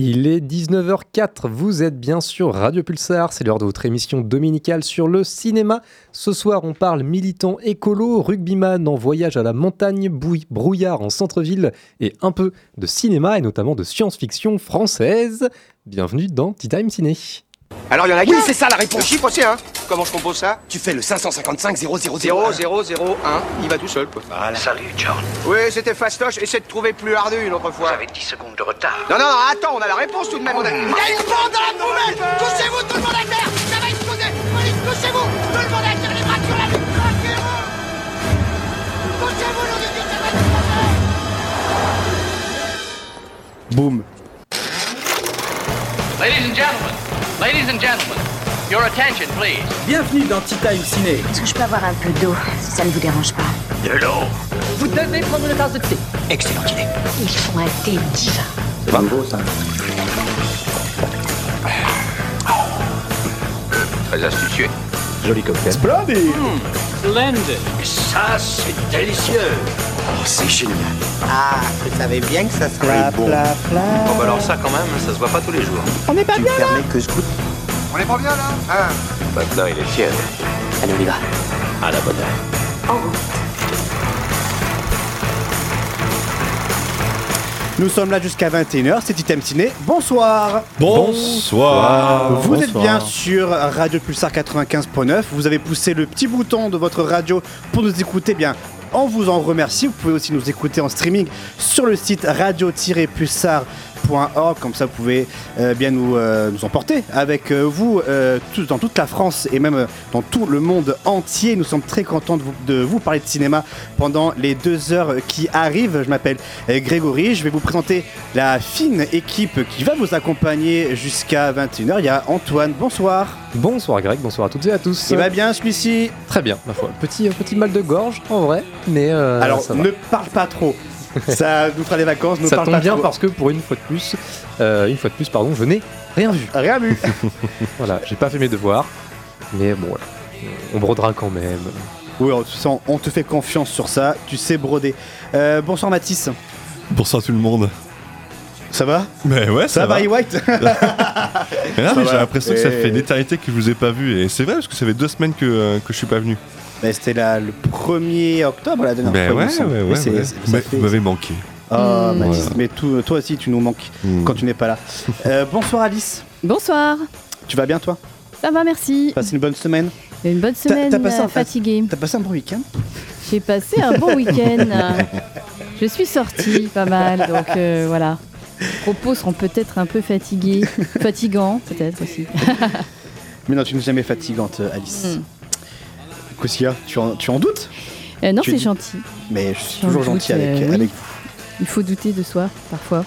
Il est 19h04, vous êtes bien sur Radio Pulsar, c'est l'heure de votre émission dominicale sur le cinéma. Ce soir on parle militant écolo, rugbyman en voyage à la montagne, brouillard en centre-ville et un peu de cinéma et notamment de science-fiction française. Bienvenue dans Tea Time Ciné. Alors il y en a Oui, c'est ça la réponse. Le chiffre aussi, hein Comment je compose ça Tu fais le 555 000 0, 0, 0, 1. Il va tout seul, quoi. Voilà. Salut, John. Oui, c'était fastoche. Essaie de trouver plus ardu une autre fois. Vous avez 10 secondes de retard. Non, non, non, attends, on a la réponse tout de même. On a... Il y a une bande dans la poubelle Touchez-vous, tout le monde à terre Ça va exploser Police, touchez-vous Tout le monde à terre, les bras sur la nuque Touchez-vous Touchez-vous, le Dieu, ça va exploser Boum. Ladies and gentlemen, ladies and gentlemen, your attention, please. Bienvenue dans Tea Time Ciné. Est-ce que je peux avoir un peu d'eau, si ça ne vous dérange pas? De l'eau. Vous devez prendre une tasse de thé. Excellente idée. Ils font un thé divin. C'est pas beau ça. Très astucieux. Joli cocktail. Splendide Splendid. Ça, c'est délicieux. Oh, c'est génial. Ah, je savais bien que ça serait bon. Bon, bah alors ça, quand même, ça se voit pas tous les jours. tu me permets que je goûte On est pas bien, là Hein Maintenant, il est tiède. Allez, on y va. À la bonne heure. Nous sommes là jusqu'à 21h, c'est Item Ciné. Bonsoir Bonsoir. Vous êtes bien sur Radio Pulsar 95.9. Vous avez poussé le petit bouton de votre radio pour nous écouter. Bien, on vous en remercie. Vous pouvez aussi nous écouter en streaming sur le site Comme ça, vous pouvez euh, bien nous, euh, nous emporter avec euh, vous dans toute la France et même dans tout le monde entier. Nous sommes très contents de vous, de vous parler de cinéma pendant les deux heures qui arrivent. Je m'appelle Grégory. Je vais vous présenter la fine équipe qui va vous accompagner jusqu'à 21h. Il y a Antoine. Bonsoir. Bonsoir Greg, bonsoir à toutes et à tous. Il va bien celui-ci? Très bien, ma foi. Petit, petit mal de gorge en vrai, mais Alors, ça va. ne parle pas trop. Ça nous fera des vacances. Ne Ça parle tombe pas bien trop. parce que pour une fois de plus, euh, une fois de plus, pardon, je n'ai rien vu. Rien vu. Voilà, j'ai pas fait mes devoirs, mais bon, voilà. on brodera quand même. oui, on on te fait confiance sur ça. Tu sais broder. Euh, bonsoir Mathis. Bonsoir tout le monde. Ça va? Mais ouais, Ça, ça, va, va. Barry White? Mais non, Ça mais va. j'ai l'impression que ça fait une éternité que je vous ai pas vu. Et c'est vrai, parce que ça fait deux semaines que, euh, que je suis pas venu. Mais C'était là, le 1er octobre la dernière Ben fois. il ouais, semble. ouais, ouais. c'est- ouais. c'est- ça Mais fait- Vous m'avez manqué. Oh, Mm. Mathis, Voilà. mais tout- toi aussi tu nous manques Mm. quand tu n'es pas là. Euh, bonsoir Alice. Bonsoir, Tu vas bien toi? Ça va, merci. Passé une bonne semaine Une bonne semaine t'as passé un- euh, fatiguée. T'as passé un bon week-end? J'ai passé un bon week-end. Je suis sortie pas mal, donc euh, voilà. Les propos seront peut-être un peu fatigués, fatigants peut-être aussi. Mais non, tu n'es jamais fatigante Alice. Mm. Tu en, tu en doutes? Euh, non, Tu c'est dis- gentil. Mais je suis toujours doute, gentil avec, euh, oui. avec Il faut douter de soi parfois.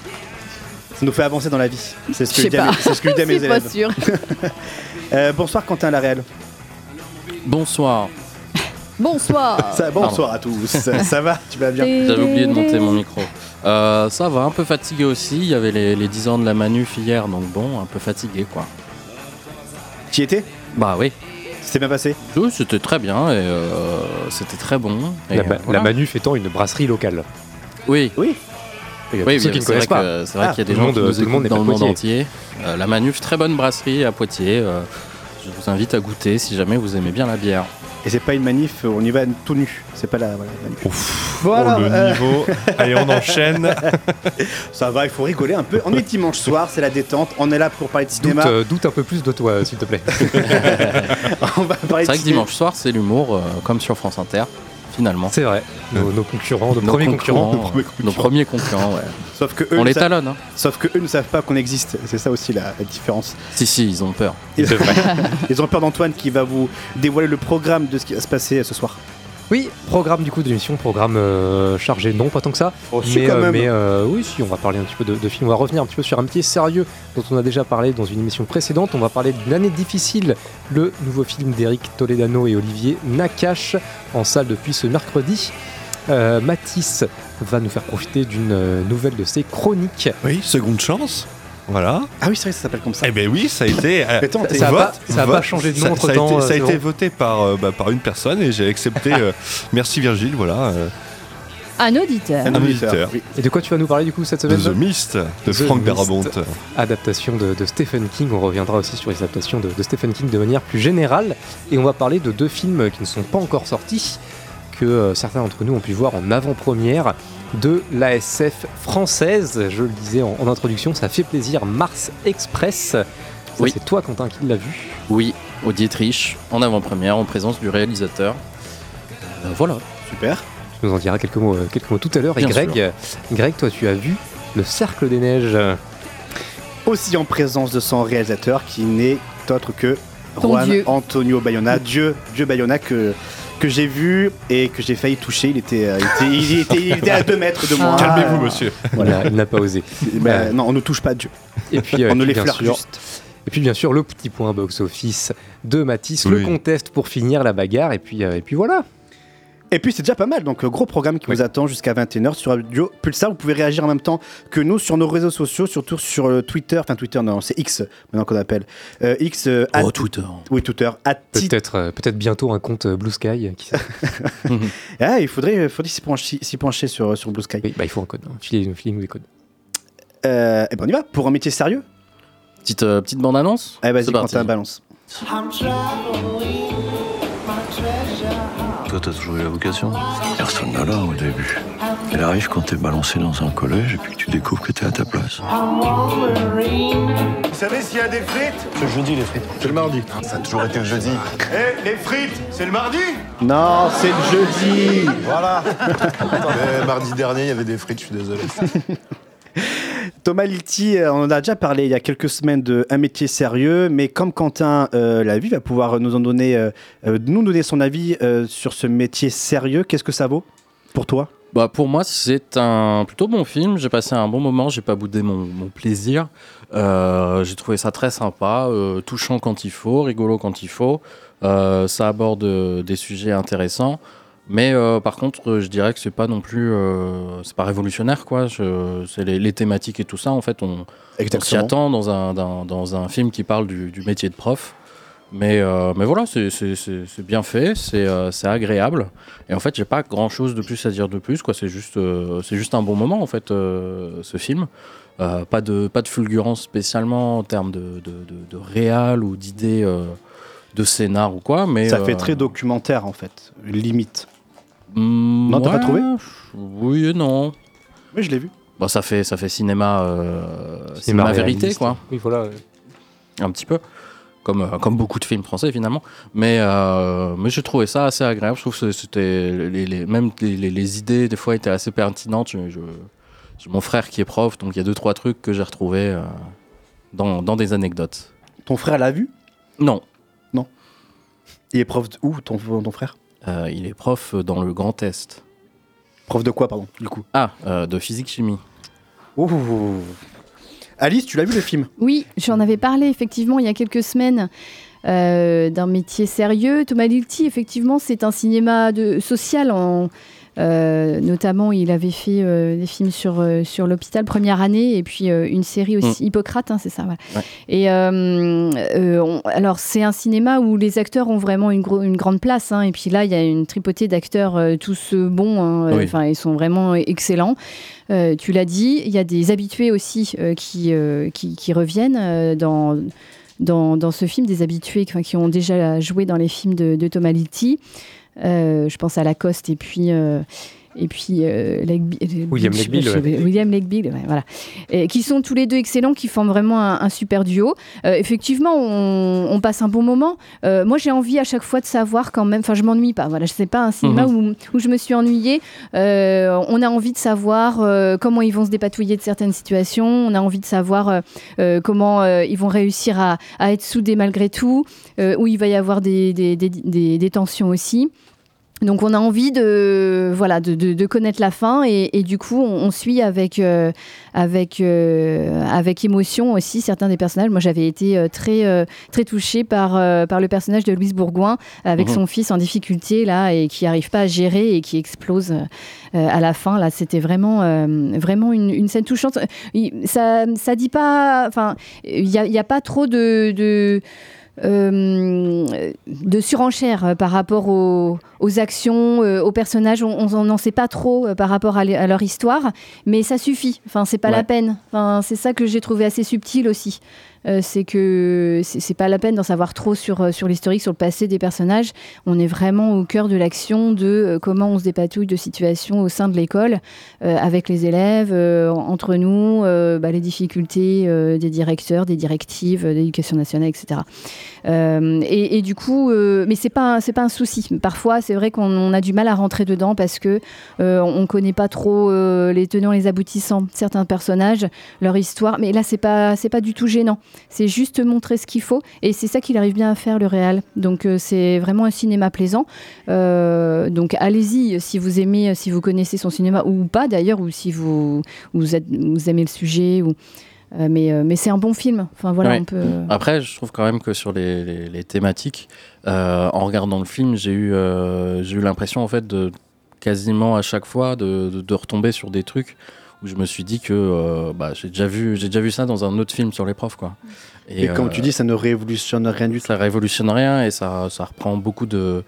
Ça nous fait avancer dans la vie. C'est ce que Je dis à pas. mes- c'est ce que je dis à mes pas élèves. sûr. Euh, bonsoir Quentin Laréal. Bonsoir. Bonsoir. Ça, bonsoir à tous. ça, ça va? Tu vas bien? J'avais oublié de monter mon micro. Euh, ça va, un peu fatigué aussi. Il y avait les, les 10 ans de la manuf hier, donc bon, un peu fatigué quoi. Tu y étais? Bah oui. C'était bien passé Oui, c'était très bien et euh, c'était très bon. Et, La, ma- euh, voilà. la Manuf étant une brasserie locale. Oui, Oui. Oui, c'est vrai Ah, qu'il y a des tout le gens monde- qui nous tout le monde écoutent n'est dans pas le monde entier. Euh, la manuf, très bonne brasserie à Poitiers. euh, je vous invite à goûter si jamais vous aimez bien la bière. Et c'est pas une manif, on y va tout nu. C'est pas la, voilà, la manif. Ouf. Voilà, oh, le euh. niveau. Allez, on enchaîne. Ça va, il faut rigoler un peu. On est dimanche soir, c'est la détente. On est là pour parler de Doute, cinéma. euh, doute un peu plus de toi, euh, s'il te plaît. on va parler C'est de vrai que cinéma. dimanche soir, c'est l'humour, euh, comme sur France Inter, finalement. C'est vrai. Nos, nos concurrents, nos, Nos premiers concurrents. concurrents, premiers Nos premiers concurrents, ouais. Sauf que eux, On ne les savent- talonne, hein. Sauf que eux ne savent pas qu'on existe. C'est ça aussi la, la différence. Si, si, ils ont peur. Ils, Ils ont peur d'Antoine qui va vous dévoiler le programme de ce qui va se passer ce soir. Oui, programme du coup de l'émission, programme euh, chargé, non pas tant que ça. Oh, mais quand euh, même. mais, euh, oui, si, on va parler un petit peu de, de films. On va revenir un petit peu sur un petit sérieux dont on a déjà parlé dans une émission précédente. On va parler d'une année difficile, le nouveau film d'Eric Toledano et Olivier Nakache en salle depuis ce mercredi. Euh, Matisse va nous faire profiter d'une nouvelle de ses chroniques. Oui, seconde chance. Voilà. Ah oui, c'est vrai, ça s'appelle comme ça. Eh ben oui, ça a été. euh, attends, Ça a vote, pas- ça a vote. pas changé de nom Ça- entre ça a été- euh, Ça a c'est été bon. voté par, euh, bah, par une personne et j'ai accepté. euh, merci Virgile, voilà. euh. Un auditeur. Un auditeur. oui. Et de quoi tu vas nous parler du coup cette semaine The Mist de The Frank. Darabont. Adaptation de, de Stephen King. On reviendra aussi sur les adaptations de, de Stephen King de manière plus générale. Et on va parler de deux films qui ne sont pas encore sortis, que euh, certains d'entre nous ont pu voir en avant-première de l'ASF française. Je le disais en, en introduction, ça fait plaisir. Mars Express. Ça, Oui. C'est toi, Quentin, qui l'a vu. Oui, au Dietrich, en avant-première, en présence du réalisateur. Euh, voilà. Super. Tu nous en diras quelques mots, euh, quelques mots tout à l'heure. Et Greg, sûr. Greg, toi, tu as vu Le Cercle des Neiges. Aussi en présence de son réalisateur qui n'est autre que Ton Juan Dieu. Antonio Bayona, Dieu, Dieu Bayona que, que j'ai vu et que j'ai failli toucher. Il était, euh, il était, il était, il était à 2 mètres de moi. Calmez-vous, monsieur. Voilà, il n'a pas osé. Ben, non, on ne touche pas Dieu. Et puis, euh, on ne juste. Et puis bien sûr le petit point box-office de Matisse, le contest pour finir la bagarre et puis, euh, et puis voilà. Et puis c'est déjà pas mal, donc euh, gros programme qui Oui. vous attend jusqu'à 21h sur Radio Pulsar. Vous pouvez réagir en même temps que nous sur nos réseaux sociaux, surtout sur euh, Twitter, enfin Twitter non, c'est X maintenant qu'on appelle. Euh, X, euh, at- Oh, Twitter. oui Twitter, Peut-être euh, peut-être bientôt un compte euh, Blue Sky. qui. Ah, il faudrait, faudrait s'y pencher, pencher sur, sur Blue Sky. Oui, bah, il faut un code. hein. Filez- Filez-nous des codes. Euh, et ben on y va, pour un métier sérieux Petite, euh, petite bande-annonce? Allez vas-y. Quentin, balance. Toi, t'as toujours eu la vocation Personne n'a là au début. Elle arrive quand t'es balancé dans un collège et puis que tu découvres que t'es à ta place. Vous savez s'il y a des frites C'est jeudi les frites. C'est le mardi. Ça a toujours été le jeudi. Eh, les frites, c'est le mardi Non, c'est le jeudi Voilà. Mais mardi dernier, il y avait des frites, je suis désolé. Thomas Lilti, euh, on en a déjà parlé il y a quelques semaines de métier sérieux, mais comme Quentin euh, va pouvoir nous en donner, euh, euh, son avis sur ce métier sérieux. Qu'est-ce que ça vaut pour toi? Bah pour moi c'est un plutôt bon film. J'ai passé un bon moment. J'ai pas boudé mon, plaisir. J'ai trouvé ça très sympa, touchant quand il faut, rigolo quand il faut. Ça aborde des sujets intéressants. Mais euh, par contre, euh, je dirais que c'est pas non plus, euh, c'est pas révolutionnaire quoi. C'est les, les thématiques et tout ça. En fait, on, on s'y attend dans un, dans, dans un film qui parle du, du métier de prof. Mais, euh, mais voilà, c'est- bien fait, c'est agréable. Et en fait, j'ai pas grand chose de plus à dire de plus. quoi. C'est juste, c'est juste un bon moment, en fait, ce film. Pas, de, pas de fulgurance spécialement en termes de, de, de, de réal ou d'idées de scénar ou quoi. Mais, Ça fait très documentaire en fait, limite. Hmm, Non, t'as pas ouais, trouvé Oui et non. Oui, je l'ai vu. Bon, ça fait, ça fait cinéma, euh, Cinéma cinéma vérité, quoi. Oui, voilà. un petit peu. Comme, euh, comme beaucoup de films français finalement. Mais, euh, mais j'ai trouvé ça assez agréable. Je trouve que c'était. Les, les- même les, les- les idées, des fois, étaient assez pertinentes. Je- mon frère qui est prof, donc il y a deux, trois trucs que j'ai retrouvés euh, dans, dans des anecdotes. Ton frère l'a vu? Non. Il est prof de où ton, ton frère? Il est prof dans le Grand Est. Prof de quoi, pardon, du coup Ah, euh, de physique-chimie. Ouh. Alice, tu l'as vu le film? Oui, j'en avais parlé effectivement il y a quelques semaines euh, d'un métier sérieux. Thomas Lilti, effectivement, c'est un cinéma de, social. En, euh, notamment, il avait fait euh, des films sur, euh, sur l'hôpital première année et puis euh, une série aussi, Hippocrate, hein, c'est ça. voilà. Ouais. Et euh, euh, on- alors, c'est un cinéma où les acteurs ont vraiment une, gro- une grande place. hein. et puis là, il y a une tripotée d'acteurs euh, tous euh, bons. hein. Oui. Enfin, ils sont vraiment excellents. Euh, tu l'as dit, il y a des habitués aussi euh, qui, euh, qui, qui reviennent euh, dans, dans, dans ce film, des habitués qui ont déjà joué dans les films de, de Thomas Litti. Euh, je pense à Lacoste et puis. Euh, et puis euh, euh, William Legbill, ouais. pas, William Legbill, ouais, voilà. Et qui sont tous les deux excellents, qui forment vraiment un, un super duo. Euh, effectivement, on, on passe un bon moment. Euh, moi, j'ai envie à chaque fois de savoir quand même. Enfin, je m'ennuie pas. Voilà, je sais pas un cinéma Mhm. où, où je me suis ennuyée. Euh, on a envie de savoir euh, comment ils vont se dépatouiller de certaines situations. On a envie de savoir euh, euh, comment euh, ils vont réussir à, à être soudés malgré tout, euh, où il va y avoir des, des, des- des- des tensions aussi. Donc on a envie de voilà de, de- de connaître la fin et, et du coup on, on suit avec euh, avec euh, avec émotion aussi certains des personnages. Moi j'avais été euh, très euh, très touchée par euh, par le personnage de Louise Bourgoin avec Mhm. son fils en difficulté là et qui arrive pas à gérer et qui explose euh, à la fin. Là c'était vraiment euh, vraiment une, une scène touchante. Ça ça dit pas enfin il y a, a pas trop de, de euh, de surenchère euh, par rapport aux, aux actions, euh, aux personnages. On n'en sait pas trop par rapport à, le- à leur histoire, mais ça suffit. Enfin, c'est pas Ouais. la peine. Enfin, c'est ça que j'ai trouvé assez subtil aussi. Euh, c'est que c'est pas la peine d'en savoir trop sur, euh, sur l'historique, sur le passé des personnages. On est vraiment au cœur de l'action de euh, comment on se dépatouille de situations au sein de l'école, avec les élèves, entre nous, bah, les difficultés des directeurs, des directives, d'éducation nationale, etc. Euh, et, du coup, euh, mais c'est pas c'est pas un souci. Parfois, c'est vrai qu'on on a du mal à rentrer dedans parce que euh, on connaît pas trop les tenants, les aboutissants certains personnages, leur histoire. Mais là, c'est pas c'est pas du tout gênant. C'est juste montrer ce qu'il faut et c'est ça qu'il arrive bien à faire le réal. Donc c'est vraiment un cinéma plaisant. Donc allez-y si vous aimez, si vous connaissez son cinéma ou pas d'ailleurs, ou si vous vous aimez le sujet ou euh, mais, euh, mais c'est un bon film. Enfin voilà, Ouais. on peut. Après, je trouve quand même que sur les, les- les thématiques, euh, en regardant le film, j'ai eu, euh, j'ai eu l'impression en fait de quasiment à chaque fois de, de- de retomber sur des trucs où je me suis dit que euh, bah, j'ai déjà vu, j'ai déjà vu ça dans un autre film sur les profs quoi. Et, comme euh, tu dis, ça ne révolutionne rien du tout. ça révolutionne rien et ça, ça reprend beaucoup de.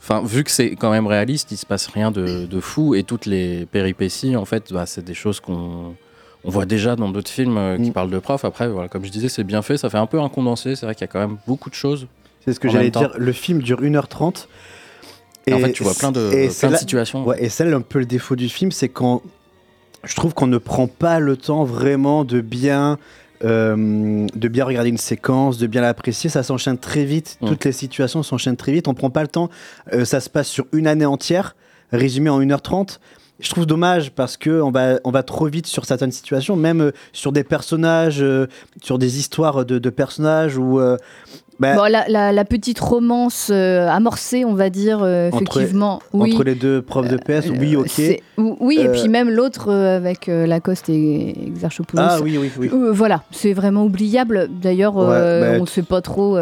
Enfin, vu que c'est quand même réaliste, il se passe rien de, de fou et toutes les péripéties, en fait, bah, c'est des choses qu'on on voit déjà dans d'autres films euh, qui Mm. parlent de profs. Après, voilà, comme je disais, c'est bien fait, ça fait un peu un condensé. C'est vrai qu'il y a quand même beaucoup de choses. C'est ce que j'allais dire. Le film dure 1h30. Et en fait, tu vois plein de- et plein de situations. Ouais, et c'est là un peu le défaut du film, c'est quand je trouve qu'on ne prend pas le temps vraiment de bien, euh, de bien regarder une séquence, de bien l'apprécier. Ça s'enchaîne très vite. Mm. Toutes les situations s'enchaînent très vite. On prend pas le temps. Euh, ça se passe sur une année entière, résumé en 1h30. Je trouve dommage parce que on va, on va trop vite sur certaines situations, même euh, sur des personnages, euh, sur des histoires de, de personnages où euh, bah, Bon, la, la- la petite romance amorcée, on va dire, euh, Entre- effectivement. oui. entre les deux profs de PS, oui, ok. Ou- Oui, et puis même l'autre avec Lacoste et Exarchopoulos. Ah oui, oui, oui. Voilà, c'est vraiment oubliable. D'ailleurs, Ouais, bah, on ne sait pas trop.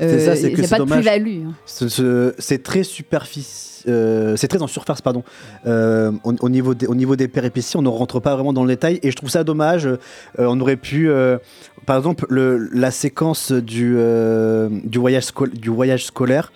C'est ça, c'est il que n'y a c'est pas de dommage. plus-value. hein. Ce- ce- C'est très superficiel. C'est très en surface, pardon. Euh, au, au niveau des, au niveau des péripéties, on ne rentre pas vraiment dans le détail et je trouve ça dommage. Euh, on aurait pu, euh, par exemple, le, la séquence du, euh, du, voyage du voyage scolaire,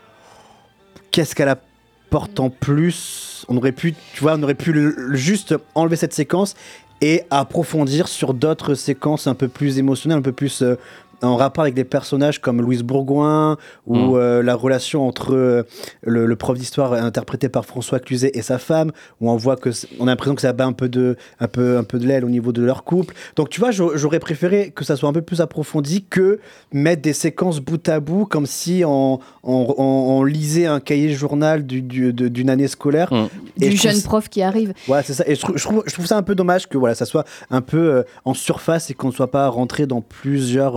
qu'est-ce qu'elle apporte en plus? On aurait pu, tu vois, on aurait pu juste enlever cette séquence et approfondir sur d'autres séquences un peu plus émotionnelles, un peu plus euh, en rapport avec des personnages comme Louise Bourgoin ou Mm. euh, la relation entre euh, le, le prof d'histoire interprété par François Cluzet et sa femme, où on voit que on a l'impression que ça bat un peu de un peu un peu de l'aile au niveau de leur couple. Donc tu vois, j'au- j'aurais préféré que ça soit un peu plus approfondi que mettre des séquences bout à bout comme si on, on, on- on lisait un cahier journal du- du- d'une année scolaire. Mm. Et Du je jeune prof qui arrive. Ouais, c'est ça. Et je trouve, je, trouve, je trouve ça un peu dommage que voilà, ça soit un peu euh, en surface et qu'on ne soit pas rentré dans plusieurs.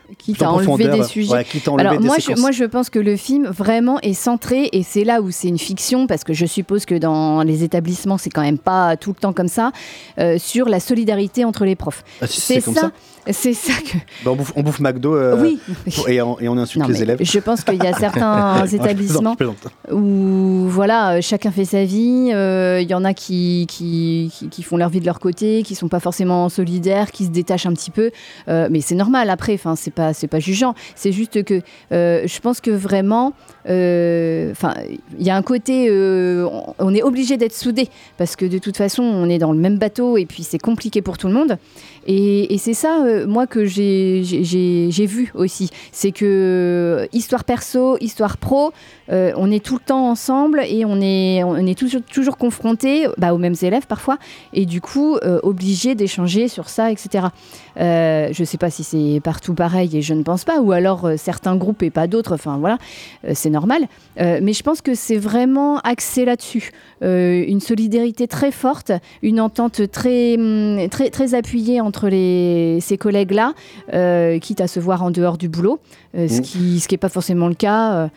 Quitte à enlever des sujets. Ouais, quitte à enlever Alors des moi je, moi je pense que le film vraiment est centré et c'est là où c'est une fiction parce que je suppose que dans les établissements c'est quand même pas tout le temps comme ça euh, sur la solidarité entre les profs. Ah, si, c'est ça. C'est ça que Bah, on, bouffe, on bouffe McDo euh, oui. et, on, et on insulte Non, les élèves. Je pense qu'il y a certains établissements où voilà, euh, chacun fait sa vie. euh, Il y en a qui, qui, qui, qui font leur vie de leur côté, qui sont pas forcément solidaires, qui se détachent un petit peu. Euh, mais c'est normal après. Enfin, c'est pas c'est pas jugeant. C'est juste que euh, je pense que vraiment, enfin, il y a un côté, euh, on- est obligé d'être soudés parce que de toute façon, on est dans le même bateau et puis c'est compliqué pour tout le monde. Et, c'est ça, euh, moi, que j'ai- vu aussi. C'est que euh, histoire perso, histoire pro, euh, on est tout le temps ensemble et on est, toujours, toujours confrontés bah, aux mêmes élèves parfois. Et du coup, euh, obligés d'échanger sur ça, etc. Euh, je sais pas si c'est partout pareil et je ne pense pas. Ou alors euh, certains groupes et pas d'autres. Enfin voilà, euh, c'est normal. Euh, mais je pense que c'est vraiment axé là-dessus. Euh, une solidarité très forte, une entente très, hum, très, très appuyée entre les, ces collègues-là, euh, quitte à se voir en dehors du boulot, euh, ce Mm. qui ce qui n'est pas forcément le cas. euh,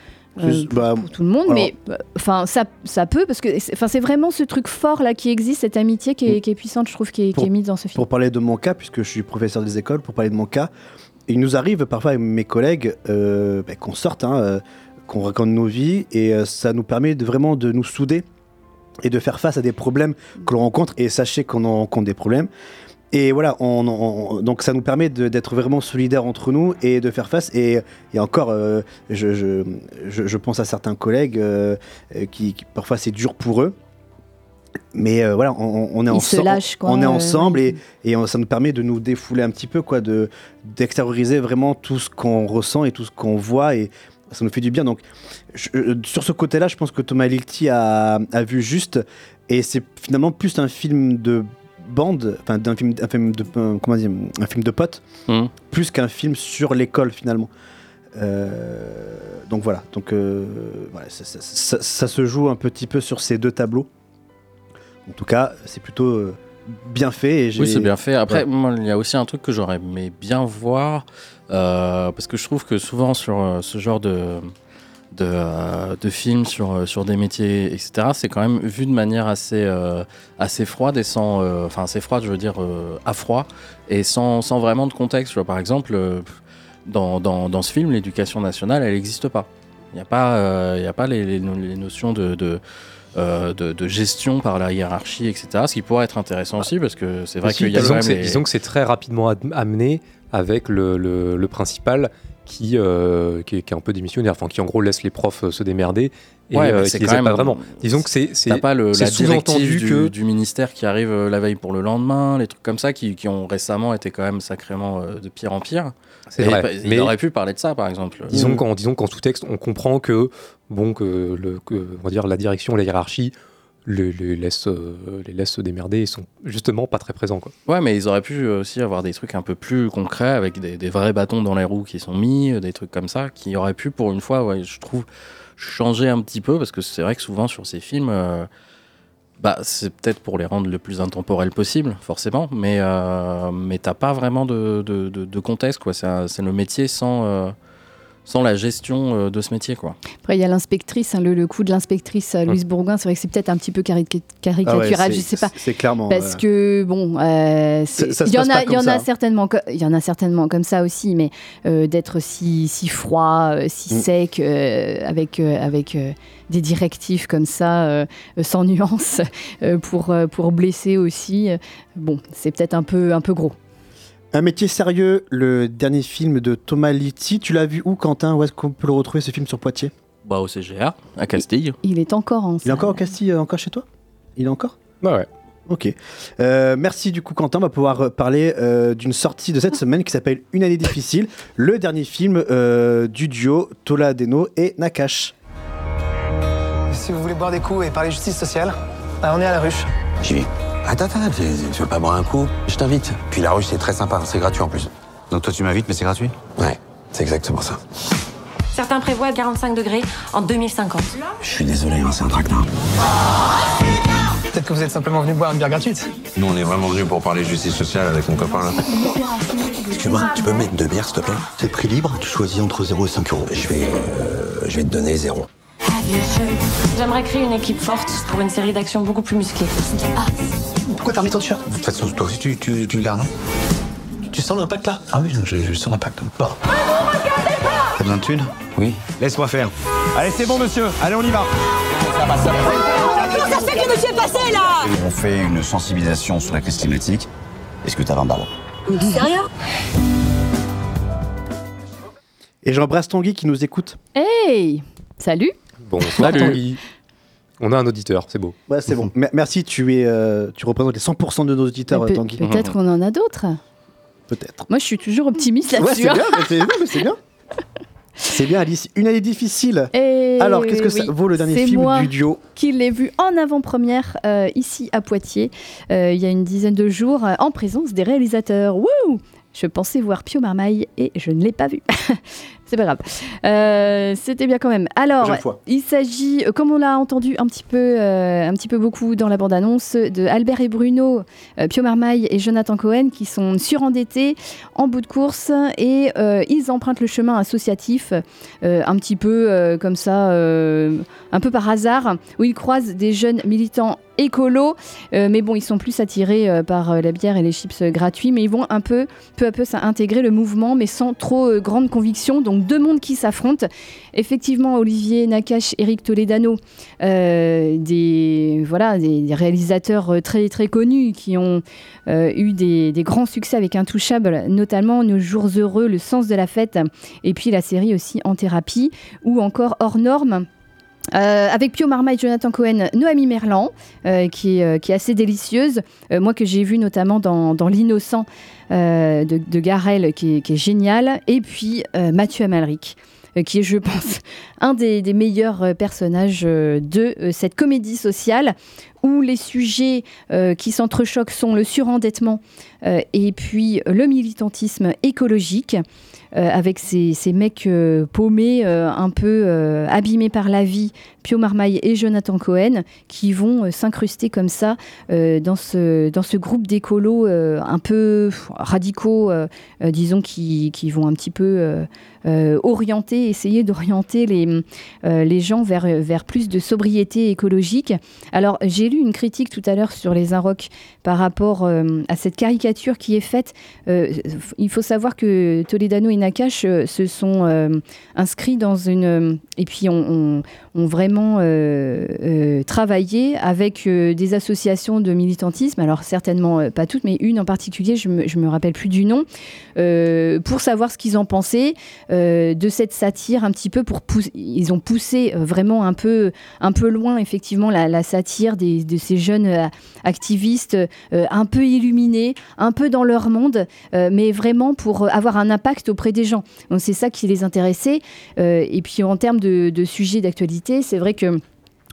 bah, pour tout le monde, alors- mais enfin ça, ça peut parce que c'est- enfin c'est vraiment ce truc fort là qui existe, cette amitié qui est, Mm. qui est puissante, je trouve, qui est, qui Pour- est mise dans ce film. Pour parler de mon cas, puisque je suis professeur des écoles, pour parler de mon cas, il nous arrive parfois avec mes collègues euh, bah, qu'on sorte, hein, euh, qu'on raconte nos vies, et euh, ça nous permet de, vraiment de nous souder et de faire face à des problèmes que l'on rencontre. Et sachez qu'on en rencontre des problèmes. Et voilà, on, on- donc ça nous permet d'être vraiment solidaires entre nous et de faire face. Et, et encore, euh, je, je, je- je pense à certains collègues euh, qui, qui- parfois c'est dur pour eux. Mais euh, voilà, on, on est Ils se ensemble, on est ensemble et, et on- ça nous permet de nous défouler un petit peu, quoi, de d'extérioriser vraiment tout ce qu'on ressent et tout ce qu'on voit et ça nous fait du bien. Donc je- euh, sur ce côté-là, je pense que Thomas Lichty a, a vu juste et c'est finalement plus un film de bande, enfin d'un film, un film de euh, comment dire, un film de potes, Mhm. plus qu'un film sur l'école finalement. Euh, donc voilà, donc euh, voilà, ça, ça- ça- ça se joue un petit peu sur ces deux tableaux. En tout cas, c'est plutôt bien fait. Et Oui, c'est bien fait. Après, Ouais. il y a aussi un truc que j'aurais aimé bien voir, parce que je trouve que souvent sur euh, ce genre de, de, euh, de films sur, euh, sur des métiers, etc., c'est quand même vu de manière assez, euh, assez froide et sans. euh, Enfin, assez froide, je veux dire, euh, à froid, et sans, sans vraiment de contexte. Vois, par exemple, euh, dans, dans, dans ce film, l'éducation nationale, elle n'existe pas. Il n'y a pas, euh, y a pas les, les no- les notions de. de euh, de, de gestion par la hiérarchie, etc. Ce qui pourrait être intéressant aussi, parce que c'est vrai Aussi, qu'il y a quand même disons que c'est très rapidement amené avec le, le- le principal qui, euh, qui, est, qui est un peu démissionnaire, enfin qui en gros laisse les profs euh, se démerder et Ouais, euh, qui les aide pas vraiment. Disons que c'est c'est pas le, la sous-entendu directive du, que du ministère qui arrive euh, la veille pour le lendemain, les trucs comme ça qui, qui ont récemment été quand même sacrément euh, de pire en pire. C'est vrai, il mais- aurait pu parler de ça par exemple. Disons qu'en disons qu'en sous-texte, on comprend que bon que le que, on va dire la direction, la hiérarchie les, les laisse se démerder et sont justement pas très présents quoi. Ouais, mais ils auraient pu aussi avoir des trucs un peu plus concrets avec des, vrais bâtons dans les roues qui sont mis, euh, des trucs comme ça, qui auraient pu pour une fois, ouais, je trouve, changer un petit peu parce que c'est vrai que souvent sur ces films, euh, bah, c'est peut-être pour les rendre le plus intemporel possible, forcément, mais, euh, mais t'as pas vraiment de, de, de- de contexte, quoi. C'est le métier sans, euh, sans la gestion euh, de ce métier, quoi. Après, il y a l'inspectrice, hein, le, le coup de l'inspectrice euh, Louise Bourgoin, c'est vrai que c'est peut-être un petit peu cari- caricatural, Ah ouais, je sais pas. C'est clairement. Parce euh, que bon, euh, il y en a, y en hein. certainement, co- il y en a certainement comme ça aussi, mais euh, d'être si si froid, si Mm. sec, euh, avec euh, avec euh, des directives comme ça, sans nuance, euh, pour euh, pour blesser aussi. euh, bon, c'est peut-être un peu un peu gros. Un métier sérieux, le dernier film de Thomas Litti. Tu l'as vu où, Quentin? Où est-ce qu'on peut le retrouver ce film sur Poitiers? Bah, au CGA, à Castille. Il est encore en. Il est encore au Castille, euh, encore chez toi? Il est encore? Ouais, ouais. Ok. Euh, merci du coup Quentin. On va pouvoir euh, parler euh, d'une sortie de cette semaine qui s'appelle Une année difficile, le dernier film euh, du duo Tola Deno et Nakash. Si vous voulez boire des coups et parler justice sociale, bah, on est à la ruche. J'y vais. Attends, attends, tu, tu veux pas boire un coup Je t'invite. Puis la ruche, c'est très sympa, c'est gratuit en plus. Donc toi, tu m'invites, mais c'est gratuit Ouais, c'est exactement ça. Certains prévoient 45 degrés en 2050. Je suis désolé, hein, c'est un traquenard. Peut-être que vous êtes simplement venu boire une bière gratuite. Nous, on est vraiment venus pour parler justice sociale avec mon copain là. Excuse-moi, tu peux me mettre deux bières, s'il te plaît C'est prix libre, tu choisis entre 0 et 5 euros. Je vais, euh, je vais te donner 0. J'aimerais créer une équipe forte pour une série d'actions beaucoup plus musclées. Pourquoi t'as remis ton t-shirt De toute façon, toi aussi, tu, tu, tu le gardes, non Tu sens l'impact là Ah oui, je, je sens l'impact. Bon. T'as besoin de thunes Oui. Laisse-moi faire. Allez, c'est bon, monsieur. Allez, on y va. Comment ça se fait que le monsieur est passé là On fait une sensibilisation sur la crise climatique. Est-ce que t'as 20 balles Sérieux Et j'embrasse Tanguy qui nous écoute. Hey, salut. Bonsoir. Tanguy. On a un auditeur, c'est beau. Ouais, c'est bon. Mer- Merci, tu, es, euh, tu représentes les 100% de nos auditeurs, peut- Tanguy. Peut-être qu'on en a d'autres. Peut-être. Moi, je suis toujours optimiste Ouais, là-dessus. c'est hein. bien, c'est bien. C'est bien, Alice. Une année difficile. Et Alors, qu'est-ce que ça vaut le dernier film moi du duo qui l'ai vu en avant-première euh, ici à Poitiers euh, il y a une dizaine de jours euh, en présence des réalisateurs. Wouh je pensais voir Pio Marmaille et je ne l'ai pas vu. C'est pas grave. Euh, C'était bien quand même. Alors, il s'agit, euh, comme on l'a entendu un petit peu, euh, un petit peu beaucoup dans la bande-annonce, de Albert et Bruno, euh, Pio Marmaille et Jonathan Cohen qui sont surendettés en bout de course et ils empruntent le chemin associatif un petit peu comme ça, un peu par hasard, où ils croisent des jeunes militants écolos, euh, mais bon, ils sont plus attirés euh, par euh, la bière et les chips gratuits, mais ils vont un peu, peu à peu, ça, intégrer le mouvement, mais sans trop grande conviction. Donc deux mondes qui s'affrontent. Effectivement, Olivier Nakache, Eric Toledano, euh, des, voilà, des, réalisateurs euh, très, connus qui ont euh, eu des, grands succès avec Intouchable, notamment Nos Jours Heureux, Le Sens de la Fête, et puis la série aussi En Thérapie, ou encore Hors Normes. Avec Pio Marma et Jonathan Cohen, Noémie Merlan, euh, qui, est, qui est assez délicieuse. Moi, que j'ai vu notamment dans, L'Innocent de, de Garel, qui est, génial. Et puis euh, Mathieu Amalric, euh, qui est, je pense, un des, meilleurs euh, personnages euh, de euh, cette comédie sociale où les sujets euh, qui s'entrechoquent sont le surendettement euh, et puis le militantisme écologique. euh, avec ces, ces mecs paumés, un peu abîmés par la vie, Pio Marmaille et Jonathan Cohen, qui vont s'incruster comme ça dans, ce, dans ce groupe d'écolos un peu radicaux, disons, qui, qui vont un petit peu orienter, essayer d'orienter les, les gens vers, vers plus de sobriété écologique. Alors, j'ai une critique tout à l'heure sur les Inrocks par rapport euh, à cette caricature qui est faite. Euh, il faut savoir que Toledano et Nakash euh, se sont inscrits dans une. et puis, ont, ont- ont vraiment travaillé avec des associations de militantisme. Alors, certainement pas toutes, mais une en particulier, je me, me rappelle plus du nom, pour savoir ce qu'ils en pensaient de cette satire un petit peu pour. Ils ont poussé vraiment un peu, un peu loin, effectivement, la, satire des, de ces jeunes activistes euh, un peu illuminés, un peu dans leur monde, euh, mais vraiment pour avoir un impact auprès des gens. Donc c'est ça qui les intéressait. Euh, et puis en termes de, sujets d'actualité, c'est vrai que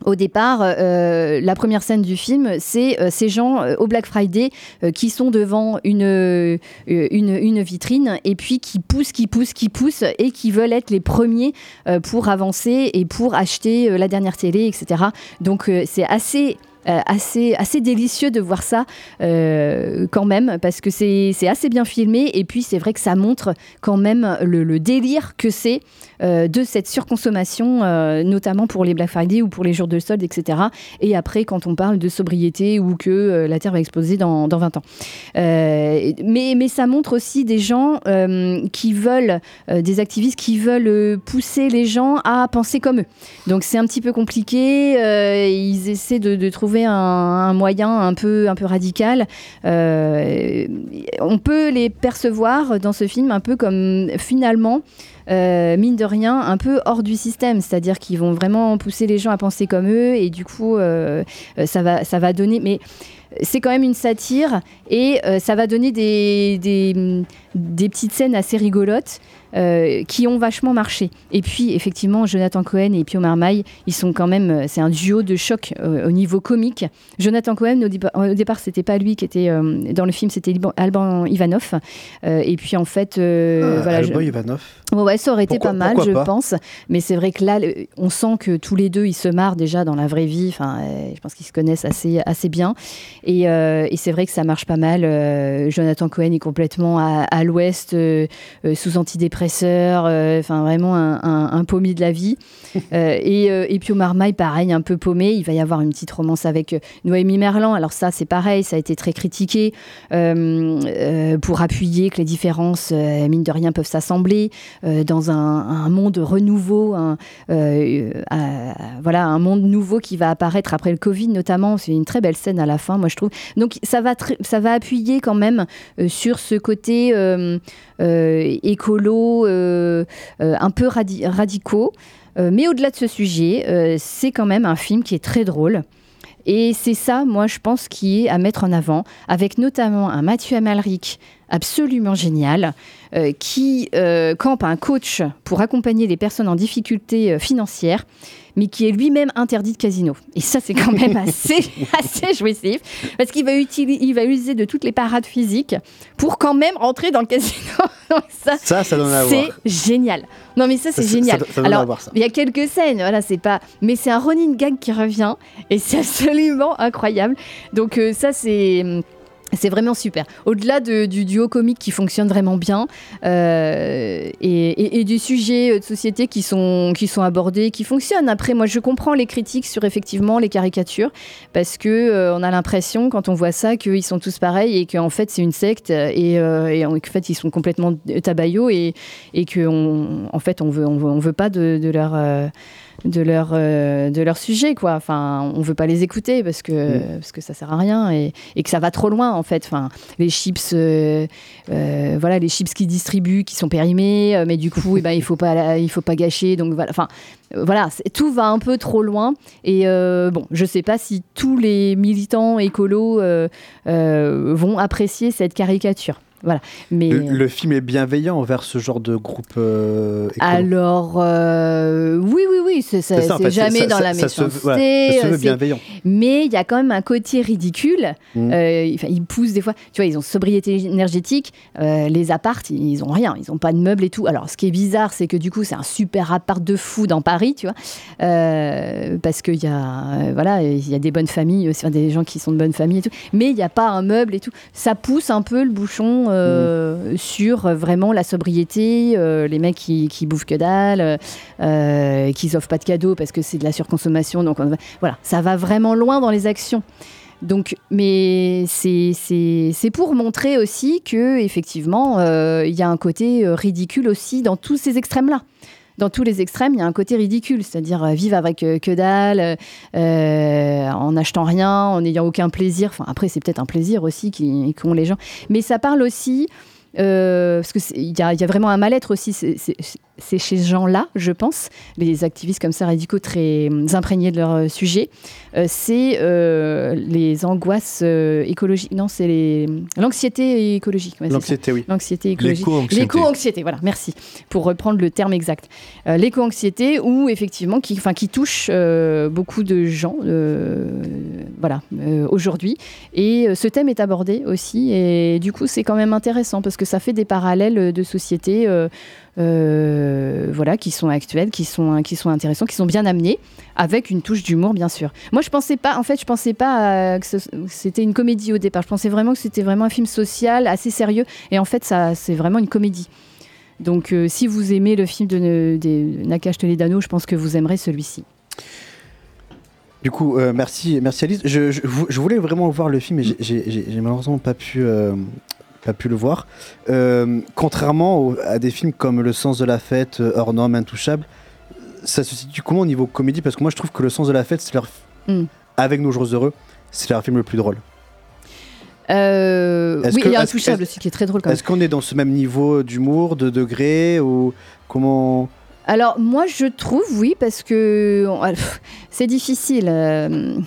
au départ, euh, la première scène du film, c'est euh, ces gens euh, au Black Friday euh, qui sont devant une, euh, une, une vitrine et puis qui poussent, qui poussent, qui poussent et qui veulent être les premiers euh, pour avancer et pour acheter euh, la dernière télé, etc. Donc euh, c'est assez... euh, assez, assez délicieux de voir ça euh, quand même parce que c'est assez bien filmé. Et puis c'est vrai que ça montre quand même le, délire que c'est euh, de cette surconsommation euh, notamment pour les Black Friday ou pour les jours de solde etc et après quand on parle de sobriété ou que la Terre va exploser dans, dans 20 ans. Mais, mais ça montre aussi des gens qui veulent des activistes qui veulent pousser les gens à penser comme eux. Donc c'est un petit peu compliqué ils essaient de trouver un, moyen un peu, un peu radical. Euh, on peut les percevoir dans ce film un peu comme finalement. euh, mine de rien, un peu hors du système, c'est-à-dire qu'ils vont vraiment pousser les gens à penser comme eux, et du coup, euh, ça, va, ça va donner. Mais c'est quand même une satire, et ça va donner des, des, des petites scènes assez rigolotes. Euh, qui ont vachement marché. Et puis, effectivement, Jonathan Cohen et Pio Marmaille, ils sont quand même, euh, c'est un duo de choc euh, au niveau comique. Jonathan Cohen, au, au départ, c'était pas lui qui était euh, dans le film, c'était Alban Ivanov. Et puis, en fait, Ah, voilà. Alban je- Ivanov. Ouais, ouais, ça aurait été pas mal, je pas pense. Mais c'est vrai que là, on sent que tous les deux, ils se marrent déjà dans la vraie vie. Enfin, je pense qu'ils se connaissent assez, assez bien. Et, et c'est vrai que ça marche pas mal. Jonathan Cohen est complètement à, à l'ouest, sous antidépresseur. Euh, Enfin, vraiment un, un, un paumé de la vie. Euh, et, euh, et Pio Marmaille, pareil, un peu paumé. Il va y avoir une petite romance avec Noémie Merlan. Alors ça, c'est pareil, ça a été très critiqué pour appuyer que les différences, mine de rien, peuvent s'assembler dans un, un monde renouveau, un, voilà, un monde nouveau qui va apparaître après le Covid notamment. C'est une très belle scène à la fin, moi je trouve. Donc ça va, ça va appuyer quand même euh, sur ce côté euh, euh, écolo, euh, euh, un peu radi- radicaux. Mais au-delà de ce sujet, c'est quand même un film qui est très drôle. Et c'est ça, moi, je pense, qui est à mettre en avant, avec notamment un Mathieu Amalric absolument génial, qui campe un coach pour accompagner les personnes en difficulté financière, mais qui est lui-même interdit de casino. Et ça, c'est quand même assez, assez jouissif, parce qu'il va, il va user de toutes les parades physiques pour quand même rentrer dans le casino. Ça, Ça, ça donne à c'est voir. génial. Non, mais ça, c'est génial. ça- ça Alors, il y a quelques scènes, voilà, c'est pas. Mais c'est un running gag qui revient et c'est absolument incroyable. Donc, euh, ça, c'est. C'est vraiment super. Au-delà de- du duo comique qui fonctionne vraiment bien euh, et, et- et du sujet de société qui sont, qui sont abordés, qui fonctionnent. Après, moi, je comprends les critiques sur effectivement les caricatures parce que euh, on a l'impression quand on voit ça qu'ils sont tous pareils et qu'en fait c'est une secte et, euh, et en fait ils sont complètement tabayaux et, et que on, en fait on veut on veut, on veut pas de, de leur euh, de leur euh, de leur sujet quoi. Enfin on veut pas les écouter parce que parce que ça sert à rien et, et que ça va trop loin en fait. Enfin les chips euh, euh, voilà les chips qui distribuent qui sont périmés mais du coup eh ben il faut pas il faut pas gâcher donc voilà. Enfin voilà tout va un peu trop loin et bon je sais pas si tous les militants écolos vont apprécier cette caricature voilà mais Le, le film est bienveillant envers ce genre de groupe. euh, alors, euh, oui, oui, oui, c'est ça- ça, en fait, jamais ça- dans ça- la ça se- méchanceté. voilà, ça se veut euh, c'est- bienveillant. Mais il y a quand même un côté ridicule. Mm. Euh, enfin, ils poussent des fois, tu vois, ils ont sobriété énergétique. euh, les apparts, ils, ont rien, ils ont pas de meubles et tout. Alors, ce qui est bizarre, c'est que du coup, c'est un super appart de fou dans Paris, tu vois, Euh, parce qu'il y a, euh, voilà, il y a des bonnes familles, des gens qui sont de bonnes familles et tout. Mais il n'y a pas un meuble et tout. Ça pousse un peu le bouchon euh, sur vraiment la sobriété, euh, les mecs qui, qui bouffent que dalle, euh, qui offrent pas de cadeaux parce que c'est de la surconsommation. Donc voilà, ça va vraiment loin dans les actions. Donc, mais c'est- pour montrer aussi que effectivement, euh, il y a un côté ridicule aussi dans tous ces extrêmes-là. Dans tous les extrêmes, il y a un côté ridicule, c'est-à-dire euh, vivre avec euh, que dalle, euh, en n'achetant rien, en n'ayant aucun plaisir. Enfin, après, c'est peut-être un plaisir aussi qu'ont les gens. Mais ça parle aussi, parce qu'il y, y a vraiment un mal-être aussi, c'est- chez ces gens-là, je pense, les activistes comme ça radicaux très imprégnés de leur sujet, c'est euh, les angoisses euh, écologiques. Non, c'est les- l'anxiété écologique. ouais, c'est. L'anxiété, oui. L'anxiété écologique. L'éco-anxiété. L'éco-anxiété, voilà, merci pour reprendre le terme exact. Euh, L'éco-anxiété, où effectivement, qui, enfin, qui touche euh, beaucoup de gens, euh, voilà, euh, aujourd'hui. Et euh, ce thème est abordé aussi, et du coup, c'est quand même intéressant parce que ça fait des parallèles de sociétés. euh, euh, voilà, qui sont actuels, qui sont, qui sont intéressants, qui sont bien amenés, avec une touche d'humour, bien sûr. Moi, je pensais pas, en fait, je pensais pas euh, que c'était une comédie au départ. Je pensais vraiment que c'était vraiment un film social, assez sérieux, et en fait, ça, c'est vraiment une comédie. Donc, euh, si vous aimez le film de, de Nakash Toledano, je pense que vous aimerez celui-ci. Du coup, euh, merci, merci Alice. Je, je, vou- je voulais vraiment voir le film, mais j'ai- malheureusement pas pu, euh, pas pu le voir. Euh, contrairement au- à des films comme Le Sens de la Fête, euh, Hors Norme, Intouchable, ça se situe comment au niveau comédie? Parce que moi, je trouve que Le Sens de la Fête, c'est leur, Mm. avec Nos Jours Heureux, c'est leur film le plus drôle. Euh, oui, que- il y a Intouchable aussi qui est très drôle quand même. Est-ce qu'on est dans ce même niveau d'humour, de degré ou comment? Alors moi je trouve oui parce que c'est difficile. euh,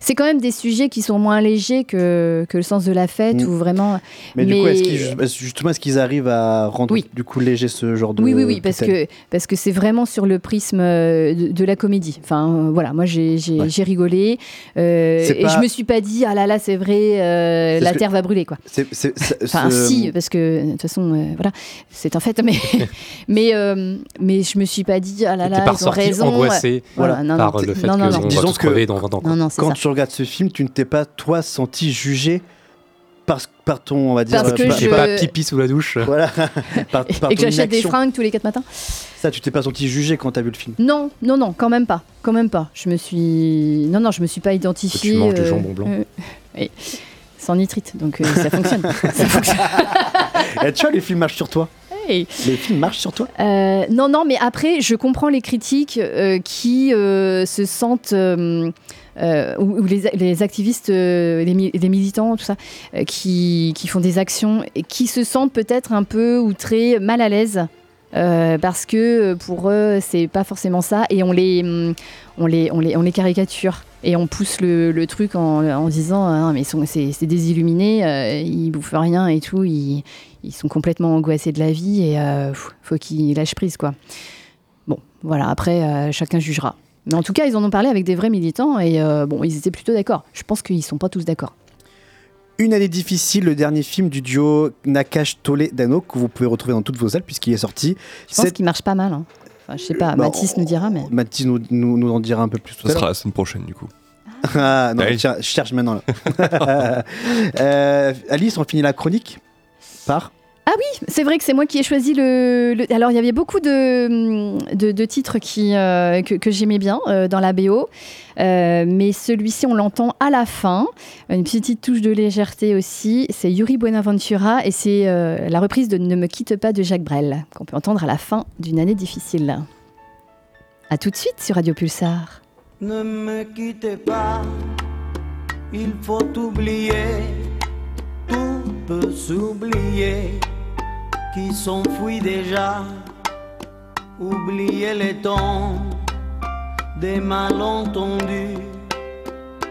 c'est quand même des sujets qui sont moins légers que, que le sens de la fête Mm. ou vraiment. Mais, du coup, est-ce qu'ils, justement, est-ce qu'ils arrivent à rendre du coup léger ce genre de Oui, oui, oui, parce que parce que c'est vraiment sur le prisme euh, de, de la comédie. Enfin, euh, voilà, moi j'ai j'ai- j'ai rigolé euh, et pas- je me suis pas dit ah là là c'est vrai euh, C'est la ce que- terre va brûler quoi. C'est- c'est- c'est- Enfin ce- si parce que de toute façon euh, voilà c'est un fait mais mais euh, mais je me suis pas dit ah là là pas ils ont raison. angoissé Voilà, non, par non, le fait non, non, que non. Disons que dans 20 ans. Non, non, c'est quand ça. Regardes ce film, tu ne t'es pas toi senti jugé par, par ton, on va dire, Parce que par, je- Pas pipi sous la douche. voilà, par, par et que ton j'achète des fringues tous les quatre matins. Ça, tu t'es pas senti jugé quand t'as vu le film. Non, non, non, quand même pas, quand même pas. Je me suis, non, non, je me suis pas identifiée. Tu manges du jambon blanc. euh, oui. sans nitrite, donc euh, ça fonctionne. Ça fonctionne. Et tu vois, les films marchent sur toi. Hey. Les films marchent sur toi. Euh, non, non, mais après, je comprends les critiques euh, qui euh, se sentent. Euh, ou ou les, activistes, euh, les, mi- les militants, tout ça, euh, qui, font des actions et qui se sentent peut-être un peu outrés, mal à l'aise. parce que pour eux, c'est pas forcément ça, et on les, on les, on les, on les caricature et on pousse le, truc en, disant ah mais c'est des illuminés, euh, ils bouffent rien et tout, ils, sont complètement angoissés de la vie et euh, faut qu'ils lâchent prise quoi. Bon, voilà, après chacun jugera. Mais en tout cas, ils en ont parlé avec des vrais militants et euh, bon, ils étaient plutôt d'accord. Je pense qu'ils sont pas tous d'accord. Une année difficile, le dernier film du duo Nakash Toledano que vous pouvez retrouver dans toutes vos salles puisqu'il est sorti. Je pense qu'il marche pas mal. hein. Enfin, je sais pas, Bah, Mathis nous dira, mais. Mathis nous, nous, nous en dira un peu plus tout Ça sera la semaine prochaine du coup. Ah non, tiens, je cherche maintenant là. Euh, Alice, on finit la chronique par. Ah oui, c'est vrai que c'est moi qui ai choisi le. Alors, il y avait beaucoup de, titres euh, que, j'aimais bien euh, dans la BO, Euh, mais celui-ci, on l'entend à la fin. Une petite touche de légèreté aussi. C'est Yuri Buenaventura et c'est la reprise de Ne me quitte pas de Jacques Brel, qu'on peut entendre à la fin d'une année difficile. A tout de suite sur Radio Pulsar. Ne me quittez pas, il faut oublier, tout peut s'oublier, qui s'enfuit déjà, oublier les temps des malentendus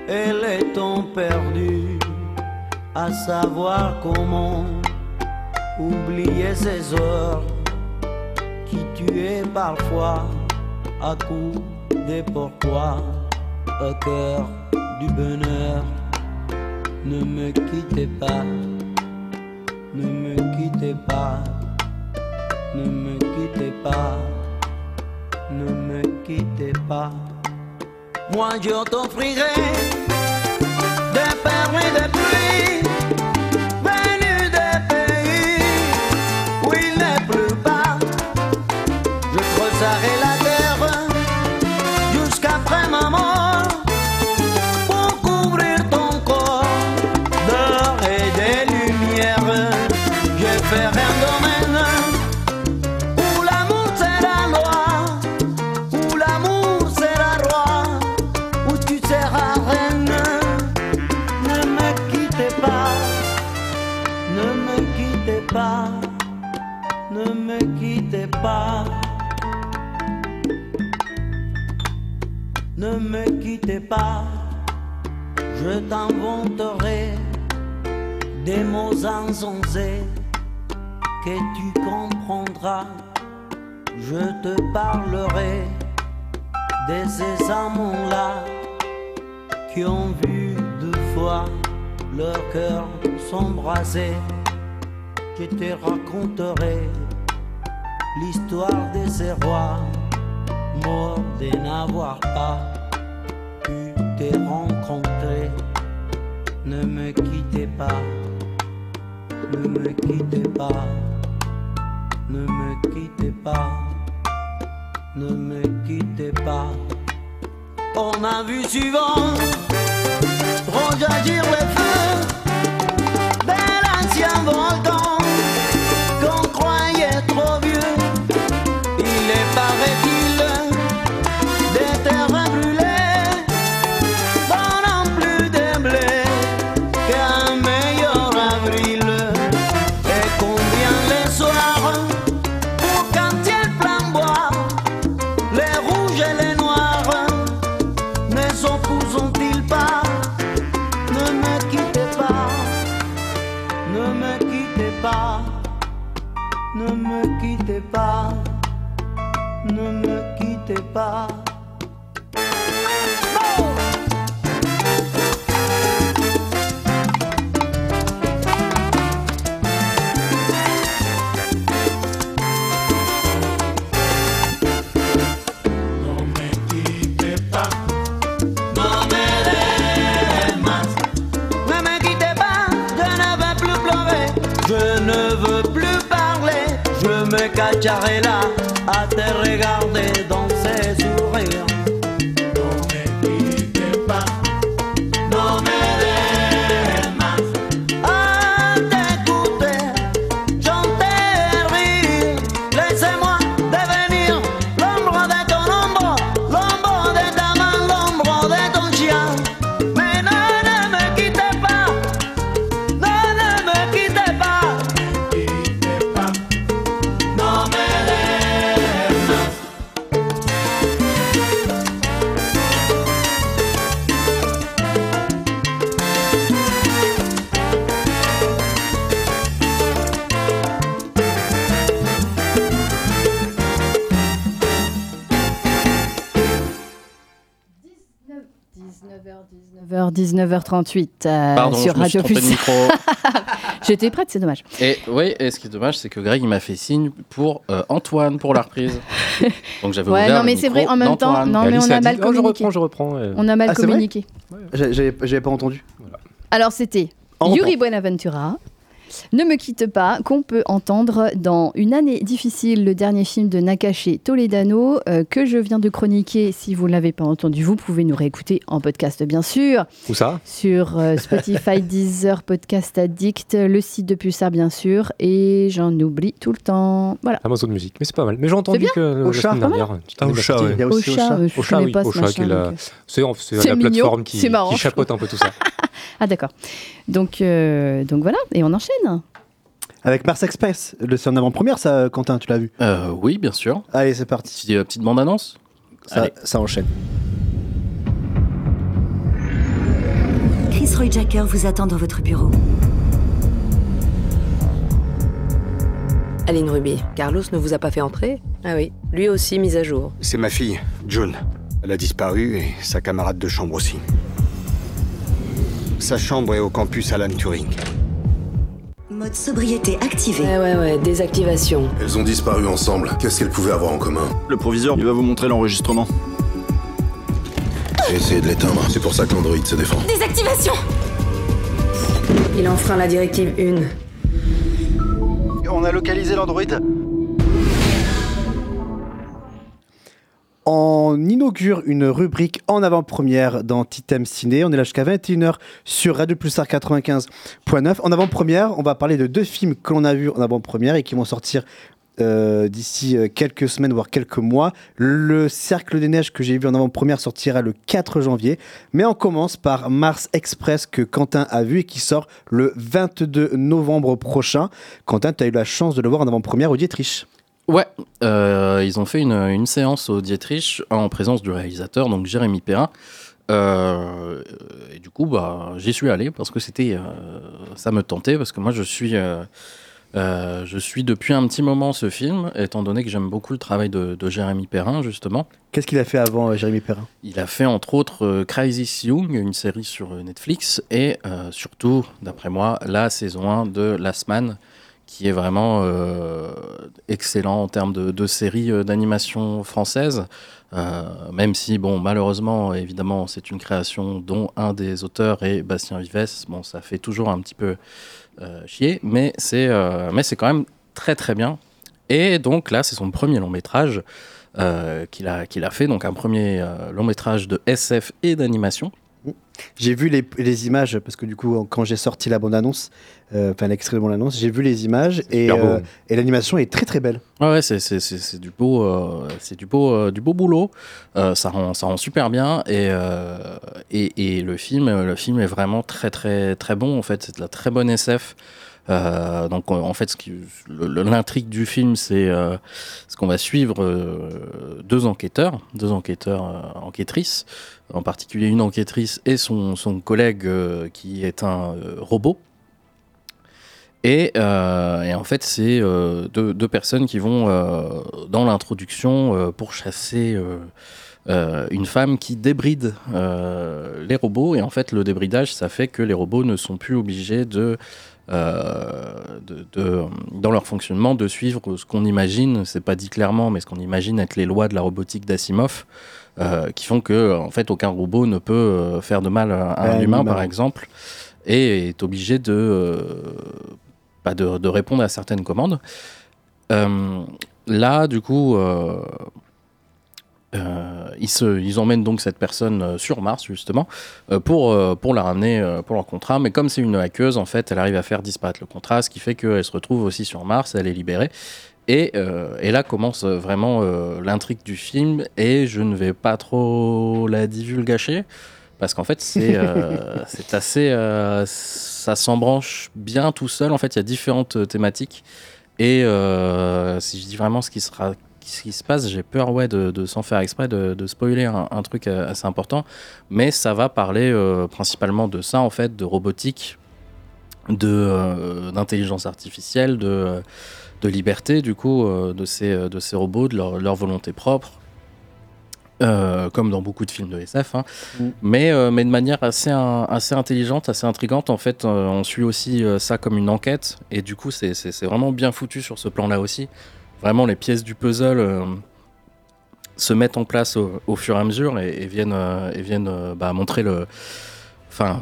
et les temps perdus, à savoir comment oublier ces heures qui tuaient parfois à coups des pourquoi au cœur du bonheur. Ne me quittez pas, quittez pas, ne me quittez pas, ne me quittez pas. Moi je t'offrirai des perles et des pluies venues des pays où il n'est plus bas. Je me quittez pas, je t'inventerai des mots insensés que tu comprendras. Je te parlerai de ces amants-là qui ont vu deux fois leur cœur s'embraser. Je te raconterai l'histoire de ces rois morts de n'avoir pas rencontrer. Ne me quittez pas, ne me quittez pas, ne me quittez pas, ne me quittez pas. On a vu souvent rejaillir les feux de l'ancien volcan 19h38 euh, Pardon, sur je me suis Radio de Pulsar. micro. J'étais prête, c'est dommage. Et oui, et ce qui est dommage, c'est que Greg il m'a fait signe pour euh, Antoine pour la reprise. Donc j'avais Ouais, ouvert non, mais c'est vrai, en même temps, non, mais Alice on a a dit, mal oh, je communiqué. reprends, je reprends. euh. On a mal Ah, communiqué. J'avais pas entendu. Alors c'était Yuri Buenaventura. Ne me quitte pas, qu'on peut entendre dans Une année difficile, le dernier film de Nakache Toledano, euh, que je viens de chroniquer. Si vous ne l'avez pas entendu, vous pouvez nous réécouter en podcast, bien sûr, Où ça? Sur euh, Spotify, Deezer, Podcast Addict, le site de Pulsar, bien sûr, et j'en oublie tout le temps. Voilà. Amazon Music, mais c'est pas mal. Mais j'ai entendu bien que semaine Pas dernière, tu Ah, sorti. ouais. Il y a aussi Ocha, Ocha. euh, je oui, pas ce Ocha, machin, qui est la- donc, c'est la plateforme qui, qui chapeaute un peu tout ça. Ah d'accord. Donc, euh, donc voilà, et on enchaîne. Avec Mars Express. Le- C'est en avant-première, ça, Quentin, tu l'as vu? Euh, oui, bien sûr. Allez, c'est parti. Petite, euh, petite bande-annonce? Ça, Allez. ça enchaîne. Chris Roy Jacker vous attend dans votre bureau. Aline Ruby, Carlos ne vous a pas fait entrer? Ah oui, lui aussi mise à jour. C'est ma fille, June. Elle a disparu et sa camarade de chambre aussi. Sa chambre est au campus Alan Turing. Mode sobriété activé. Ouais, ouais, ouais, désactivation. Elles ont disparu ensemble. Qu'est-ce qu'elles pouvaient avoir en commun Le proviseur, il va vous montrer l'enregistrement. J'ai essayé de l'éteindre. C'est pour ça que l'androïde se défend. Désactivation Il enfreint la directive 1. On a localisé l'androïde. On inaugure une rubrique en avant-première dans Titem Ciné. On est là jusqu'à 21h sur Radio Pulsar 95.9. En avant-première, on va parler de deux films que l'on a vus en avant-première et qui vont sortir euh, d'ici euh, quelques semaines, voire quelques mois. Le Cercle des Neiges que j'ai vu en avant-première sortira le 4 janvier. Mais on commence par Mars Express que Quentin a vu et qui sort le 22 novembre prochain. Quentin, tu as eu la chance de le voir en avant-première au Dietrich. Ouais, euh, ils ont fait une, une séance au Dietrich en présence du réalisateur, donc Jérémy Perrin. Euh, et du coup, bah, j'y suis allé parce que c'était, euh, ça me tentait parce que moi, je suis, je suis depuis un petit moment ce film, étant donné que j'aime beaucoup le travail de, de Jérémy Perrin justement. Qu'est-ce qu'il a fait avant, Jérémy Perrin? Il a fait entre autres Crisis Young, une série sur Netflix, et surtout, d'après moi, la saison 1 de Last Man, qui est vraiment euh, excellent en termes de, de série euh, d'animation française. Euh, même si, bon, malheureusement, évidemment, c'est une création dont un des auteurs est Bastien Vives. Bon, ça fait toujours un petit peu chier, mais c'est mais quand même très très bien. Et donc là, c'est son premier long métrage qu'il a, qu'il a fait, donc un premier long métrage de SF et d'animation. J'ai vu les, les images parce que du coup, quand j'ai sorti la bande-annonce, enfin l'extrait de bande-annonce, j'ai vu les images et, euh, et l'animation est très très belle. Ouais, ouais, c'est, c'est, c'est, c'est du beau, euh, c'est du beau, euh, du beau boulot. Euh, ça rend, ça rend super bien et, euh, et, et le film, le film est vraiment très très très bon. En fait, c'est de la très bonne SF. Euh, donc en fait, ce qui, le- le- l'intrigue du film, c'est euh, ce qu'on va suivre euh, deux enquêteurs, deux enquêteurs, euh, enquêtrices, en particulier une enquêtrice et son, son collègue euh, qui est un euh, robot. Et, euh, et en fait, c'est euh, deux, deux personnes qui vont, euh, dans l'introduction, euh, pourchasser une femme qui débride les robots. Et en fait, le débridage, ça fait que les robots ne sont plus obligés de, de, de- dans leur fonctionnement, de suivre ce qu'on imagine, c'est pas dit clairement, mais ce qu'on imagine être les lois de la robotique d'Asimov. qui font que en fait aucun robot ne peut faire de mal à, à un humain humain. par exemple et est obligé de de, répondre à certaines commandes. Euh, là, du coup, euh, euh, ils, emmènent donc cette personne sur Mars, justement, pour, la ramener pour leur contrat. Mais comme c'est une hackeuse, en fait, elle arrive à faire disparaître le contrat, ce qui fait qu'elle se retrouve aussi sur Mars, elle est libérée. Et, là commence vraiment l'intrigue du film, et je ne vais pas trop la divulgacher, parce qu'en fait, c'est euh, assez. euh, ça s'embranche bien tout seul. En fait, il y a différentes euh, thématiques. Et euh, si je dis vraiment ce qui sera ce qui se passe, j'ai peur ouais, de, de sans faire exprès de, de spoiler un, un truc assez important. Mais ça va parler principalement de ça, en fait, de robotique, de, d'intelligence artificielle, de, de liberté, du coup, de, ces, de ces robots, de leur, leur volonté propre. Euh, comme dans beaucoup de films de SF, hein. mais, euh, mais de manière assez, un- assez intelligente, assez intrigante. En fait, euh, on suit aussi ça comme une enquête, et du coup, c'est vraiment bien foutu sur ce plan-là aussi. Vraiment, les pièces du puzzle se mettent en place au, au fur et à mesure et, et viennent, et viennent bah, montrer le, enfin,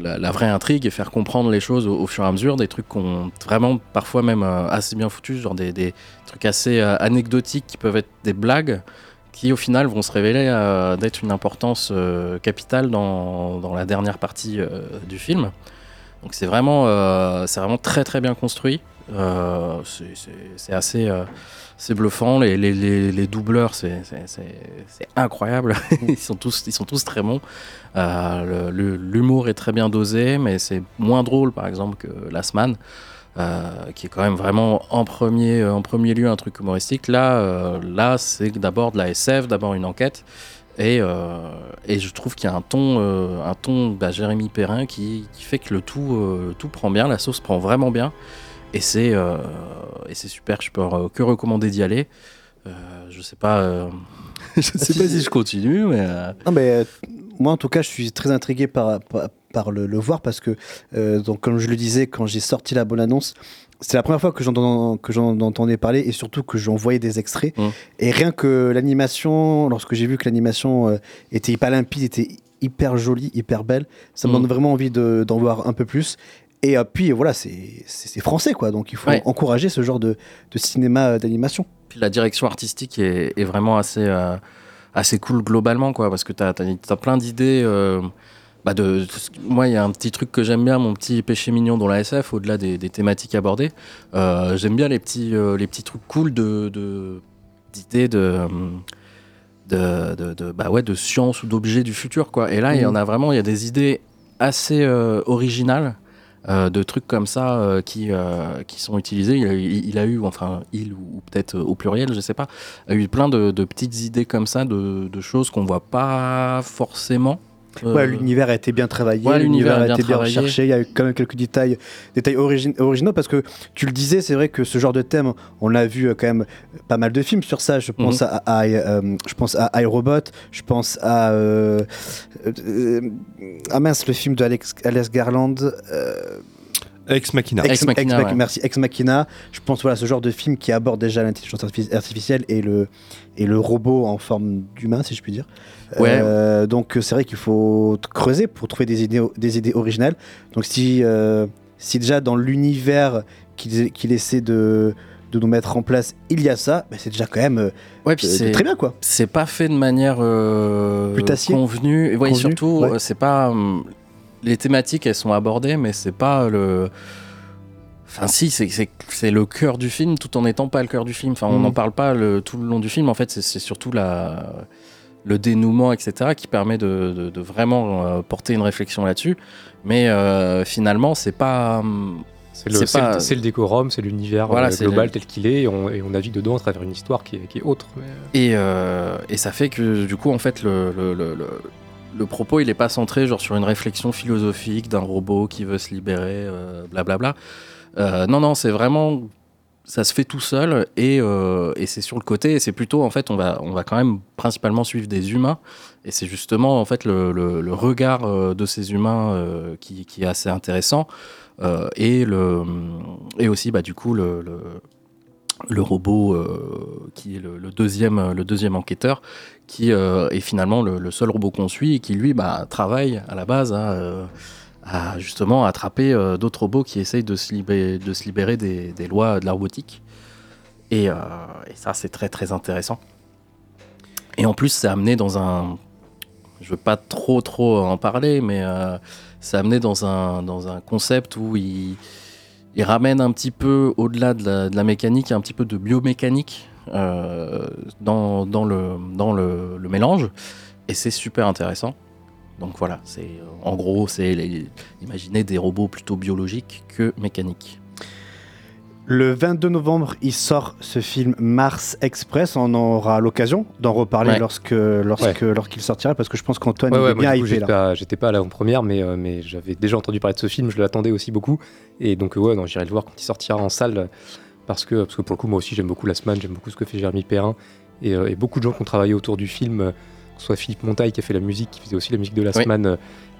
la, la vraie intrigue et faire comprendre les choses au, au fur et à mesure, des trucs qu'on vraiment parfois même assez bien foutus, genre des, des trucs assez anecdotiques qui peuvent être des blagues qui au final vont se révéler euh, d'être une importance euh, capitale dans, dans la dernière partie euh, du film. Donc c'est vraiment, c'est vraiment très très bien construit. C'est- assez c'est bluffant. Les, les, les, les doubleurs, c'est incroyable. ils, sont tous, ils sont tous très bons. L'humour est très bien dosé, mais c'est moins drôle par exemple que Last Man. Euh, qui est quand même vraiment en premier, en premier lieu un truc humoristique. Là, euh, là c'est d'abord de la SF, d'abord une enquête. Et, euh, et je trouve qu'il y a un ton, euh, un ton bah, Jérémy Perrin qui, qui fait que le tout, euh, tout prend bien, la sauce prend vraiment bien. Et c'est euh, et c'est super, je peux euh, que recommander d'y aller. Euh, je sais pas, euh, je sais pas si je continue, mais euh, Non, mais euh, moi, en tout cas, je suis très intrigué par, par, par le, le voir parce que, euh, donc, comme je le disais, quand j'ai sorti la bonne annonce, c'est la première fois que j'en que j'en entendais parler et surtout que j'en voyais des extraits. Mmh. Et rien que l'animation, lorsque j'ai vu que l'animation euh, était hyper limpide, était hyper jolie, hyper belle, ça me Mmh. donne vraiment envie de- d'en voir un peu plus. Et euh, puis voilà, c'est français quoi, donc il faut Ouais. encourager ce genre de, de cinéma d'animation. Puis la direction artistique est, est vraiment assez, assez cool globalement, quoi, parce que tu as, plein d'idées. euh, bah de, moi, il y a un petit truc que j'aime bien, mon petit péché mignon dans la SF, au-delà des, des thématiques abordées. Euh, j'aime bien les petits, euh, les petits trucs cool de, d'idées de, de, de, de- bah ouais, de science ou d'objets du futur. Quoi. Et là, il y en a vraiment, il y a des idées assez euh, originales. euh, de trucs comme ça euh, qui, euh, qui sont utilisés. Il a, il- il a eu, enfin, il ou, peut-être euh, au pluriel, je sais pas, a eu plein de, de petites idées comme ça, de, de choses qu'on voit pas forcément. Ouais, l'univers a été bien travaillé, ouais, l'univers a été bien travaillé. recherché, il y a eu quand même quelques détails, détails origin- originaux parce que tu le disais, c'est vrai que ce genre de thème, on a vu euh, quand même pas mal de films sur ça. Je pense Mhm. à, à, euh, je pense à iRobot, je pense à euh, euh, ah mince le film de Alex, Alex Garland. Ex Machina. Ex, Ex Machina, Ex Mach- ouais. Merci, Ex Machina. Je pense voilà ce genre de film qui aborde déjà l'intelligence artifici- artificielle et le et le robot en forme d'humain, si je puis dire. Ouais. Euh, donc c'est vrai qu'il faut creuser pour trouver des idées des idées originales. Donc si euh, si déjà dans l'univers qu'il essaie de de nous mettre en place, il y a ça, bah, c'est déjà quand même euh, Ouais, euh, c'est très bien quoi. C'est pas fait de manière euh, convenue. Et ouais, Convenue, surtout, ouais. c'est pas hum, les thématiques, elles sont abordées, mais c'est pas le. Enfin, si, c'est- le cœur du film, tout en n'étant pas le cœur du film. Enfin, on Mhm. n'en parle pas le, tout le long du film. En fait, c'est- surtout la, le dénouement, etc., qui permet de, de- de vraiment euh, porter une réflexion là-dessus. Mais euh, finalement, c'est pas. C'est le, décorum, c'est l'univers Voilà, euh, global tel qu'il est, et on, et on navigue dedans à travers une histoire qui est, qui est autre. mais, Et, euh, et ça fait que du coup, en fait, le, le, le, propos, il est pas centré genre sur une réflexion philosophique d'un robot qui veut se libérer, euh, blablabla. Euh, non, non, c'est vraiment, ça se fait tout seul et, euh, et c'est sur le côté. Et c'est plutôt, en fait, on va, on va quand même principalement suivre des humains. Et c'est justement, en fait, le, regard de ces humains qui, est assez intéressant. Et, le, et aussi, bah, du coup, le, le, robot qui est le, deuxième, le deuxième enquêteur, qui euh, est finalement le, seul robot qu'on suit et qui lui bah, travaille à la base à, euh, à justement attraper euh, d'autres robots qui essayent de se libérer, de se libérer des, lois de la robotique. Et, euh, ça, c'est très très intéressant. Et en plus, c'est amené dans un. Je veux pas trop trop en parler, mais euh, c'est amené dans un, dans un concept où il, ramène un petit peu au-delà de la, de la mécanique, un petit peu de biomécanique euh, dans, dans, le, dans le, le mélange. Et c'est super intéressant. Donc voilà, c'est en gros, c'est imaginer des robots plutôt biologiques que mécaniques. Le 22 novembre, il sort ce film Mars Express. On aura l'occasion d'en reparler Ouais. lorsque, lorsque, lorsqu'il sortira, parce que je pense qu'Antoine Ouais, il ouais, est bien coup, hypé là. pas- J'étais pas à l'avant-première, mais, euh, mais j'avais déjà entendu parler de ce film, je l'attendais aussi beaucoup. Et donc, euh, ouais, non, j'irai le voir quand il sortira en salle, parce que, parce que pour le coup, moi aussi, j'aime beaucoup La Semaine, j'aime beaucoup ce que fait Jérémy Perrin. Et, euh, et beaucoup de gens qui ont travaillé autour du film, euh, que ce soit Philippe Montaille qui a fait la musique, qui faisait aussi la musique de La Oui. Semaine, euh,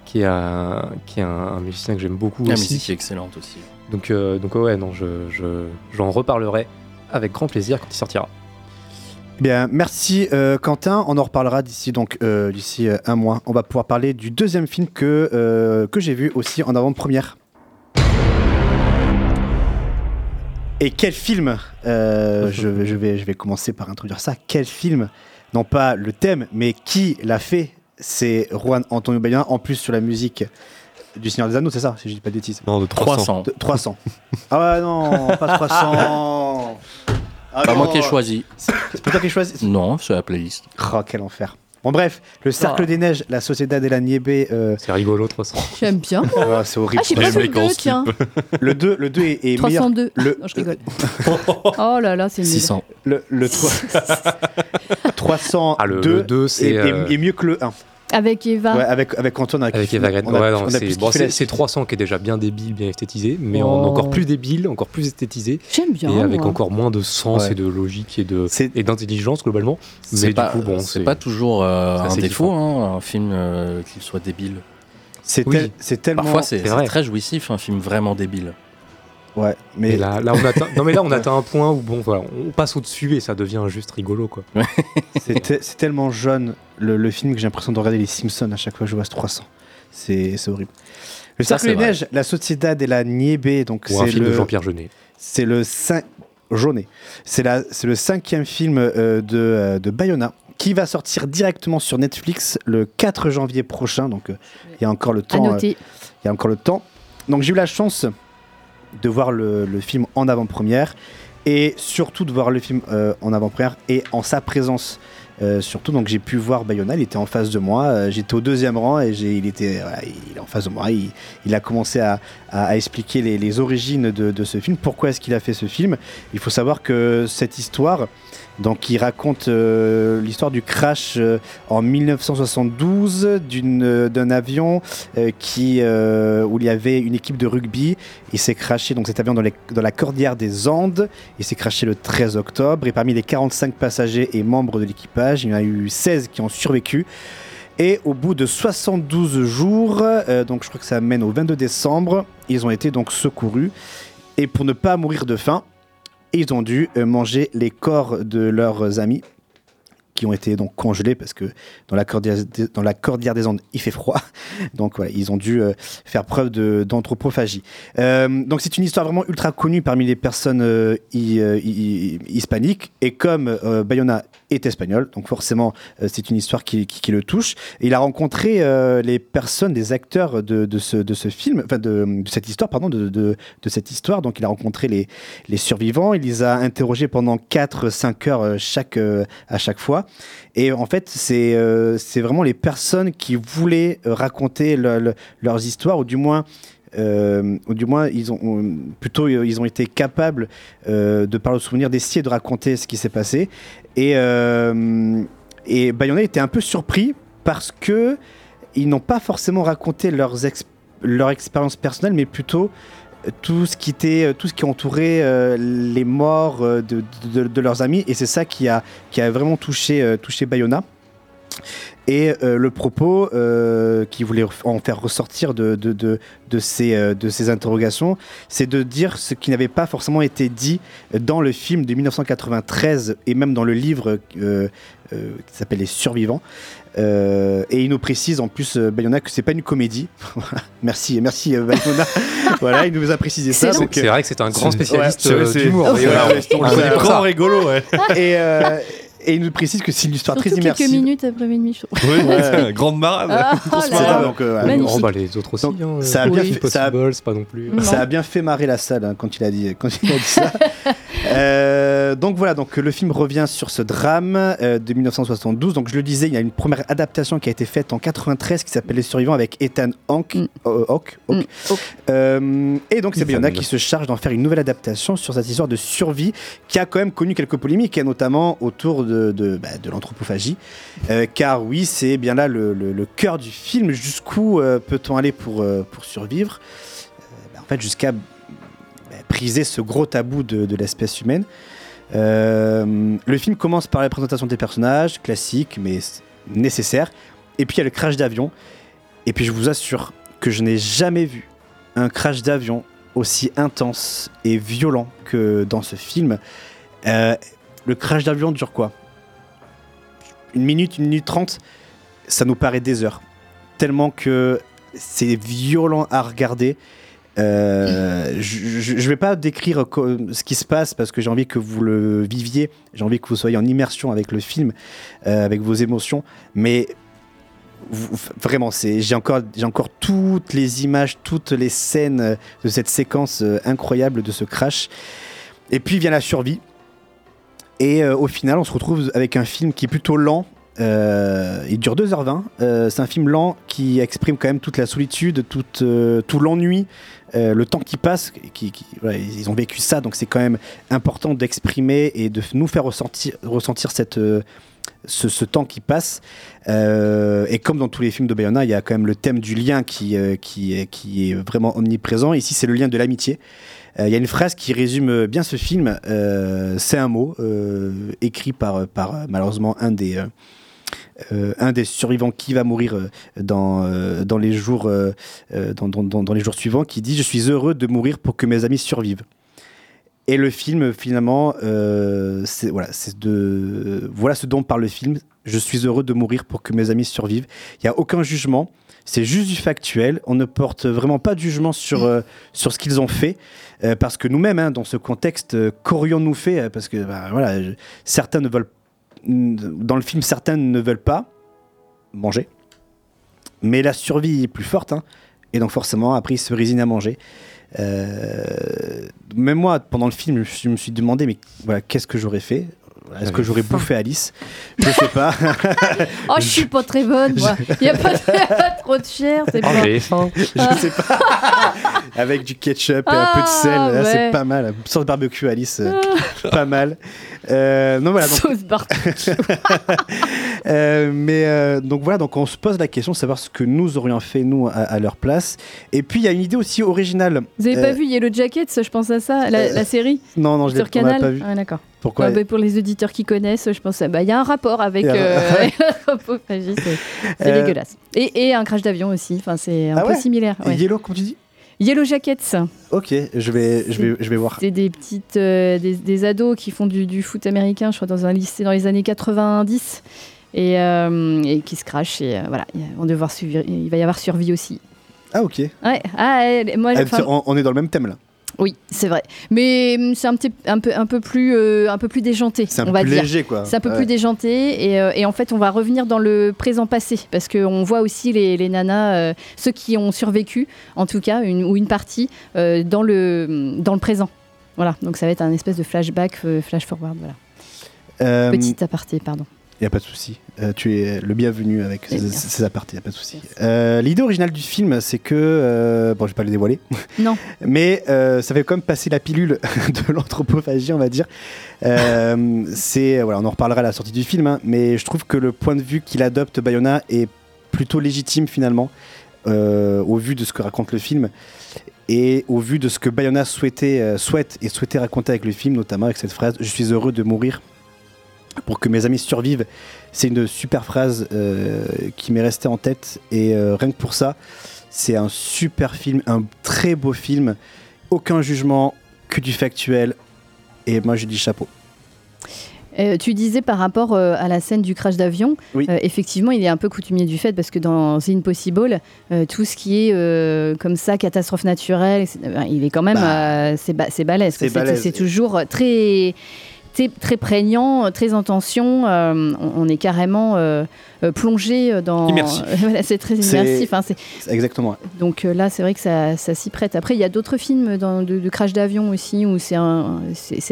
qui est, un, qui est un, un musicien que j'aime beaucoup La aussi. musique est excellente aussi. Donc, euh, donc ouais, non, je, je- j'en reparlerai avec grand plaisir quand il sortira. Bien, merci euh, Quentin. On en reparlera d'ici donc euh, d'ici euh, un mois. On va pouvoir parler du deuxième film que euh, que j'ai vu aussi en avant-première. Et quel film euh, je, vais- je vais je vais commencer par introduire ça. Quel film Non pas le thème, mais qui l'a fait C'est Juan Antonio Bayona. En plus sur la musique du Seigneur des Anneaux, c'est ça Si je dis pas de bêtises? Non, de 300. 300. De- 300. ah ouais non, pas 300. Ah Pas moi qui ai choisi. C'est pas toi qui choisis Non, c'est la playlist. Oh, quel enfer. Bon, bref, le Cercle Ah. des Neiges, la Sociedad de la Nieve. euh, C'est rigolo, 300. J'aime bien. oh, c'est horrible. Ah, j'ai pas vu le 2, tiens. Le 2, le 2 est, est meilleur. 302. Le, Non, je rigole. Oh là là, c'est. 600. le, le trois- 302 Ah, le- le deux, c'est, est, est- euh, est mieux que le 1. Avec Eva. Ouais, avec, avec Antoine. Avec kiffé- Eva Green. on a- Ouais, non, on a c'est plus bon, c'est- la- c'est 300 qui est déjà bien débile, bien esthétisé, mais en Oh. encore plus débile, encore plus esthétisé. J'aime bien. et avec moi. encore moins de sens Ouais. et de logique et de C'est- et d'intelligence globalement. Mais C'est du pas, coup, bon, c'est pas toujours euh, c'est un défaut, hein, un film euh, qu'il soit débile. C'est Oui. tel- c'est tellement. Parfois, c'est très jouissif, un film vraiment débile. Ouais, mais là, là, on atteint, non mais là on atteint un point où bon voilà, on passe au-dessus et ça devient juste rigolo quoi. c'est te- c'est tellement jeune le, le film que j'ai l'impression de regarder les Simpsons à chaque fois que je vois ce 300. C'est c'est horrible. Le Ça, Cercle des vrai. Neiges, la Sociedad de la Nieve, donc Ou un c'est film le. de Jean-Pierre Jeunet. C'est le cin- Jaunet. C'est la- le cinquième film euh, de, euh, de Bayona qui va sortir directement sur Netflix le 4 janvier prochain. Donc euh, il y a encore le temps. euh, il y a encore le temps. Donc j'ai eu la chance de voir le, le film en avant-première et surtout de voir le film euh, en avant-première et en sa présence. Euh, surtout, donc j'ai pu voir Bayona, il était en face de moi, euh, j'étais au deuxième rang et il était il est en face de moi, il, a commencé à, expliquer les, les origines de, de ce film, pourquoi est-ce qu'il a fait ce film? Il faut savoir que cette histoire, donc il raconte euh, l'histoire du crash euh, en 1972 d'une, euh, d'un avion qui, où il y avait une équipe de rugby. Il s'est crashé donc cet avion dans, la cordillère des Andes. Il s'est crashé le 13 octobre et parmi les 45 passagers et membres de l'équipage, il y en a eu 16 qui ont survécu. Et au bout de 72 jours, donc je crois que ça mène au 22 décembre, ils ont été donc secourus. Et pour ne pas mourir de faim, ils ont dû euh, manger les corps de leurs amis qui ont été donc congelés parce que dans la cordillère, des- Andes, il fait froid. Donc voilà, ils ont dû euh, faire preuve d'anthropophagie. Euh, donc c'est une histoire vraiment ultra connue parmi les personnes euh, hi- hi- hi- hispaniques. Et comme Bayona est espagnol, donc forcément c'est une histoire qui, le touche. Il a rencontré les personnes, des acteurs de, ce, film, enfin de, cette histoire, pardon, de, cette histoire. Donc il a rencontré les, les survivants, il les a interrogés pendant 4-5 heures à chaque fois. Et en fait, c'est euh, vraiment les personnes qui voulaient euh, raconter le- le- leurs histoires, ou du moins, euh, ou du moins ils ont, plutôt euh, ils ont été capables de par le souvenir d'essayer de raconter ce qui s'est passé. Et, et Bayona était un peu surpris parce que ils n'ont pas forcément raconté leurs ex- leur expérience personnelle, mais plutôt tout ce qui était euh, tout ce qui entourait euh, les morts euh, de, de- leurs amis et c'est ça qui a qui a vraiment touché touché Bayona et le propos qui voulait en faire ressortir de, de, de, ces, de ces interrogations, c'est de dire ce qui n'avait pas forcément été dit dans le film de 1993 et même dans le livre qui s'appelle Les Survivants. Euh, et il nous précise en plus, euh, Bayona, que c'est pas une comédie. Merci, merci euh, Bayona. voilà, il nous a précisé ça. C'est- donc, c'est euh, vrai que c'est un grand spécialiste, c'est- euh, c'est- d'humour. ouais, ouais, ouais, ouais, pour ouais. ça. rigolo, ouais. Et, euh, et il nous précise que c'est une histoire Surtout très quelques immersive. minutes après minuit. trouve. Oui, Ouais. grande marade. Ah, oh C'est là donc, euh. Oh, bah, les autres aussi. hein, ça a bien oui. fait- ça a- Possible, c'est pas non plus. Non. Ça a bien fait marrer la salle hein, quand il a dit, quand il a dit ça. Euh, donc voilà, donc le film revient sur ce drame euh, de 1972. Donc je le disais, il y a une première adaptation qui a été faite en 93 qui s'appelle Les Survivants avec Ethan Hawke. Mm. euh, Hawke. Mm. Euh, et donc c'est Ethan. Bayona qui se charge d'en faire une nouvelle adaptation sur cette histoire de survie qui a quand même connu quelques polémiques, et notamment autour de, de, bah, de l'anthropophagie. Euh, car oui, c'est bien là le, le- le cœur du film. Jusqu'où euh, peut-on aller pour, euh, pour survivre? Euh, bah, En fait, jusqu'à briser ce gros tabou de, l'espèce humaine. Euh, le film commence par la présentation des personnages, classique mais nécessaire. Et puis il y a le crash d'avion. Et puis je vous assure que je n'ai jamais vu un crash d'avion aussi intense et violent que dans ce film. Euh, le crash d'avion dure quoi? Une minute, une minute trente, ça nous paraît des heures. Tellement que c'est violent à regarder. Euh, je ne vais pas décrire ce qui se passe parce que j'ai envie que vous le viviez, j'ai envie que vous soyez en immersion avec le film, euh, avec vos émotions, mais vraiment, j'ai encore, toutes les images, toutes les scènes euh, de cette séquence incroyable de ce crash. Et puis vient la survie. Et au final, on se retrouve avec un film qui est plutôt lent. Il dure 2h20. Euh, c'est un film lent qui exprime quand même toute la solitude, tout l'ennui, euh, le temps qui passe. Qui, ils ont vécu ça, donc c'est quand même important d'exprimer et de nous faire ressentir, ressentir cette, euh, ce, temps qui passe. Euh, et comme dans tous les films de Bayona, il y a quand même le thème du lien qui, qui, est, qui est vraiment omniprésent. Ici, c'est le lien de l'amitié. Il y a une phrase qui résume bien ce film. c'est un mot écrit par, par malheureusement un des, euh, un des survivants qui va mourir euh, dans, euh, dans, les jours, dans, les jours suivants, qui dit Je suis heureux de mourir pour que mes amis survivent. Et le film, finalement, voilà, voilà ce dont parle le film. Je suis heureux de mourir pour que mes amis survivent. Il n'y a aucun jugement. C'est juste du factuel. On ne porte vraiment pas de jugement sur, sur ce qu'ils ont fait. Parce que nous-mêmes, hein, dans ce contexte, qu'aurions-nous fait Parce que bah, voilà, certains ne veulent. Dans le film, certains ne veulent pas manger. Mais la survie est plus forte. hein. et donc, forcément, après, ils se résignent à manger. Euh, même moi, pendant le film, je me suis demandé, mais voilà, qu'est-ce que j'aurais fait? Est-ce que j'aurais bouffé Alice Je sais pas. Oh, je suis pas très bonne, moi. Il n'y a pas, y a pas trop de chair, c'est Oh, pas. j'ai faim. je sais pas. Avec du ketchup et un peu de sel, Ah, là, c'est pas mal. Sauce barbecue, Alice, pas mal. Euh, non, voilà, donc, Sauce barbecue. Euh, mais euh, donc voilà, donc on se pose la question de savoir ce que nous aurions fait nous à, à leur place. Et puis il y a une idée aussi originale. Vous avez Euh, pas vu Yellow Jackets, je pense à ça, la, euh, la série Non, non, je l'ai Canal. pas vu. Ah, d'accord. Pourquoi bah, Pour les auditeurs qui connaissent, je pense bah, il y a un rapport avec euh, l'anthropophagie, c'est Euh, dégueulasse. Et, et un crash d'avion aussi, enfin, c'est un Ah peu ouais similaire. ouais. Yellow, comment tu dis? Yellow Jackets. Ok, je vais, je vais, je vais voir. C'est des petites, euh, des, des ados qui font du, du foot américain, je crois, dans un lycée dans les années 90, et, euh, et qui se crachent. Et euh, voilà, on va devoir suivre- il va y avoir survie aussi. Ah ok. Ouais, ah, elle- moi, Ah, on, on est dans le même thème là. oui, c'est vrai. Mais hum, c'est un, petit, un, peu, un, peu plus, euh, un peu plus déjanté, C'est un on peu va plus dire. léger, quoi. C'est un peu Ouais. plus déjanté. Et, euh, et en fait, on va revenir dans le présent-passé. Parce qu'on voit aussi les, les nanas, euh, ceux qui ont survécu, en tout cas, une, ou une partie, dans, le, dans le présent. Voilà, donc ça va être un espèce de flashback, flash-forward. Voilà. Petit aparté, pardon. Il n'y a pas de souci. Euh, tu es le bienvenu avec ces, ces apartés, il n'y a pas de souci. Euh, L'idée originale du film, c'est que. euh, bon, je ne vais pas le dévoiler. Non. Mais ça fait quand même passer la pilule de l'anthropophagie, on va dire. C'est voilà, on en reparlera à la sortie du film, hein, mais je trouve que le point de vue qu'il adopte Bayona est plutôt légitime finalement, au vu de ce que raconte le film et au vu de ce que Bayona souhaitait, souhaite et souhaitait raconter avec le film, notamment avec cette phrase "Je suis heureux de mourir pour que mes amis survivent". C'est une super phrase euh, qui m'est restée en tête et euh, rien que pour ça, c'est un super film, un très beau film, aucun jugement, que du factuel. Et moi, je dis chapeau. Euh, tu disais par rapport euh, à la scène du crash d'avion, Oui. euh, effectivement, il est un peu coutumier du fait parce que dans The Impossible, tout ce qui est comme ça, catastrophe naturelle, ben, il est quand même, Bah, c'est ba- balèze. C'est toujours très, très, très prégnant, très en tension. euh, on, on est carrément euh, euh, plongé dans. Immersif. voilà, c'est très immersif. hein, Exactement. donc euh, là, c'est vrai que ça, ça s'y prête. Après, il y a d'autres films dans- de, de crash d'avion aussi où c'est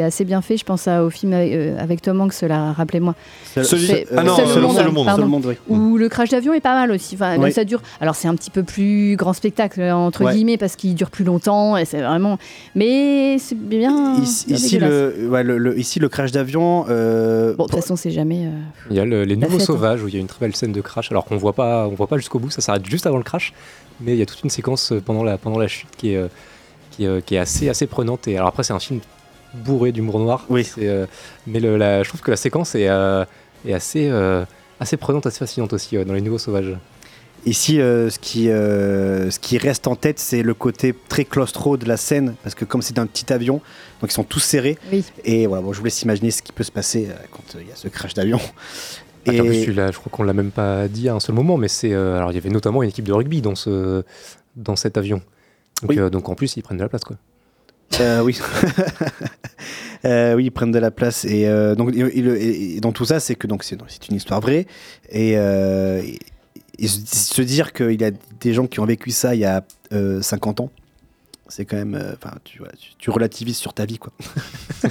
assez bien fait. Je pense à- au film avec, euh, avec Tom Hanks, là, rappelez-moi. Celui- C'est- Ah non, Seul Seul- au monde, Seul au monde, pardon. Seul au monde, oui. Où le crash d'avion est pas mal aussi. Enfin, Oui. ça dure. Alors c'est un petit peu plus grand spectacle entre Ouais. guillemets parce qu'il dure plus longtemps et c'est vraiment. Mais c'est bien. Ici, le, ouais, le- le- ici, le crash d'avion. euh, Bon, de toute façon, c'est jamais. euh, Il y a le- les nouveaux fête, hein. sauvages où il y a une très belle scène de crash alors qu'on voit pas on voit pas jusqu'au bout ça s'arrête juste avant le crash mais il y a toute une séquence euh, pendant la pendant la chute qui est qui, est, qui est assez assez prenante et alors après c'est un film bourré d'humour noir Oui. Euh, mais le- la- je trouve que la séquence est, euh, est assez euh, assez prenante assez fascinante aussi euh, dans les nouveaux sauvages Ici, euh, ce, qui, euh, ce qui reste en tête, c'est le côté très claustro de la scène, parce que comme c'est un petit avion, donc ils sont tous serrés. Oui. Et voilà, bon, je vous laisse imaginer ce qui peut se passer euh, quand euh, il y a ce crash d'avion. Et... Celui-là, je crois qu'on l'a même pas dit à un seul moment, mais c'est. euh, alors, il y avait notamment une équipe de rugby dans, ce, dans cet avion. Donc, Oui. euh, donc en plus, ils prennent de la place, quoi. Euh, oui. Euh, oui, ils prennent de la place. Et euh, donc, et- et le- et- et dans tout ça, c'est que donc c'est c'est une histoire vraie. Et, euh, et- se dire qu'il y a des gens qui ont vécu ça il y a euh, 50 ans, c'est quand même. euh, Enfin, tu, vois, tu, tu relativises sur ta vie, quoi.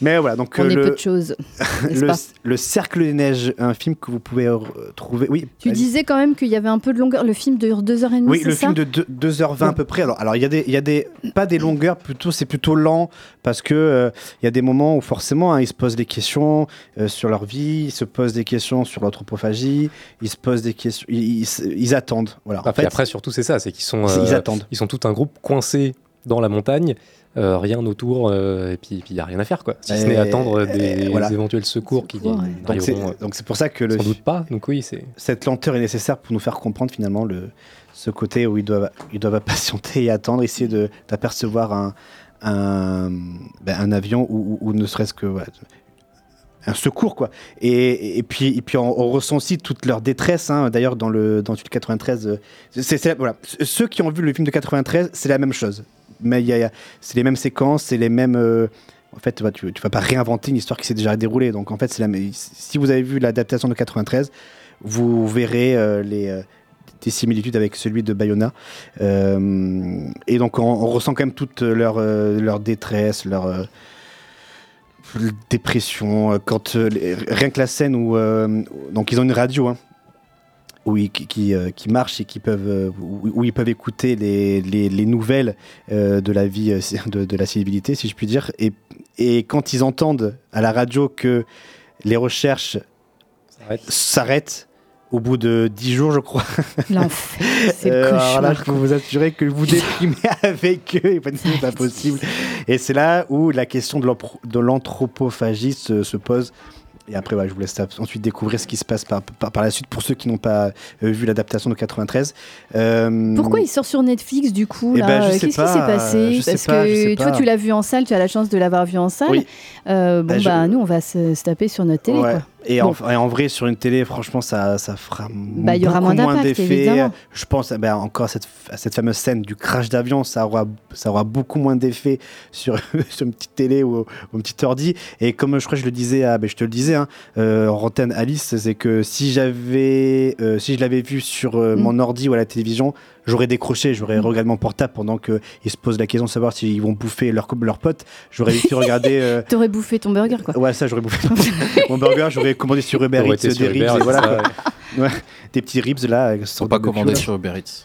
Mais voilà, donc On euh, est le, peu de choses, le, Cercle des Neiges, un film que vous pouvez trouver. Oui. Tu disais quand même qu'il y avait un peu de longueur. Le film dure 2h30, Oui, le ça film de deux- 2h20 à peu près. Alors, alors il y a des, il y a des, pas des longueurs, plutôt, c'est plutôt lent parce que euh, il y a des moments où forcément hein, ils se posent des questions euh, sur leur vie, ils se posent des questions sur l'anthropophagie, ils se posent des questions, ils, ils- ils attendent. Voilà. Ah, puis après, surtout, c'est ça, c'est qu'ils sont. ils attendent. Ils sont tout un groupe coincé dans la montagne, euh, rien autour, euh, et puis il n'y a rien à faire, quoi. Si ce n'est attendre des voilà. éventuels secours qui Donc c'est, n'arriveront, euh, donc c'est pour ça que le, sans doute pas. Donc oui, c'est. cette lenteur est nécessaire pour nous faire comprendre finalement le, ce côté où ils doivent, ils doivent patienter et attendre, essayer de, d'apercevoir un, un, ben, un avion ou, ou- ou ne serait-ce que un secours quoi. Et, et puis, et puis on, on ressent aussi toute leur détresse. hein. D'ailleurs dans le dans le 93, euh, voilà, ceux qui ont vu le film de 93, c'est la même chose. Mais y a- c'est les mêmes séquences, c'est les mêmes. euh, en fait, bah, tu, tu vas pas réinventer une histoire qui s'est déjà déroulée. Donc en fait, c'est si vous avez vu l'adaptation de 93, vous verrez euh, les, des similitudes avec celui de Bayona. Et donc on, on ressent quand même toute leur, leur détresse, leur dépression. euh, Quand, euh, les- rien que la scène où euh, donc ils ont une radio. hein, où ils- qui, qui, qui marchent et qui peuvent, où, où ils peuvent écouter les, les, les nouvelles de la vie, de, de la civilité, si je puis dire. Et, et quand ils entendent à la radio que les recherches s'arrêtent au bout de 10 jours, je crois. L'enfer, c'est le Euh, alors là, cauchemar, je peux vous assurer que vous déprimez avec eux, et c'est pas possible. Et c'est là où la question de l'anthro- de l'anthropophagie se, se pose. Et après, je vous laisse ensuite découvrir ce qui se passe par, par, par la suite pour ceux qui n'ont pas euh, vu l'adaptation de 93. Euh, Pourquoi il sort sur Netflix du coup Eh ben, Qu'est-ce qui s'est passé je sais Parce pas, je sais que toi tu l'as vu en salle, tu as la chance de l'avoir vu en salle. Oui. Euh, bon Bah, je- bah nous on va se, se taper sur notre télé. Ouais. Quoi. Et, en, et en vrai, sur une télé, franchement, ça, ça fera Bah, y aura beaucoup moins moins d'impact, d'effet. évidemment. Je pense ben, encore à cette, à cette fameuse scène du crash d'avion, ça aura, ça aura beaucoup moins d'effet sur, sur une petite télé ou, ou un petit ordi. Et comme je crois que je le disais, à, ben, je te le disais, hein, euh, en antenne Alice, c'est que si j'avais, euh, si je l'avais vu sur euh, Mm. mon ordi ou à la télévision, j'aurais décroché, j'aurais regardé mon portable pendant qu'ils se posent la question de savoir s'ils vont bouffer leur, leur pote. J'aurais pu regarder. euh, T'aurais bouffé ton burger quoi. Ouais, ça, j'aurais bouffé mon burger, j'aurais commandé sur Uber Eats des ribs, Uber, et c'est voilà. ça, quoi. Ouais, des petits ribs là. Faut pas commander sur Uber Eats.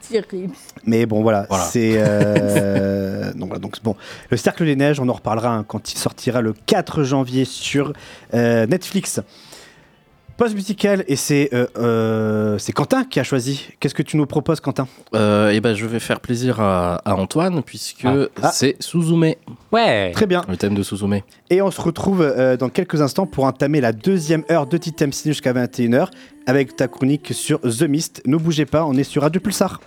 Mais bon, voilà, Voilà. c'est. euh, donc, voilà, donc, bon. Le Cercle des Neiges, on en reparlera hein, quand il sortira le 4 janvier sur euh, Netflix. Post musical, et c'est euh, euh, c'est Quentin qui a choisi. Qu'est-ce que tu nous proposes, Quentin Euh, et ben, je vais faire plaisir à, à Antoine puisque Ah. Ah. c'est Suzume. Ouais. Très bien. Le thème de Suzume. Et on se retrouve euh, dans quelques instants pour entamer la deuxième heure de Titem Ciné jusqu'à 21h avec ta chronique sur The Mist. Ne bougez pas, on est sur Radio Pulsar.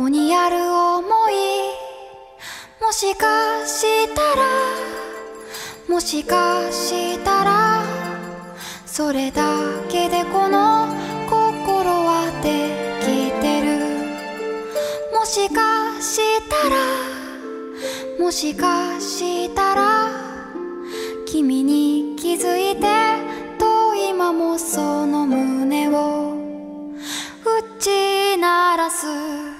こにある想い。もしかしたらもしかしたらそれだけでこの心はできてる。もしかしたらもしかしたら君に気づいてと今もその胸を打ち鳴らす。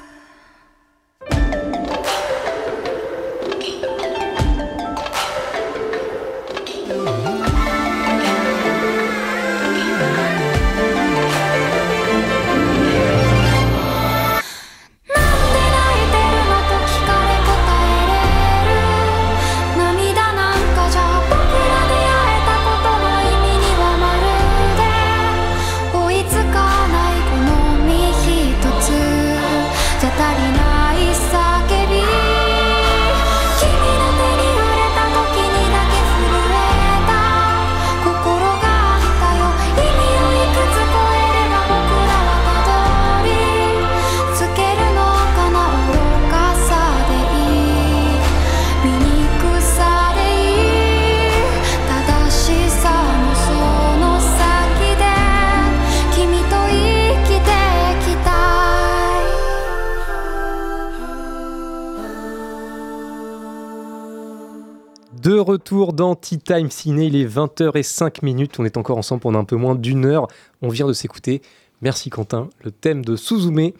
Retour dans Tea Time Ciné, il est 20h05 minutes. On est encore ensemble pendant un peu moins d'une heure. On vient de s'écouter, merci Quentin, le thème de Suzume,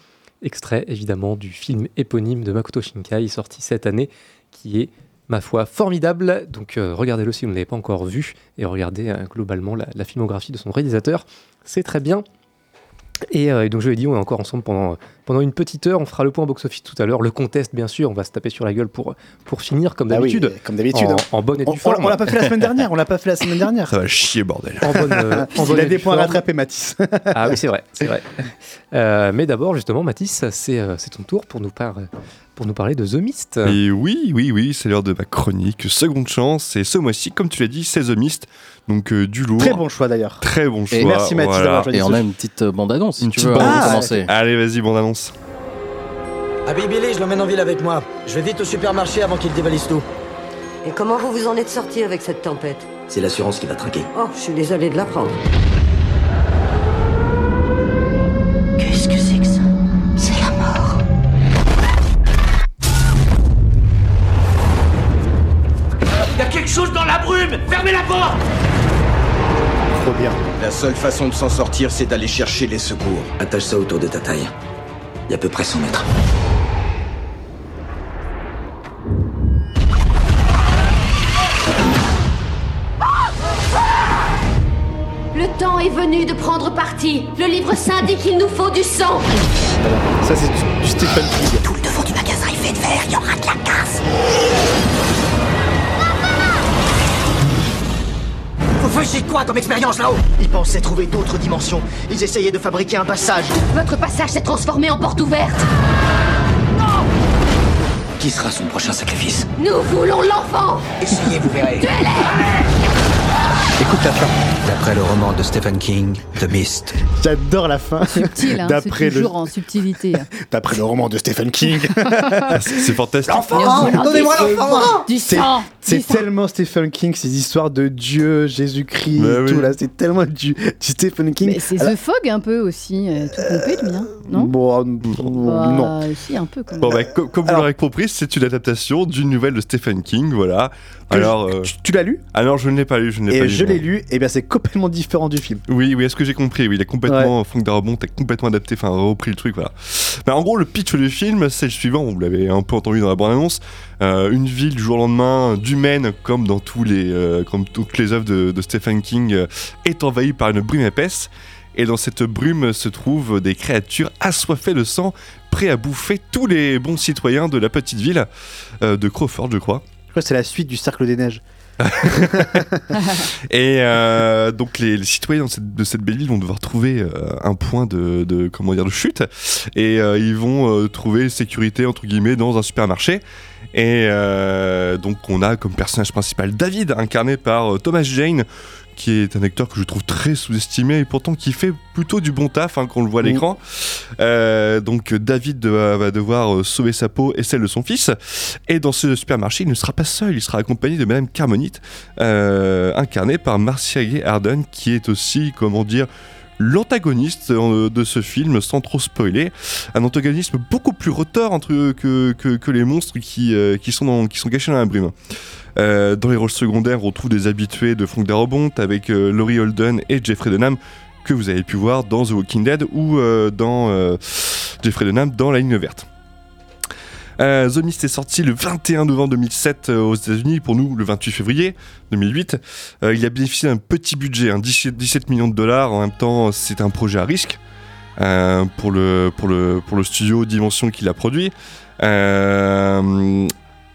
extrait évidemment du film éponyme de Makoto Shinkai, sorti cette année, qui est, ma foi, formidable. Donc euh, regardez-le si vous ne l'avez pas encore vu et regardez euh, globalement la, la filmographie de son réalisateur. C'est très bien. Et, euh, et donc je l'ai dit, on est encore ensemble pendant, pendant une petite heure. On fera le point box-office tout à l'heure. Le contest, bien sûr, on va se taper sur la gueule pour, pour finir, comme oui, d'habitude. comme d'habitude. En, en bonne et On, due forme. on l'a pas fait la semaine dernière. On l'a pas fait la semaine dernière. Ça va chier, bordel. En bonne, euh, en bonne Il a des points à rattraper, Mathis. Ah oui, c'est vrai, c'est vrai. Euh, mais d'abord, justement, Mathis, c'est euh, c'est ton tour pour nous, par- pour nous parler de The Mist. Et oui, oui, oui, c'est l'heure de ma chronique Seconde Chance. Et ce mois-ci, comme tu l'as dit, c'est The Mist. Donc euh, du lourd. Très bon choix d'ailleurs. Très bon choix. Et merci, Mathis, voilà. d'avoir choisi Et on a une petite euh, bande-annonce si Une tu veux bande commencer. Allez, vas-y, bande annonce. Habille Billy, je l'emmène en ville avec moi. Je vais vite au supermarché avant qu'il dévalise tout. Et comment vous vous en êtes sorti avec cette tempête? C'est l'assurance qui va traquer. Oh, je suis désolée de l'apprendre. Brume Fermez la porte Trop bien. La seule façon de s'en sortir, c'est d'aller chercher les secours. Attache ça autour de ta taille. Il y a à peu près 100 mètres. Le temps est venu de prendre parti. Le livre saint dit qu'il nous faut du sang. Ça, c'est du- du Stephen King. Tout le devant du magasin est fait de verre, il y aura de la casse. Vous faisiez quoi comme expérience là-haut Ils pensaient trouver d'autres dimensions. Ils essayaient de fabriquer un passage. Votre passage s'est transformé en porte ouverte. Qui sera son prochain sacrifice? Nous voulons l'enfant. Essayez, vous verrez. Écoute la fin. D'après le roman de Stephen King, The Mist. J'adore la fin. Subtil, hein, c'est D'après le, toujours en subtilité. d'après le roman de Stephen King. C'est c'est fantastique. Donnez-moi l'enfant Du C'est- sang C'est du sang. tellement Stephen King, ces histoires de Dieu, Jésus-Christ, Bah oui. tout là, c'est tellement du, du Stephen King. Mais c'est Alors- The Fog un peu aussi, euh, tout pompé lui, hein, non Bon, euh, Bah, non. Si, un peu quand même. Bon, bah, co- comme vous Alors- l'aurez compris, c'est une adaptation d'une nouvelle de Stephen King, voilà. Alors, euh, Tu, tu l'as lu? Alors je ne l'ai pas lu, je ne l'ai pas lu. Je non. l'ai lu, et bien c'est complètement différent du film. Oui, oui, est-ce que j'ai compris? Oui, il a complètement, Franck Darabont a complètement adapté, enfin repris le truc, voilà. Mais en gros, le pitch du film, c'est le suivant, vous l'avez un peu entendu dans la bande-annonce. Euh, une ville du jour au lendemain, du Maine, comme dans tous les, euh, comme toutes les œuvres de, de Stephen King, euh, est envahie par une brume épaisse. Et dans cette brume se trouvent des créatures assoiffées de sang, prêts à bouffer tous les bons citoyens de la petite ville de Crawford, je crois. Je crois que c'est la suite du Cercle des Neiges. Et euh, donc les, citoyens de cette, belle ville vont devoir trouver euh, un point de, de- comment dire de chute et euh, ils vont trouver sécurité entre guillemets dans un supermarché. Et donc on a comme personnage principal David incarné par Thomas Jane qui est un acteur que je trouve très sous-estimé et pourtant qui fait plutôt du bon taf hein, quand on le voit à l'écran. Euh, donc David va devoir euh, sauver sa peau et celle de son fils. Et dans ce supermarché, il ne sera pas seul, il sera accompagné de Madame Carmonite, euh, incarnée par Marcia Gay Harden, qui est aussi, comment dire, l'antagoniste euh, de ce film, sans trop spoiler. Un antagonisme beaucoup plus retors entre, que, que, que les monstres qui, euh, qui, sont cachés dans la brume. Euh, dans les rôles secondaires, on retrouve des habitués de Frank Darabont avec euh, Laurie Holden et Jeffrey Denham que vous avez pu voir dans The Walking Dead ou euh, dans euh, Jeffrey Denham dans La Ligne Verte. Euh, The Mist est sorti le 21 novembre 2007 euh, aux États-Unis, pour nous le 28 février 2008. Euh, il a bénéficié d'un petit budget, hein, 17 17 millions de dollars. En même temps, c'est un projet à risque euh, pour, le, studio Dimension qui l'a produit.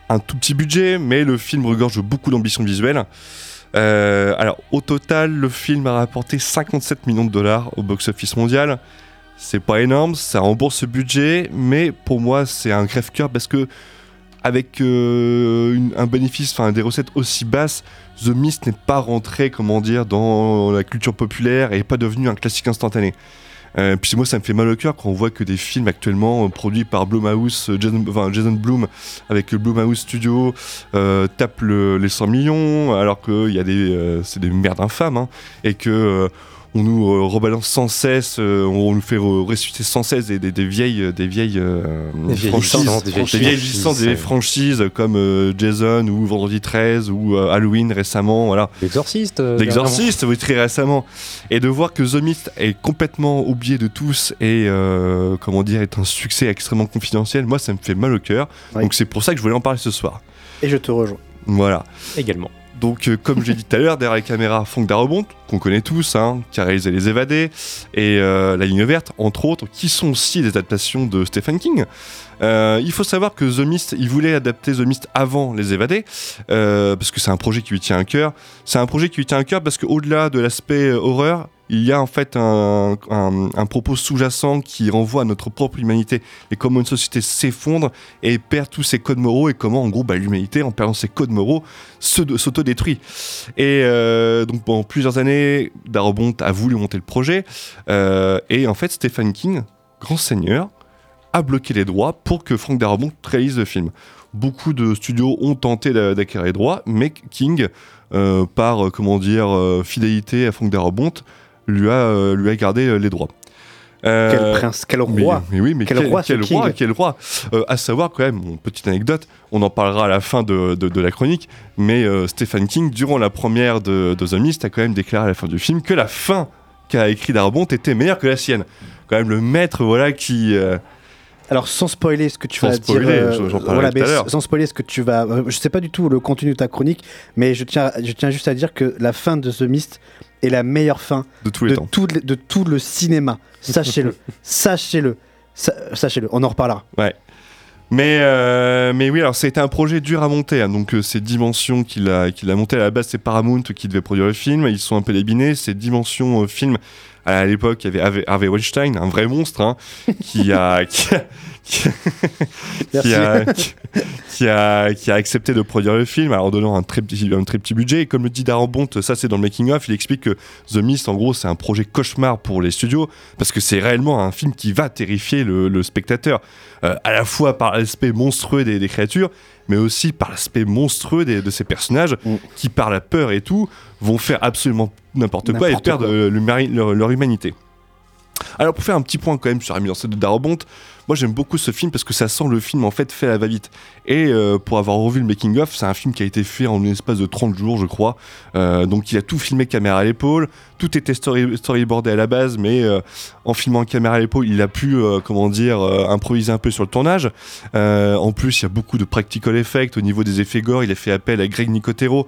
Un tout petit budget, mais le film regorge beaucoup d'ambition visuelle. Alors, au total, le film a rapporté 57 millions de dollars au box-office mondial. C'est pas énorme, ça rembourse ce budget, mais pour moi, c'est un crève-cœur parce que, avec euh, un bénéfice, enfin des recettes aussi basses, The Mist n'est pas rentré, comment dire, dans la culture populaire et n'est pas devenu un classique instantané. Euh, puis moi, ça me fait mal au cœur quand on voit que des films actuellement euh, produits par Blumhouse, Jason, enfin, Blum, avec Blumhouse Studio, tapent le- les 100 millions, alors que y a des, c'est des merdes infâmes, hein, et que on nous euh, rebalance sans cesse, euh, on nous fait re- ressusciter sans cesse des, des- des vieilles, des vieilles, Des vieilles franchises, licences, des vieilles vieilles licences, des ouais. franchises comme euh, Jason ou Vendredi 13 ou Halloween récemment, voilà. L'exorciste. L'exorciste, oui, très récemment. Et de voir que The Mist est complètement oublié de tous et, euh, comment dire, est un succès extrêmement confidentiel, moi, ça me fait mal au cœur. Donc c'est pour ça que je voulais en parler ce soir. Et je te rejoins. Voilà. Également. Donc, euh, comme j'ai dit tout à l'heure, derrière la caméra, Frank Darabont, qu'on connaît tous, hein, qui a réalisé Les Évadés et euh, La Ligne Verte, entre autres, qui sont aussi des adaptations de Stephen King. Euh, il faut savoir que The Mist, il voulait adapter The Mist avant Les Évadés, parce que c'est un projet qui lui tient à cœur. C'est un projet qui lui tient à cœur parce qu'au-delà de l'aspect horreur, il y a en fait un, propos sous-jacent qui renvoie à notre propre humanité et comment une société s'effondre et perd tous ses codes moraux et comment en gros bah, l'humanité en perdant ses codes moraux s'autodétruit. Et euh, donc pendant plusieurs années, Darabont a voulu monter le projet euh, et en fait Stephen King, grand seigneur, a bloqué les droits pour que Frank Darabont réalise le film. Beaucoup de studios ont tenté d'a- d'acquérir les droits, mais King, euh, par comment dire fidélité à Frank Darabont, lui a, euh, lui a gardé euh, les droits. Euh, Quel prince, quel roi. mais, oui, mais Quel quel, roi, quel roi, quel roi. Euh, à savoir quand même, bon, petite anecdote, on en parlera à la fin de, de- de la chronique, mais euh, Stephen King, durant la première de, de The Mist, a quand même déclaré à la fin du film que la fin qu'a écrit Darabont était meilleure que la sienne. Quand même le maître, voilà, qui... Alors sans spoiler ce que tu Sans vas spoiler, dire, euh, voilà, mais sans spoiler ce que tu vas, euh, je sais pas du tout le contenu de ta chronique, mais je tiens, je tiens juste à dire que la fin de The Mist est la meilleure fin de tous les temps. tout, le- de tout le cinéma. Sachez-le, sachez-le, Sa- sachez-le. On en reparlera. Ouais. Mais, euh, mais oui, alors c'était un projet dur à monter. hein. Donc, euh, ces dimensions qu'il a, qu'il a monté à la base, c'est Paramount qui devait produire le film. Ils sont un peu débinés. Ces dimensions euh, film, à l'époque, il y avait Harvey, Harvey Weinstein, un vrai monstre, hein, qui a. Qui a qui a- qui a, qui, a, qui a accepté de produire le film alors en donnant un très petit, un très petit budget. Et comme le dit Darabont ça c'est dans le making of il explique que The Mist en gros c'est un projet cauchemar pour les studios parce que c'est réellement un film qui va terrifier le, le spectateur euh, à la fois par l'aspect monstrueux des, des créatures mais aussi par l'aspect monstrueux des- de ces personnages qui par la peur et tout vont faire absolument n'importe quoi et perdre leur humanité. Alors pour faire un petit point quand même sur la mise en scène de Darabont, moi j'aime beaucoup ce film parce que ça sent le film en fait fait à la va-vite. Et euh, pour avoir revu le making of, c'est un film qui a été fait en un espace de 30 jours je crois. Euh, donc il a tout filmé caméra à l'épaule, tout était story, storyboardé à la base, mais euh, en filmant caméra à l'épaule, il a pu comment dire improviser un peu sur le tournage. En plus, il y a beaucoup de practical effects au niveau des effets gore. Il a fait appel à Greg Nicotero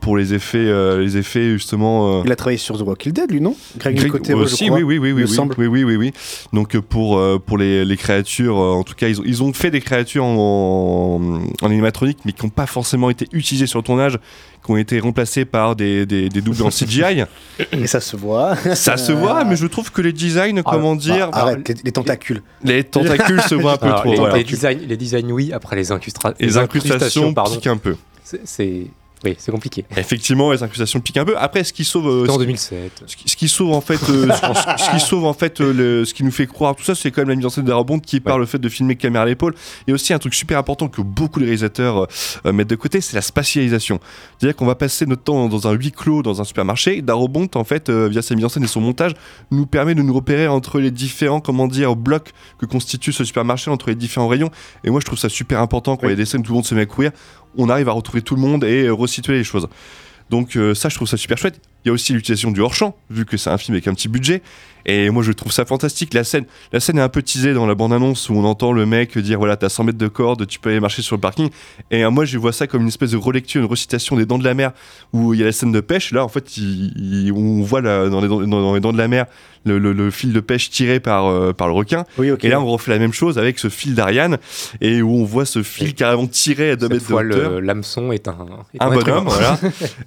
pour les effets, les effets justement. Il a travaillé sur The Walking Dead, lui, non? Greg Greg Nicotero, je oui, oui, oui, oui, oui, oui, oui, oui, oui. Donc pour pour les, les créatures, euh, en tout cas, ils ont, ils ont fait des créatures en, en animatronique, mais qui n'ont pas forcément été utilisées sur le tournage, qui ont été remplacées par des, des, des doubles en CGI. Et ça se voit. Ça se voit, mais je trouve que les designs, comment bah, dire, arrête, les, les tentacules. les tentacules se voient un peu Alors, trop. les, voilà. les designs, les designs, oui. Après les, incrustra- Les incrustations pardon. piquent un peu. C'est Oui, c'est compliqué. Effectivement, les accusations piquent un peu. Après, ce qui sauve. euh, C'était en ce qui- 2007. Ce qui, ce qui sauve en fait, euh, ce, ce qui sauve en fait, euh, le- ce qui nous fait croire tout ça, c'est quand même la mise en scène d'Arabond qui par le fait de filmer caméra à l'épaule. Et aussi un truc super important que beaucoup de réalisateurs euh, mettent de côté, c'est la spatialisation. C'est-à-dire qu'on va passer notre temps dans un huis clos, dans un supermarché. Darabont, en fait, euh, via sa mise en scène et son montage, nous permet de nous repérer entre les différents, comment dire, blocs que constitue ce supermarché, entre les différents rayons. Et moi, je trouve ça super important quand il y a des scènes où tout le monde se met à courir, on arrive à retrouver tout le monde et euh, resituer les choses. Donc euh, ça, je trouve ça super chouette. Il y a aussi l'utilisation du hors-champ, vu que c'est un film avec un petit budget. Et moi, je trouve ça fantastique. La scène, la scène est un peu teasée dans la bande-annonce où on entend le mec dire voilà, t'as 100 mètres de corde, tu peux aller marcher sur le parking. Et euh, moi, je vois ça comme une espèce de relecture, une recitation des Dents de la Mer, où il y a la scène de pêche. Là, en fait, il- il- on voit la- dans, les dents, dans- dans les Dents de la Mer le, le- le fil de pêche tiré par, euh, par le requin. Et là, on refait la même chose avec ce fil d'Ariane, et où on voit ce fil carrément tiré à 2 Cette mètres de fois, hauteur le- l'hameçon est un, est un bonhomme, voilà.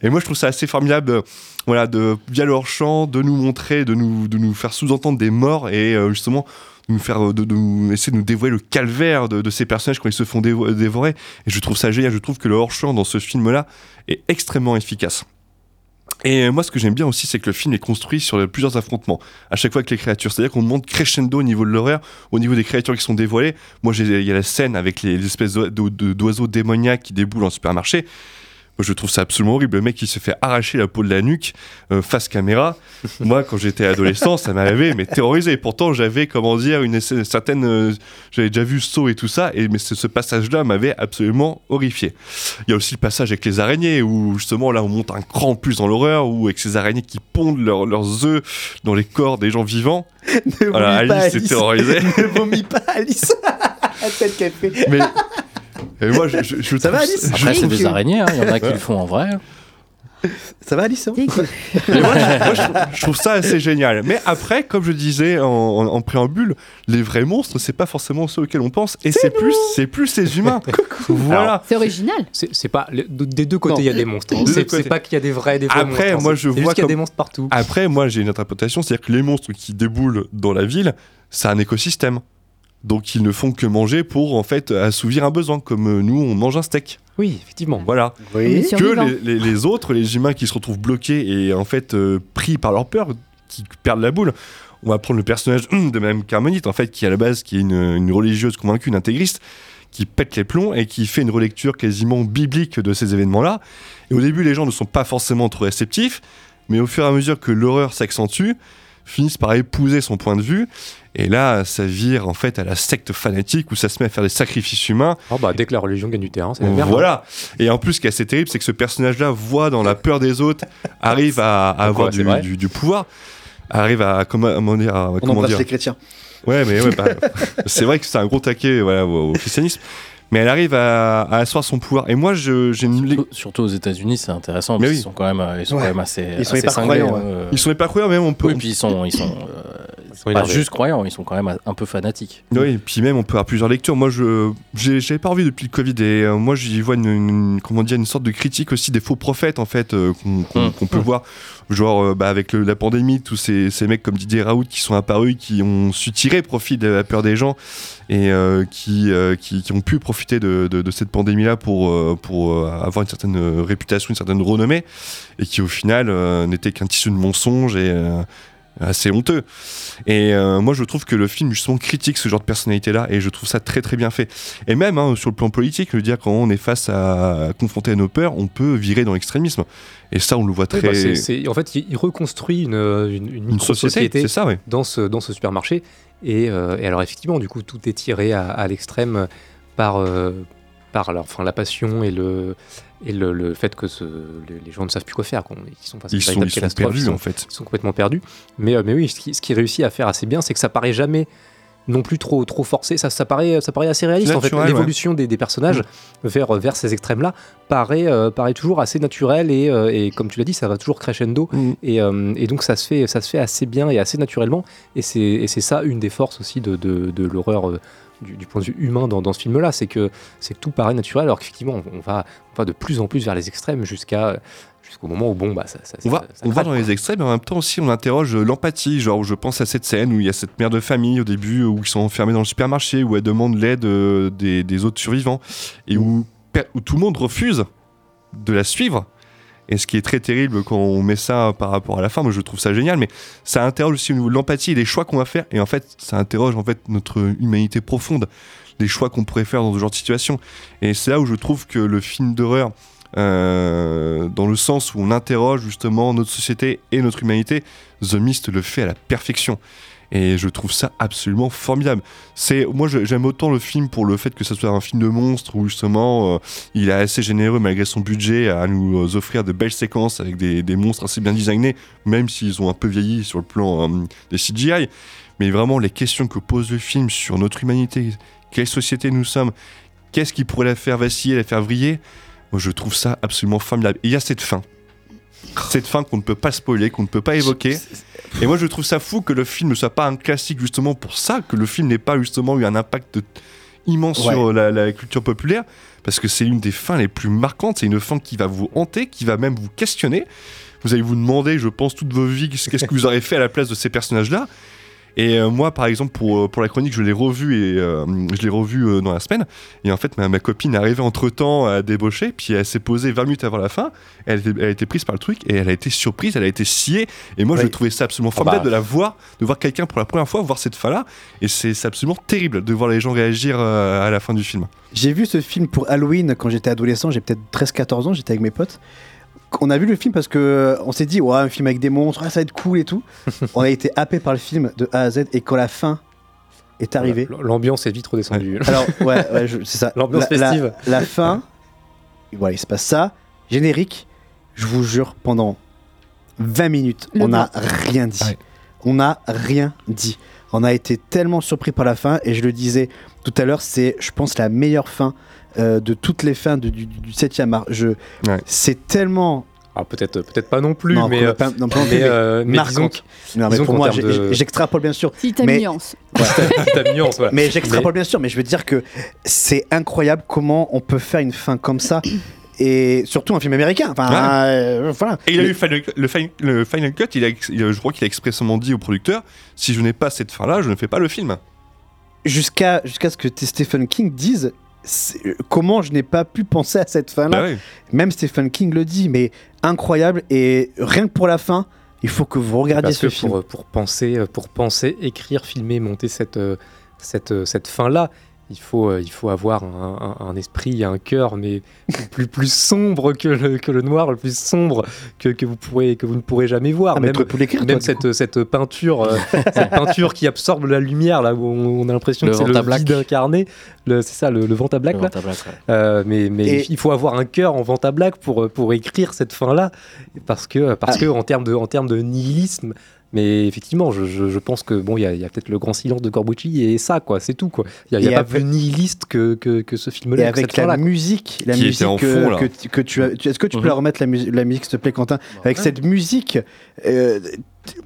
Et moi, je trouve ça assez formidable, euh, voilà, de via leur chant, de nous montrer, de nous, de nous faire sous-entendre des morts et euh, justement nous faire, euh, de, essayer de nous dévoiler le calvaire de, ces personnages quand ils se font dévo- dévorer. Et je trouve ça génial. Je trouve que le hors-champ dans ce film-là est extrêmement efficace. Et moi, ce que j'aime bien aussi, c'est que le film est construit sur plusieurs affrontements, à chaque fois avec les créatures. C'est-à-dire qu'on monte crescendo au niveau de l'horreur, au niveau des créatures qui sont dévoilées. Moi, il y a la scène avec les, les espèces d'o- d'o- d'oiseaux démoniaques qui déboulent en supermarché. Moi, je trouve ça absolument horrible. Le mec qui se fait arracher la peau de la nuque euh, face caméra. Moi, quand j'étais adolescent, ça m'avait mais terrorisé. Pourtant, j'avais, comment dire, une certaine. euh, j'avais déjà vu Saw et tout ça, et mais ce, ce passage-là m'avait absolument horrifié. Il y a aussi le passage avec les araignées, où justement, là, on monte un cran plus dans l'horreur, où avec ces araignées qui pondent leurs- leurs œufs dans les corps des gens vivants. voilà, vomis pas, Alice est Alice. terrorisée. ne vomis pas, Alice. Tête qu'elle fait. mais. Et moi, je, je, je Ça va, Alice je Après, c'est des araignées, hein, il y en a qui Ouais. le font en vrai. Ça va, Alice hein moi, je, moi, je trouve- je trouve ça assez génial. Mais après, comme je disais en, en- en préambule, les vrais monstres, c'est pas forcément ceux auxquels on pense, et c'est plus, c'est plus les humains. voilà. C'est original. C'est c'est pas le- des deux côtés il y a des monstres. Deux C'est pas qu'il y a des vrais et des vrais Après, monstres. moi, hein. je vois qu'il y a des monstres partout. Après, moi, j'ai une interprétation, c'est-à-dire que les monstres qui déboulent dans la ville, c'est un écosystème. Donc, ils ne font que manger pour, en fait, assouvir un besoin, comme euh, nous, on mange un steak. Oui, effectivement. Voilà. Oui. Que les, les- les autres, les humains qui se retrouvent bloqués et, en fait, euh, pris par leur peur, qui perdent la boule. On va prendre le personnage de Madame Carmonite, en fait, qui à la base, qui est une, une religieuse convaincue, une intégriste, qui pète les plombs et qui fait une relecture quasiment biblique de ces événements-là. Et au début, les gens ne sont pas forcément trop réceptifs, mais au fur et à mesure que l'horreur s'accentue, finissent par épouser son point de vue. Et là, ça vire en fait à la secte fanatique où ça se met à faire des sacrifices humains. Oh bah, dès que la religion gagne du terrain, c'est la merde. hein. Voilà. Et en plus, ce qui est assez terrible, c'est que ce personnage-là voit dans la peur des autres, arrive à, à avoir ouais, du, vrai. du- du pouvoir, arrive à comment, comment dire, à- On comment embrasse dire. les chrétiens. Ouais, mais ouais, bah, c'est vrai que c'est un gros taquet voilà, au, au christianisme. Mais elle arrive à, à asseoir son pouvoir. Et moi, je- j'ai une. Surtout, surtout aux États-Unis, c'est intéressant Mais parce oui. qu'ils sont quand même, euh, ils sont Ouais. quand même assez, Ils sont assez hyper cinglés, croyants, hein, ouais. euh. Ils sont pas croyants, même on peut. Oui, puis ils sont, ils sont, euh, sont pas énervés. juste croyants, ils sont quand même un peu fanatiques. Oui, et puis même on peut avoir plusieurs lectures. Moi, je j'ai- j'avais pas envie depuis le Covid et euh, moi j'y vois une, une- comment dire une sorte de critique aussi des faux prophètes en fait euh, qu'on qu'on- peut voir. Genre euh, bah, avec le- la pandémie, tous ces, ces mecs comme Didier Raoult qui sont apparus, qui ont su tirer profit de la peur des gens et euh, qui, euh, qui qui ont pu profiter de, de- de cette pandémie là pour euh, pour euh, avoir une certaine réputation, une certaine renommée et qui au final euh, n'était qu'un tissu de mensonges et euh, assez honteux. Et euh, moi, je trouve que le film justement critique ce genre de personnalité-là, et je trouve ça très très bien fait. Et même hein, sur le plan politique, veux dire quand on est face à, à confronter à nos peurs, on peut virer dans l'extrémisme. Et ça, on le voit Oui, très. bah, c'est- c'est- en fait, il reconstruit une, une, une Une société, ça, ouais. dans, ce, dans ce supermarché. Et, euh, et alors, effectivement, du coup, tout est tiré à, à l'extrême par, euh, par leur, enfin, la passion et le, et le, le fait que ce- les, les gens ne savent plus quoi faire. qu'on- Ils sont face à une Ils sont- véritable ils sont catastrophe, perdus, ils sont, en fait. Ils sont complètement perdus. Mais, euh, mais oui, ce qui, ce qui réussit à faire assez bien, c'est que ça paraît jamais non plus trop, trop forcé. Ça, ça, paraît, ça paraît assez réaliste. en fait, l'évolution des, des personnages vers, vers ces extrêmes-là paraît, euh, paraît toujours assez naturel et, euh, et comme tu l'as dit, ça va toujours crescendo. Et, euh, et donc ça se, fait, ça se fait assez bien et assez naturellement. Et c'est et c'est ça une des forces aussi de, de, de l'horreur. Euh, du, du point de vue humain dans, dans ce film-là, c'est que, c'est tout paraît naturel, alors qu'effectivement, on, va, on va de plus en plus vers les extrêmes jusqu'à jusqu'au moment où bon, bah, ça, ça, On va, ça- ça on va dans les extrêmes, mais en même temps aussi on interroge euh, l'empathie. Genre, je pense à cette scène où il y a cette mère de famille au début où ils sont enfermés dans le supermarché, où elle demande l'aide euh, des, des autres survivants et où, per- où tout le monde refuse. de la suivre. Et ce qui est très terrible quand on met ça par rapport à la fin, moi je trouve ça génial, mais ça interroge aussi au niveau de l'empathie et des choix qu'on va faire. Et en fait, ça interroge notre humanité profonde, les choix qu'on pourrait faire dans ce genre de situation. Et c'est là où je trouve que le film d'horreur, euh, dans le sens où on interroge justement notre société et notre humanité, The Mist le fait à la perfection. Et je trouve ça absolument formidable. C'est moi j'aime autant le film pour le fait que ce soit un film de monstre où justement euh, il est assez généreux malgré son budget à nous euh, offrir de belles séquences avec des, des monstres assez bien designés, même s'ils ont un peu vieilli sur le plan euh, des CGI. Mais vraiment les questions que pose le film sur notre humanité, quelle société nous sommes, qu'est-ce qui pourrait la faire vaciller, la faire vriller, moi je trouve ça absolument formidable. Et il y a cette fin. Cette fin qu'on ne peut pas spoiler, qu'on ne peut pas évoquer. Et moi je trouve ça fou que le film ne soit pas un classique justement pour ça, que le film n'ait pas justement eu un impact immense Ouais. sur la, la culture populaire, parce que c'est une des fins les plus marquantes, c'est une fin qui va vous hanter, qui va même vous questionner. Vous allez vous demander, je pense, toute vos vies, qu'est-ce que vous aurez fait à la place de ces personnages-là. Et euh, moi, par exemple, pour, euh, pour la chronique, je l'ai revu et euh, je l'ai revu euh, dans la semaine. Et en fait, ma, ma copine est arrivée entre temps à débaucher, puis elle s'est posée 20 minutes avant la fin. Elle, était- elle a été prise par le truc et elle a été surprise, elle a été sciée. Et moi, je trouvais ça absolument Ah formidable bah. de la voir, de voir quelqu'un pour la première fois voir cette fin-là. Et c'est absolument terrible de voir les gens réagir à la fin du film. J'ai vu ce film pour Halloween quand j'étais adolescent, j'ai peut-être 13-14 ans, j'étais avec mes potes. On a vu le film parce que euh, on s'est dit, ouais, un film avec des monstres, ah, ça va être cool et tout. on a été happé par le film de A à Z et quand la fin est arrivée. L'ambiance est vite redescendue. Alors, ouais, c'est ça. L'ambiance La- festive. La, fin, voilà, il se passe ça. Générique, je vous jure, pendant 20 minutes, Le on n'a rien dit. On n'a rien dit. On a été tellement surpris par la fin, et je le disais tout à l'heure, c'est, je pense, la meilleure fin euh, de toutes les fins du, du, du 7e art. Je, C'est tellement. Ah, peut-être peut pas non plus, Non, mais, euh, pas- non, plus, mais, mais euh, mais disons marquante. que- Non, mais disons pour moi, de- j'extrapole bien sûr. Si t'as mais- nuance. T'as nuance, voilà. Mais j'extrapole bien sûr, mais je veux dire que c'est incroyable comment on peut faire une fin comme ça. Et surtout un film américain. Enfin, Ouais. euh, voilà. Et il a Mais- eu Final- le, Final, le Final Cut, il a ex- il a- je crois qu'il a expressément dit au producteur si je n'ai pas cette fin-là, je ne fais pas le film. Jusqu'à jusqu'à ce que Stephen King dise euh, comment je n'ai pas pu penser à cette fin là Bah oui. même Stephen King le dit mais incroyable. Et rien que pour la fin il faut que vous regardiez Parce ce que film. pour, pour penser, euh, pour penser, écrire, filmer, monter cette, euh, cette, euh, cette fin-là, il faut, euh, il faut avoir un, un- un esprit, un cœur, mais plus, plus sombre que le, que le noir, le plus sombre que, que, vous, pourrez, que vous ne pourrez jamais voir. Ah, même toi, pour l'écrire, même toi, cette, cette peinture, euh, cette peinture qui absorbe la lumière, là où on, a l'impression que c'est le vide incarné. C'est ça, le, le Vantablack. Le là. Vantablack, ouais. Euh, mais mais Et- il faut avoir un cœur en Vantablack pour, pour écrire cette fin-là, parce que, parce Ah. que en termes de, en termes de nihilisme, mais effectivement, je, je, je pense que bon, il y a, il y a peut-être le grand silence de Corbucci et ça, quoi, c'est tout, quoi. Il n'y a, il y a Et pas plus nihiliste que, que, que ce et film-là, que avec la musique la Qui était musique en que, fond, là. que, tu- que tu as est-ce que tu peux Mhm. la remettre la, mus- la musique s'il te plaît Quentin? Avec cette musique euh,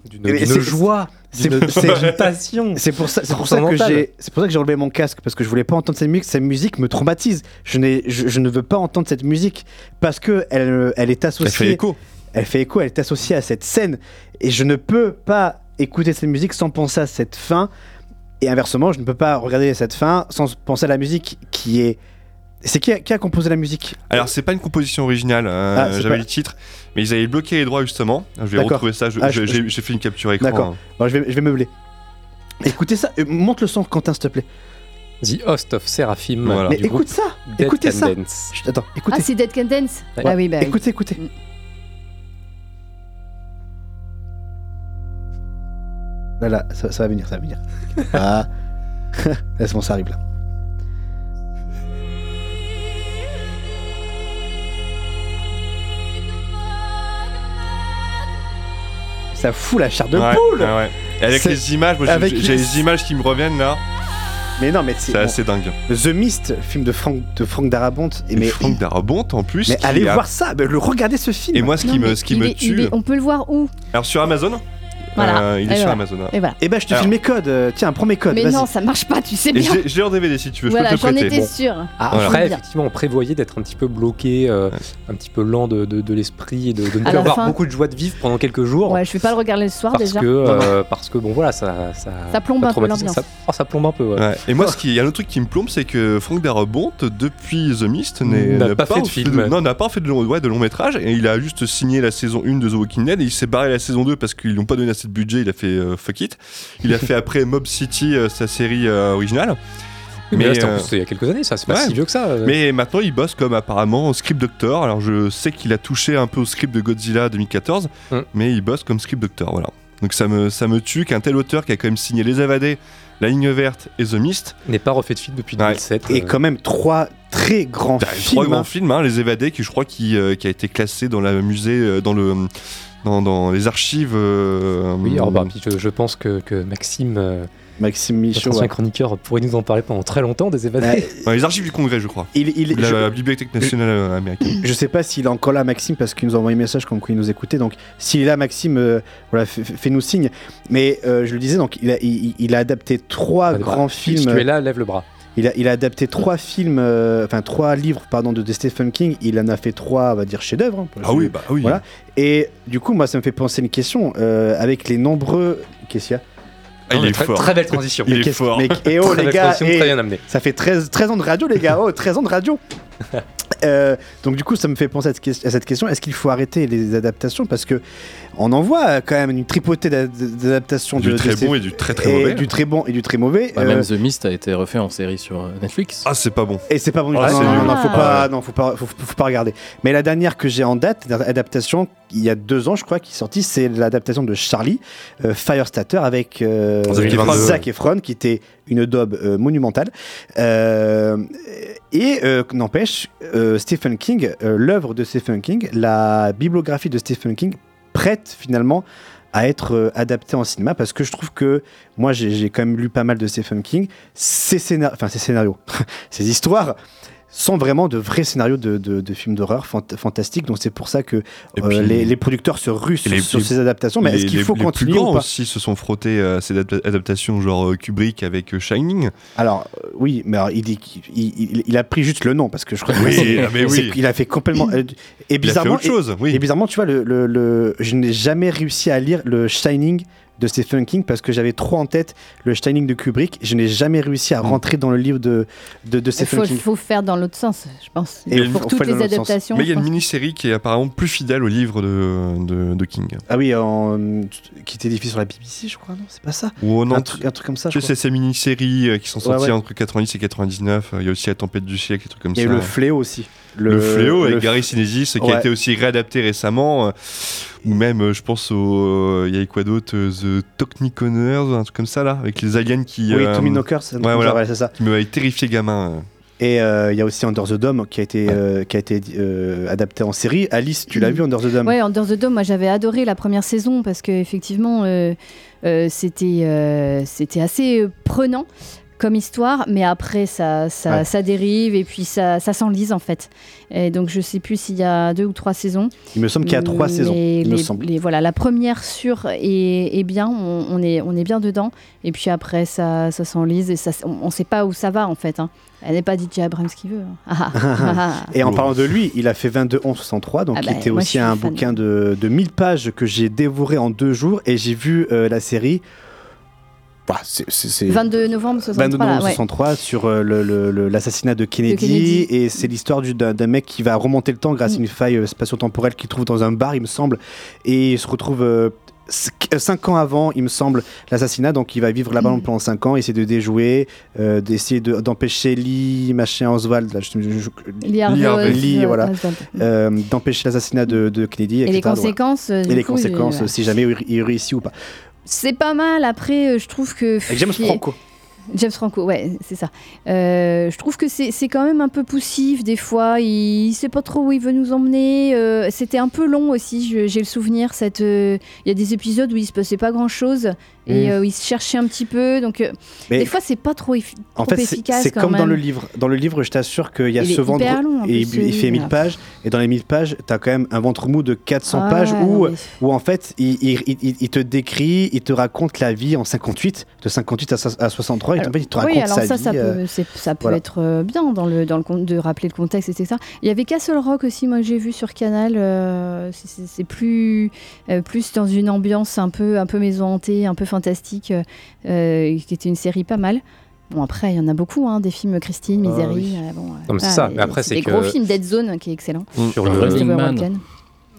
D'une mais d'une c'est- joie, c'est- d'une c'est- d'une passion. C'est pour ça, c'est pour ça que j'ai, c'est pour ça que j'ai enlevé mon casque parce que je voulais pas entendre cette musique. Cette musique me traumatise. Je n'ai, je, je ne veux pas entendre cette musique parce que elle, elle est associée. Elle fait écho. Elle fait écho. Elle est associée à cette scène et je ne peux pas écouter cette musique sans penser à cette fin. Et inversement, je ne peux pas regarder cette fin sans penser à la musique qui est. C'est qui a, qui a composé la musique? Alors, c'est pas une composition originale, euh, Ah, j'avais pas- le titre, mais ils avaient bloqué les droits justement. Je vais retrouver ça, je- Ah, je- je- j'ai fait une capture écran. D'accord. hein. Bon, je vais, je vais meubler. Écoutez ça. euh, monte le son, Quentin, s'il te plaît. The Host of Seraphim. Voilà. Mais du groupe écoute ça. Dead Écoutez ça. Chut, Attends. Écoutez. Ah, c'est Dead Can Dance? Ouais. Ah oui, bah écoutez, écoutez. Là, là, ça, ça va venir, ça va venir. Ah. Laisse-moi, ça arrive là. Ça fout la chair de Ouais, poule ouais, ouais. Et avec C'est- les images, moi, j'ai- avec j'ai les- les images qui me reviennent là, Mais non, mais c'est c'est bon. assez dingue. The Mist, film de Frank, de Frank Darabont. Et Et mais, Franck Darabont en plus. mais qui allez a- voir ça, mais le regardez ce film. Et moi, ce Non, qui mais me, ce qui il me est- il tue. est- on peut le voir où? Alors sur Amazon, Voilà. Euh, il est Et sur voilà. Amazon. hein. Et voilà. Ben, je te Alors- file mes codes. euh, Tiens, prends mes codes. Mais non, ça marche pas, tu sais Et bien. j'ai j'ai en DVD si tu veux, Voilà, je peux te j'en étais sûre. Ah, Voilà. Après, effectivement, on prévoyait d'être un petit peu bloqué, euh, un petit peu lent de, de- de l'esprit et de, de ne la avoir fin. beaucoup de joie de vivre pendant quelques jours. Ouais, je vais pas le regarder le soir parce déjà. que, euh, parce que bon voilà, ça, ça, Ça plombe un peu traumatise. l'ambiance. Ça, oh, ça plombe un peu. ouais. Ouais. Et moi, ce qui, il y a un autre truc qui me plombe, c'est que Frank Darabont, depuis The Mist, N'a pas fait de film. non, n'a pas fait de long, ouais, de long métrage. Et il a juste signé la saison 1 de The Walking Dead. Et il s'est barré la saison 2 parce qu'ils lui ont pas donné assez de budget. Il a fait euh, fuck it. Il a fait après Mob City, euh, sa série euh, originale. Oui, mais, là, c'était en euh, plus, il y a quelques années, ça, c'est pas ouais. si vieux que ça. euh. Mais maintenant, il bosse comme apparemment script doctor. Alors, je sais qu'il a touché un peu au script de Godzilla 2014, Mm. mais il bosse comme script doctor. Voilà. Donc, ça me, ça me tue qu'un tel auteur qui a quand même signé Les Évadés, La Ligne Verte et The Mist n'est pas refait de film depuis Ouais. 2007. Et euh. quand même trois très grands Bah, films. Trois grands films, hein, Les Évadés, qui je crois qui, euh, qui a été classé dans la musée, euh, dans le. Dans, dans les archives. euh, Oui, alors, bah, puis je, je pense que, que Maxime, euh, Maxime Michaud. ancien ouais. chroniqueur, pourrait nous en parler pendant très longtemps des évadés. Ouais, dans les archives du Congrès, je crois. il, il- De la, je- Bibliothèque nationale euh, américaine. Je sais pas s'il est encore là, Maxime, parce qu'il nous a envoyé un message comme quoi il nous écoutait. Donc, s'il est là, Maxime, euh, voilà, fais-nous signe. Mais euh, je le disais, donc, il a, il, il a adapté trois grands si films. tu es là, lève le bras. Il a, il a adapté trois films, euh, enfin trois livres, pardon, de, de Stephen King. Il en a fait trois, on va dire, chefs-d'œuvre. hein, Ah oui, bah oui. Voilà. Et du coup, moi, ça me fait penser une question. euh, avec les nombreux. Qu'est-ce qu'il y a? Ah, il est très, fort. très belle transition. Il Mais est fort. mais- et oh, Très les belle gars, transition, et- très bien amené. ça fait 13, 13 ans de radio, les gars. Oh, 13 ans de radio. Euh, donc du coup, ça me fait penser à cette, ques- à cette question. Est-ce qu'il faut arrêter les adaptations? Parce que on en voit euh, quand même une tripotée d'ad- d'adaptations. Du de, très de bon et du très très et mauvais. Du très bon et du très mauvais. Bah, Euh, Même The Mist a été refait en série sur euh, Netflix. Ah, c'est pas bon. Et c'est pas bon du Ah, non, non, non, faut Ah. pas, non, faut pas, faut, faut- faut pas regarder. Mais la dernière que j'ai en date, adaptation, il y a deux ans, je crois, qui est sortie, c'est l'adaptation de Charlie, euh, Firestarter, avec euh, Zac Efron. Zac Efron, qui était une daube euh, monumentale. Euh, et euh, n'empêche, euh, Stephen King, euh, l'œuvre de Stephen King, la bibliographie de Stephen King prête finalement à être euh, adaptée en cinéma parce que je trouve que moi j'ai quand même lu pas mal de Stephen King. Scénarios enfin ces scénarios ces histoires sont vraiment de vrais scénarios de, de- de films d'horreur fant- fantastiques donc c'est pour ça que euh, puis- les, les producteurs se ruent sur, les- sur les- ces adaptations mais est-ce qu'il faut les continuer plus grands ou pas aussi se sont frottés à ces adap- adaptations genre euh, Kubrick avec euh, Shining. Alors oui, mais alors, il dit il, il- il a pris juste le nom parce que je crois Oui, que ah, mais c'est- oui. il a fait complètement euh, et Il a fait bizarrement autre chose, oui. et, et bizarrement tu vois le, le- le- je n'ai jamais réussi à lire le Shining de Stephen King parce que j'avais trop en tête le Shining de Kubrick. Je n'ai jamais réussi Mm. à rentrer dans le livre de de, de Il Stephen faut, King. faut faire dans l'autre sens, je pense. Et pour faut toutes les adaptations. Mais il y a une mini-série qui est apparemment plus fidèle au livre de, de, de King. Ah oui, en, qui était diffusé sur la BBC, je crois, non C'est pas ça Ou non, un, truc, un truc comme ça, je Tu sais, crois. c'est ces mini-séries euh, qui sont sorties ouais. entre 90 et 99. euh, Il y a aussi La Tempête du siècle, des trucs comme Il y a ça. eu le Fléau aussi. Le, Fléau avec le- Gary Sinise qui Ouais. a été aussi réadapté récemment. euh, ou même, euh, je pense, au. euh, Il y a quoi d'autre The Techniconers, un truc comme ça là, avec les aliens qui. Oui, euh, Tommy Knockers, c'est Ouais, voilà. ouais, c'est ça. Qui m'avait terrifié gamin. Et euh, il y a aussi Under the Dome qui a été, euh, qui a été euh, adapté en série. Alice, tu l'as vu Under the Dome? Ouais, Under the Dome, moi j'avais adoré la première saison parce que effectivement euh, euh, c'était euh, c'était assez euh, prenant comme histoire, mais après ça, ça, Ouais. ça dérive et puis ça, ça s'enlise en fait. Et donc je sais plus s'il y a deux ou trois saisons. Il me semble qu'il y a trois Mais saisons, il me les- semble. les- voilà, la première sûre est, est bien, on, on est, on est bien dedans. Et puis après ça, ça s'enlise et ça, on ne sait pas où ça va en fait. hein. Elle n'est pas DJ Abrams qui veut. hein. Ah, ah, ah. Et en parlant de lui, il a fait 22 11 63, donc Ah qui bah, était aussi un fan. bouquin de, de 1000 pages que j'ai dévoré en deux jours et j'ai vu euh, la série. Bah, c'est- c'est- c'est- 22 novembre 63. 22 novembre là, ouais. 63 sur euh, le- le- le- l'assassinat de, Kennedy, Kennedy. et c'est l'histoire du- d'un d'un mec qui va remonter le temps grâce à une faille euh, spatio-temporelle qu'il trouve dans un bar il me semble et il se retrouve 5 ans avant il me semble l'assassinat donc il va vivre là-bas pendant 5 ans essayer de déjouer euh, d'essayer de- d'empêcher Lee machin Oswald là, je- je- je- Lee Harvey voilà euh, d'empêcher l'assassinat de, de Kennedy Et les. Donc, conséquences, euh, et les si jamais il réussit ou pas C'est pas mal. Après, euh, je trouve que. avec James Franco James Franco, ouais, c'est ça. Euh, je trouve que c'est quand même un peu poussif des fois. Il, il sait pas trop où il veut nous emmener. Euh, C'était un peu long aussi. J'ai le souvenir. euh, Il y a des épisodes où il se passait pas grand chose Et Mm. euh, il se cherchait un petit peu, donc euh, Mais- des fois c'est pas trop, effi- En trop fait, c'est efficace. c'est comme dans le livre. Dans le livre, je t'assure qu'il y a Il ce ventre. long, et plus, il, fait livre. 1000 pages. Et dans les 1000 pages, tu as quand même un ventre mou de 400 Ah pages ouais, où, mais- où en fait, il, il- te décrit, il te raconte la vie en 58, de 58 à, so- à 63. Et en fait, il te raconte oui, alors sa ça, vie. ça peut, euh, c'est- ça peut voilà. être euh, bien dans le, dans le de rappeler le contexte, etc. Il y avait Castle Rock aussi, moi que j'ai vu sur Canal. euh, c'est- plus, euh, plus dans une ambiance un peu, un peu maison hantée, un peu fantastique, euh, euh, qui était une série pas mal. Bon après, il y en a beaucoup, hein, des films Christine, Ah Misery. oui. euh, bon, euh, Non, mais c'est voilà, ça. Mais après, c'est des que- gros films Dead Zone qui est excellent. Sur De le Running Man.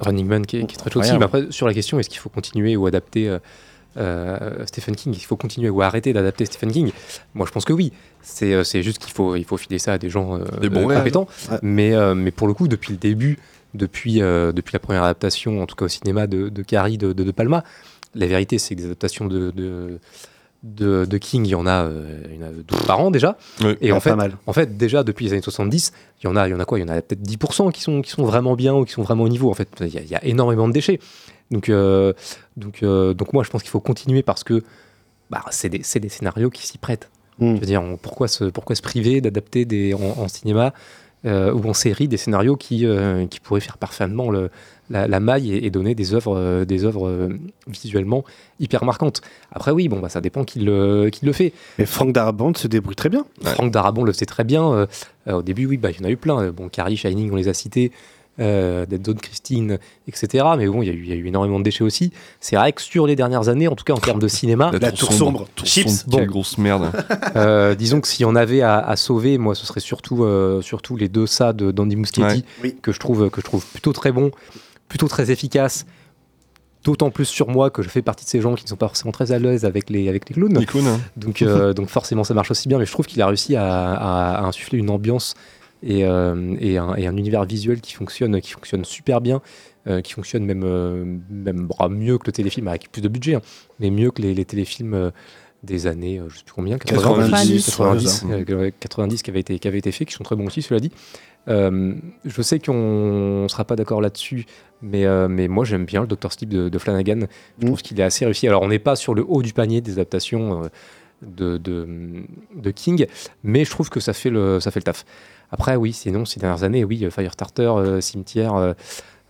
Running Man qui est, qui est très chouette aussi. Mais après, sur la question, est-ce qu'il faut continuer ou adapter euh, euh, Stephen King? Il faut continuer ou arrêter d'adapter Stephen King? Moi, je pense que oui. C'est euh, c'est juste qu'il faut, il faut filer ça à des gens euh, Des bons euh, réals. compétents. Ouais. Mais, euh, mais pour le coup, depuis le début, depuis, euh, depuis la première adaptation, en tout cas au cinéma de, de Carrie de, de, De Palma, la vérité, c'est que des adaptations de, de, de, de King, il y en a, euh, il y en a 12 par an déjà. Ouais. Et en fait, mal. en fait, déjà depuis les années 70, il y en a, il y en a quoi? Il y en a peut-être 10% qui sont, qui sont vraiment bien ou qui sont vraiment au niveau. En fait, il y a, il y a énormément de déchets. Donc, euh, donc, euh, donc moi, je pense qu'il faut continuer parce que bah, c'est des, des scénarios qui s'y prêtent. Mm. Je veux dire, on- pourquoi se, pourquoi se priver d'adapter des, en, en cinéma euh, ou en série des scénarios qui, qui pourraient faire parfaitement le, la, la maille et, et donner des œuvres, euh, des œuvres euh, visuellement hyper marquantes. Après, oui, bon, bah, ça dépend qui le, qui le fait. Mais Frank Darabont se débrouille très bien. Franck Darabont le sait très bien. euh, euh, au début, oui, bah, il y en a eu plein. Bon, Carrie, Shining, on les a cités. Euh, Dead Zone, Christine, etc. Mais bon, il y, a eu- il y a eu énormément de déchets aussi. C'est vrai que sur les dernières années, en tout cas en termes de cinéma, La tour sombre. Tour Chips. sombre, quelle Bon. grosse merde. euh, disons que si on avait à, à sauver, moi, ce serait surtout, euh, surtout les deux ça de d'Andy Muschietti Ouais. Que je trouve que je trouve plutôt très bon, plutôt très efficace. D'autant plus sur moi que je fais partie de ces gens qui ne sont pas forcément très à l'aise avec les, avec les clowns. Les clowns, hein. Donc, euh, donc forcément, ça marche aussi bien. Mais je trouve qu'il a réussi à, à- à insuffler une ambiance et, euh, et, un, et un univers visuel qui fonctionne, qui fonctionne super bien, euh, qui fonctionne même, même bah, mieux que le téléfilm, avec plus de budget, hein, mais mieux que les, les téléfilms des années, euh, je sais plus combien, 90, 90, 90, 90, euh, 90 qui avaient été, qui avaient été faits, qui sont très bons aussi, cela dit. Euh, je sais qu'on ne sera pas d'accord là-dessus, mais, euh, mais moi j'aime bien le Dr. Sleep de, de Flanagan. Je Mm. trouve qu'il est assez réussi. Alors on n'est pas sur le haut du panier des adaptations euh, de, de, de King, mais je trouve que ça fait le, ça fait le taf. Après, oui, sinon, ces dernières années, oui, Firestarter, Cimetière,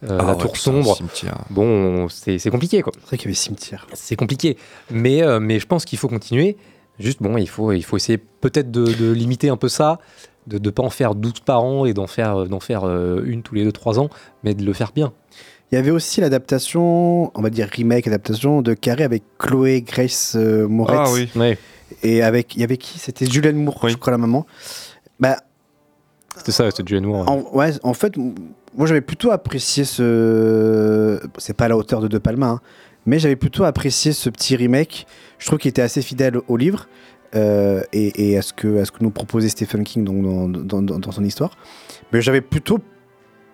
euh, Ah La ouais, Tour putain, Sombre, Cimetière. bon, c'est c'est compliqué, quoi. C'est vrai qu'il y avait Cimetière. C'est compliqué. Mais, euh, mais je pense qu'il faut continuer. Juste, bon, il faut, il faut essayer peut-être de, de limiter un peu ça, de ne pas en faire 12 par an et d'en faire, d'en faire euh, une tous les 2-3 ans, mais de le faire bien. Il y avait aussi l'adaptation, on va dire remake, adaptation de Carré avec Chloé Grace euh, Moretz. Ah oui. Ouais, Et avec, il y avait qui? C'était Julianne Moore, Oui. je crois, la maman. Bah, c'était ça, c'était Julian Moore. en, ouais, en fait, moi j'avais plutôt apprécié ce. C'est pas à la hauteur de De Palma, hein, mais j'avais plutôt apprécié ce petit remake. Je trouve qu'il était assez fidèle au livre euh, et, et à, ce que, à ce que nous proposait Stephen King donc, dans, dans, dans- dans son histoire. Mais j'avais plutôt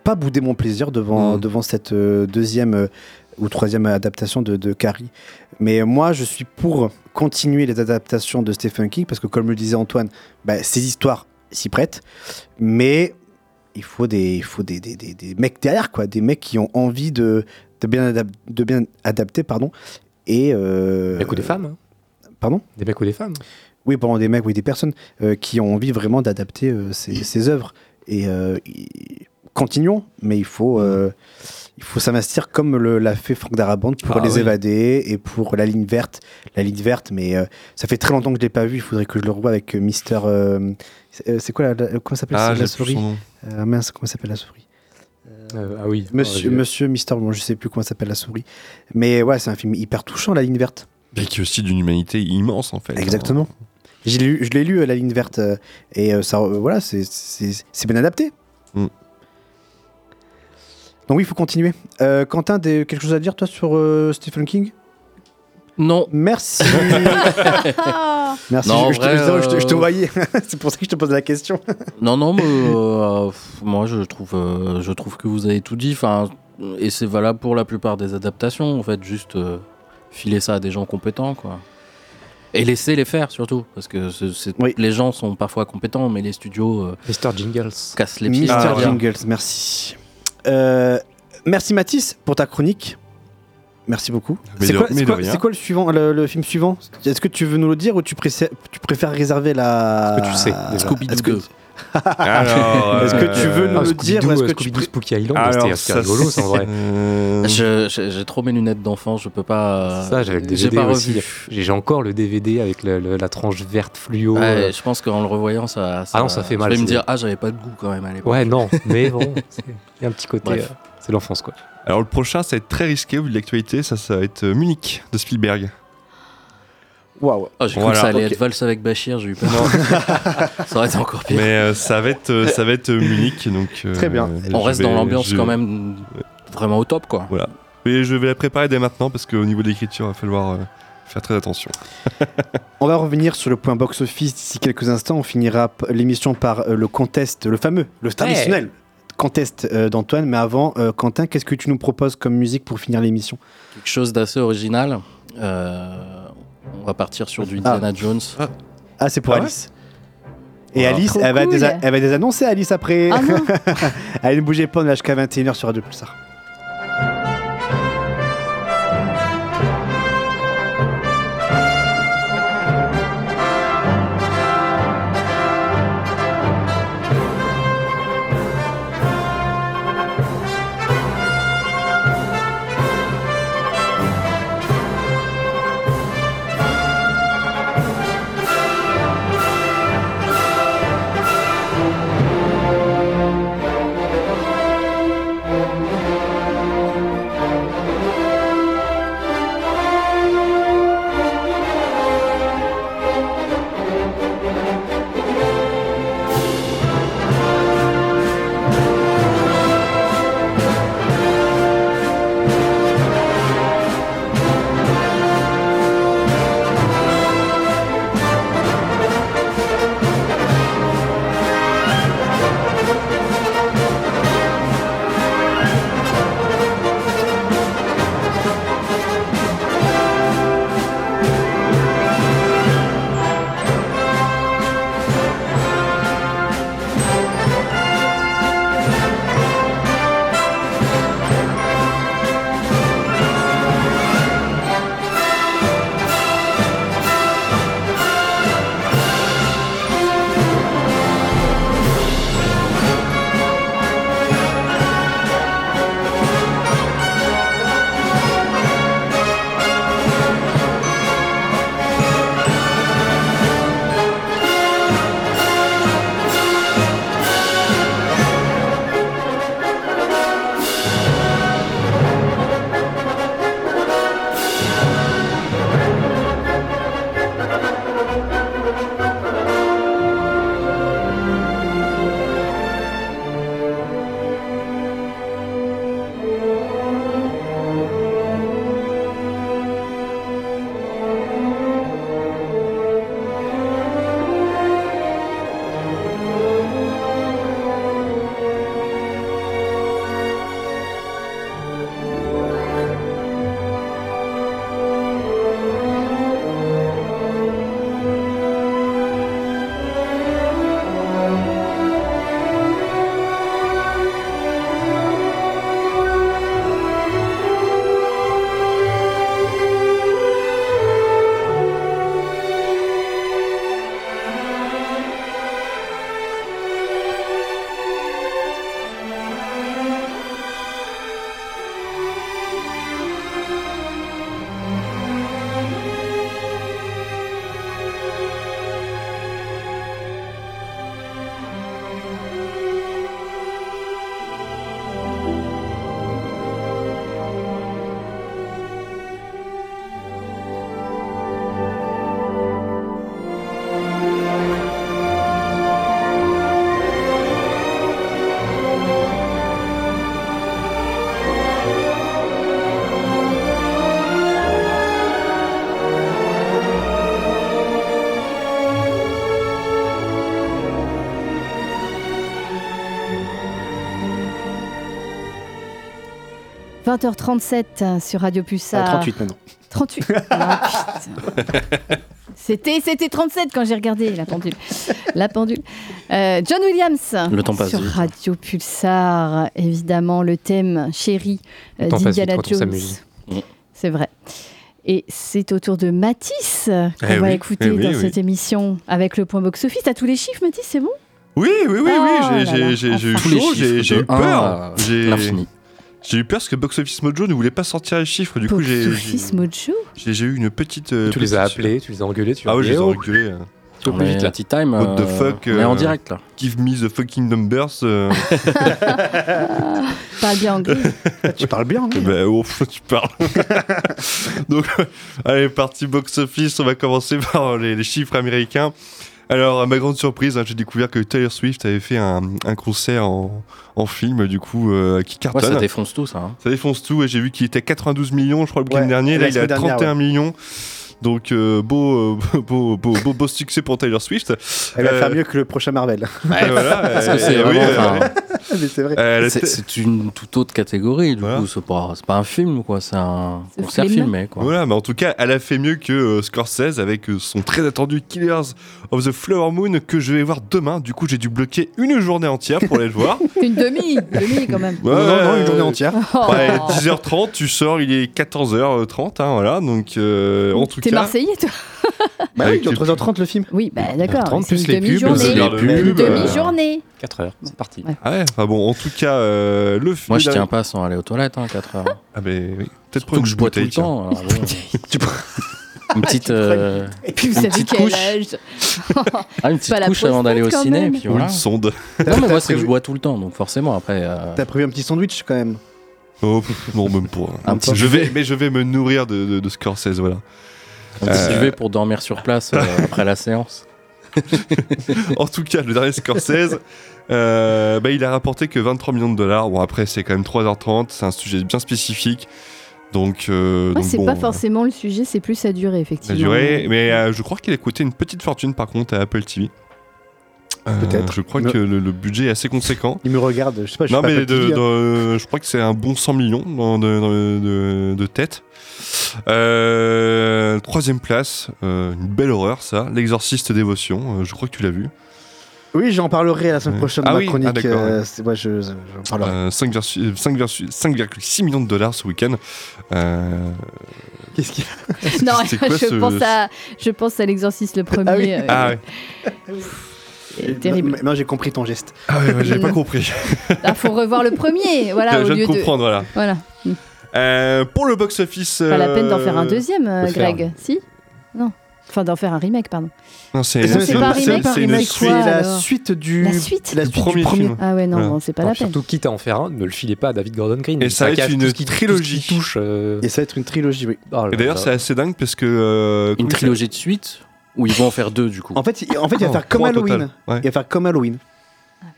pas boudé mon plaisir devant, Mm. devant cette euh, deuxième euh, ou troisième adaptation de, de Carrie. Mais moi, je suis pour continuer les adaptations de Stephen King parce que, comme le disait Antoine, bah, ces histoires s'y prêtent. Mais il faut des, il faut des, des, des- des mecs derrière, quoi. Des mecs qui ont envie de, de, bien, adap- de bien adapter. Pardon, et, euh, Des mecs ou des femmes hein. Pardon? Des mecs ou des femmes Oui, pardon, des mecs, oui, des personnes euh, qui ont envie vraiment d'adapter euh, ces, œuvres. Et continuons, mais il faut, euh, il faut s'investir comme l'a fait Franck Darabont pour Ah les oui. évader et pour la ligne verte. La ligne verte, mais euh, ça fait très longtemps que je l'ai pas vu. Il faudrait que je le revoie avec euh, Mister. euh, c'est quoi la, la- comment s'appelle Ah, la souris. Euh, Mince, comment s'appelle la souris Euh, Ah oui. Monsieur, Mister, bon, je sais plus comment s'appelle la souris. Mais ouais, c'est un film hyper touchant, La ligne verte. Et qui est aussi d'une humanité immense en fait. Exactement. J'ai lu- je l'ai lu, La ligne verte, euh, et euh, ça, euh, voilà, c'est bien adapté. Mm. Donc oui, il faut continuer. Euh, Quentin, des- quelque chose à dire, toi, sur euh, Stephen King? Non. Merci. Merci, Non, en je, vrai, je te- je te- je te euh, voyais. c'est pour ça que je te pose la question. Non, non, mais euh, moi je trouve, euh, je trouve que vous avez tout dit. Enfin, et c'est valable pour la plupart des adaptations. En fait, juste euh, filer ça à des gens compétents, quoi. Et laisser les faire surtout, parce que les gens sont parfois compétents, mais les studios euh, Mister Jingles cassent les pieds. Va dire. Jingles, merci. Euh, merci Mathis pour ta chronique. Merci beaucoup. C'est quoi, mais c'est de quoi- rien. c'est quoi le, suivant, le, le film suivant? Est-ce que tu veux nous le dire ou tu, préfères- tu préfères réserver la. Est-ce que tu sais, Scooby-Doo Est-ce que- deux. Alors, Est-ce que tu veux nous Ah, le dire est-ce euh, que tu pré- Spooky Island, Alors, c'était c'était ça, rigolo, en vrai. Euh, Je- J'ai trop mes lunettes d'enfant, je peux pas. Ça, j'avais le J'ai DVD pas aussi. revu. J'ai j'ai encore le DVD avec le- le- la tranche verte fluo. Ouais, euh. je pense qu'en le revoyant, ça, Ah non, ça fait mal, Je vais me c'est- dire, ah, j'avais pas de goût quand même à l'époque. Ouais, non, mais bon, c'est- il y a un petit côté. Bref. euh, c'est l'enfance, quoi. Alors le prochain, ça va être très risqué au vu de l'actualité, ça, ça va être euh, Munich de Spielberg. Waouh. Oh, j'ai cru Voilà. que ça allait être Vals avec Bachir, j'ai eu peur. ça aurait été encore pire. Mais euh, ça va être, euh, ça va être euh, Munich, donc. euh, Très bien. On reste vais- dans l'ambiance je- quand même vraiment au top, quoi. Voilà. Et je vais la préparer dès maintenant parce qu'au niveau de l'écriture, il va falloir euh, faire très attention. On va revenir sur le point box-office d'ici quelques instants. On finira p- l'émission par euh, le contest, le fameux, le traditionnel contest euh, d'Antoine. Mais avant, euh, Quentin, qu'est-ce que tu nous proposes comme musique pour finir l'émission? Quelque chose d'assez original. Euh, on va partir sur du Ah. Indiana Jones. Ah, c'est pour Ah ouais Alice. Et. Alice, elle va, cool. désa- elle va désannoncer Alice après. Ah non. Allez, ne bougez pas, on est jusqu'à 21h sur Radio Pulsar. – 20h37 sur Radio Pulsar. Ah, 38 maintenant. 38. Ah. C'était, c'était 37 quand j'ai regardé la pendule. La pendule. Euh, John Williams Le temps passe sur vite. Radio Pulsar. Évidemment, le thème chéri euh, d'Indiana Jones. Mm. c'est vrai. Et c'est au tour de Mathis qu'on Eh va oui, écouter eh oui, dans oui. cette émission avec le point box-office. T'as tous les chiffres, Mathis, c'est bon? Oui, oui, oui, Oh oui, j'ai- eu peur. J'ai- l'infini. J'ai eu peur parce que Box Office Mojo ne voulait pas sortir les chiffres. Du coup, j'ai Box-office Mojo j'ai eu une petite. euh, Tu les as appelés, tu les as engueulés, tu Ah as oui, je les ai oh, engueulés. On plus vite là. Tea Time. What the euh, fuck On est en euh, direct là. Give me the fucking numbers. euh. Parle bien anglais. tu parles bien, Eh ben, oh, tu parles. Donc, allez, partie box-office. On va commencer par les, les chiffres américains. Alors, à ma grande surprise, hein, j'ai découvert que Taylor Swift avait fait un, un concert en, en film, du coup, euh, qui Ouais, cartonne. ça défonce tout ça. hein. Ça défonce tout et j'ai vu qu'il était à 92 millions, je crois, le week-end Ouais, dernier. Là, il est à semaine dernière, 31 millions. Donc, euh, beau, euh, beau, beau, beau, beau succès pour Taylor Swift. Elle va Euh, faire mieux que le prochain Marvel. et voilà, Parce que euh, c'est oui, euh, enfin, était- une toute autre catégorie, du Voilà. coup. C'est pas, pas un film, quoi. C'est un concert film. filmé, quoi. Voilà, mais en tout cas, elle a fait mieux que euh, Scorsese avec euh, son très attendu Killers of the Flower Moon que je vais voir demain. Du coup, j'ai dû bloquer une journée entière pour aller le voir. Une demi, demi quand même. Ouais, non, non, ouais, une journée ouais. entière. Oh. Ouais, 10h30, tu sors, il est 14h30, hein, voilà. Donc, euh, en tout cas. Marseillais, toi Bah oui, Avec il les- dure 3h30 le film. Oui, bah d'accord. 30 C'est plus les pubs, les euh, demi-journée. 4 heures, c'est parti. Ouais. Ah ouais, enfin bon, en tout cas, euh, le film. Moi, je tiens pas sans aller aux toilettes, hein, 4 heures. Ah, ben oui. Peut-être Surtout que je bois tout le temps. alors bon. Une petite, euh, Et puis vous Une savez petite quel couche. âge ah, une petite couche avant d'aller au ciné. Puis Ou voilà. une sonde. Non, mais moi, c'est que je bois tout le temps, donc forcément, après. euh, T'as prévu un petit sandwich quand même? Oh, non, même pas. Un petit je vais, mais je vais me nourrir de, de, de Scorsese, voilà. Euh, duvet pour dormir sur place euh, après la séance. en tout cas, le dernier Scorsese, euh, bah, il a rapporté que 23 millions de dollars. Bon, après, c'est quand même 3h30, c'est un sujet bien spécifique. Donc, euh, donc c'est bon, pas forcément le sujet, c'est plus sa durée, La effectivement. durée, mais euh, je crois qu'il a coûté une petite fortune par contre à Apple TV. Euh, Peut-être. Je crois Me- que le, le budget est assez conséquent. Il me regarde, je sais pas, je non, suis pas mais Apple de- TV, hein. de- je crois que c'est un bon 100 millions dans- de, de- de tête. Euh, troisième place, euh, une belle horreur ça, L'Exorciste Dévotion. euh, je crois que tu l'as vu. Oui, j'en parlerai la semaine prochaine Ah dans oui, ma chronique. ah, d'accord, euh, ouais. je, je- j'en parlerai. Euh, 5 versus- 5 versus- 5,6 millions de dollars ce week-end. Euh, Qu'est-ce qu'il y a Non, quoi je, ce- pense à, je pense à l'exorciste le premier. Ah oui. euh, Ah ouais. c'est terrible. Non, non, j'ai compris ton geste. Ah ouais, ouais, j'avais pas compris. Il faut revoir le premier, voilà, je au viens lieu de comprendre, voilà. Voilà. Euh, pour le box-office. Pas la peine d'en euh, faire un deuxième, euh, faire. Greg. Si? Non. Enfin, d'en faire un remake, pardon. Non, c'est pas un remake, c'est une remake, suite. quoi, C'est la suite du. La suite La suite premier du premier. film. Ah ouais, non, Voilà. bon, c'est pas la peine. surtout quitte à en faire un, ne le filez pas à David Gordon Green. Et ça va être une qui- qui trilogie. touche. euh, Et ça va être une trilogie, oui. oh Et d'ailleurs, c'est assez dingue parce que. euh, Une trilogie de suite Ou ils vont en faire deux, du coup? En fait, il- en fait, il va faire comme Halloween. Il va faire comme Halloween.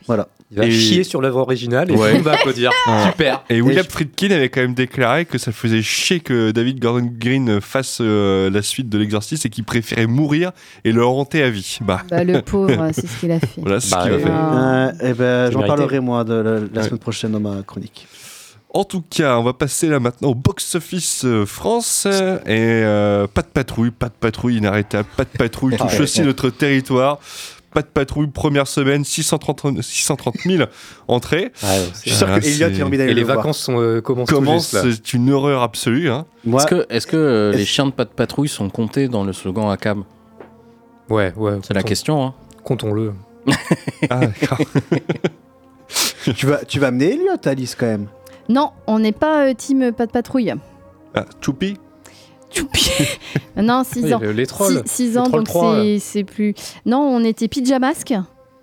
Voilà. Il va Et- chier sur l'œuvre originale et Ouais. monde va applaudir. Super. Et William je- Friedkin avait quand même déclaré que ça faisait chier que David Gordon Green fasse euh, la suite de l'exorciste et qu'il préférait mourir et le hanter à vie. Bah, Bah, le pauvre, c'est ce qu'il a fait. voilà, c'est Bah, ce qu'il va euh. Ah. Euh, eh ben, j'en parlerai moi de la, la Ouais. semaine prochaine dans ma chronique. En tout cas, on va passer là maintenant au box-office euh, France. euh, Et euh, pas de patrouille, pas de patrouille inarrêtable, pas de patrouille Ah touche aussi notre territoire. Pas de patrouille, première semaine, 630, 630 000 entrées. Ouais, Je c'est- suis sûr Ah, que Elliot a envie d'aller Et les voir. vacances sont, euh, commencent tout juste, c'est une horreur absolue. Hein. Moi, Est-ce que, est-ce que euh, les chiens de pas de patrouille sont comptés dans le slogan ACAB Ouais, ouais. C'est la question. Hein. Comptons-le. Ah, d'accord. tu vas, tu vas amener Elliot, Alice, quand même? Non, on n'est pas euh, team pas de patrouille. Ah, Choupi? non, 6 Oui, ans. le- les trolls. 6 Les ans, trolls donc 3, c'est- c'est plus. Non, on était pyjamasque.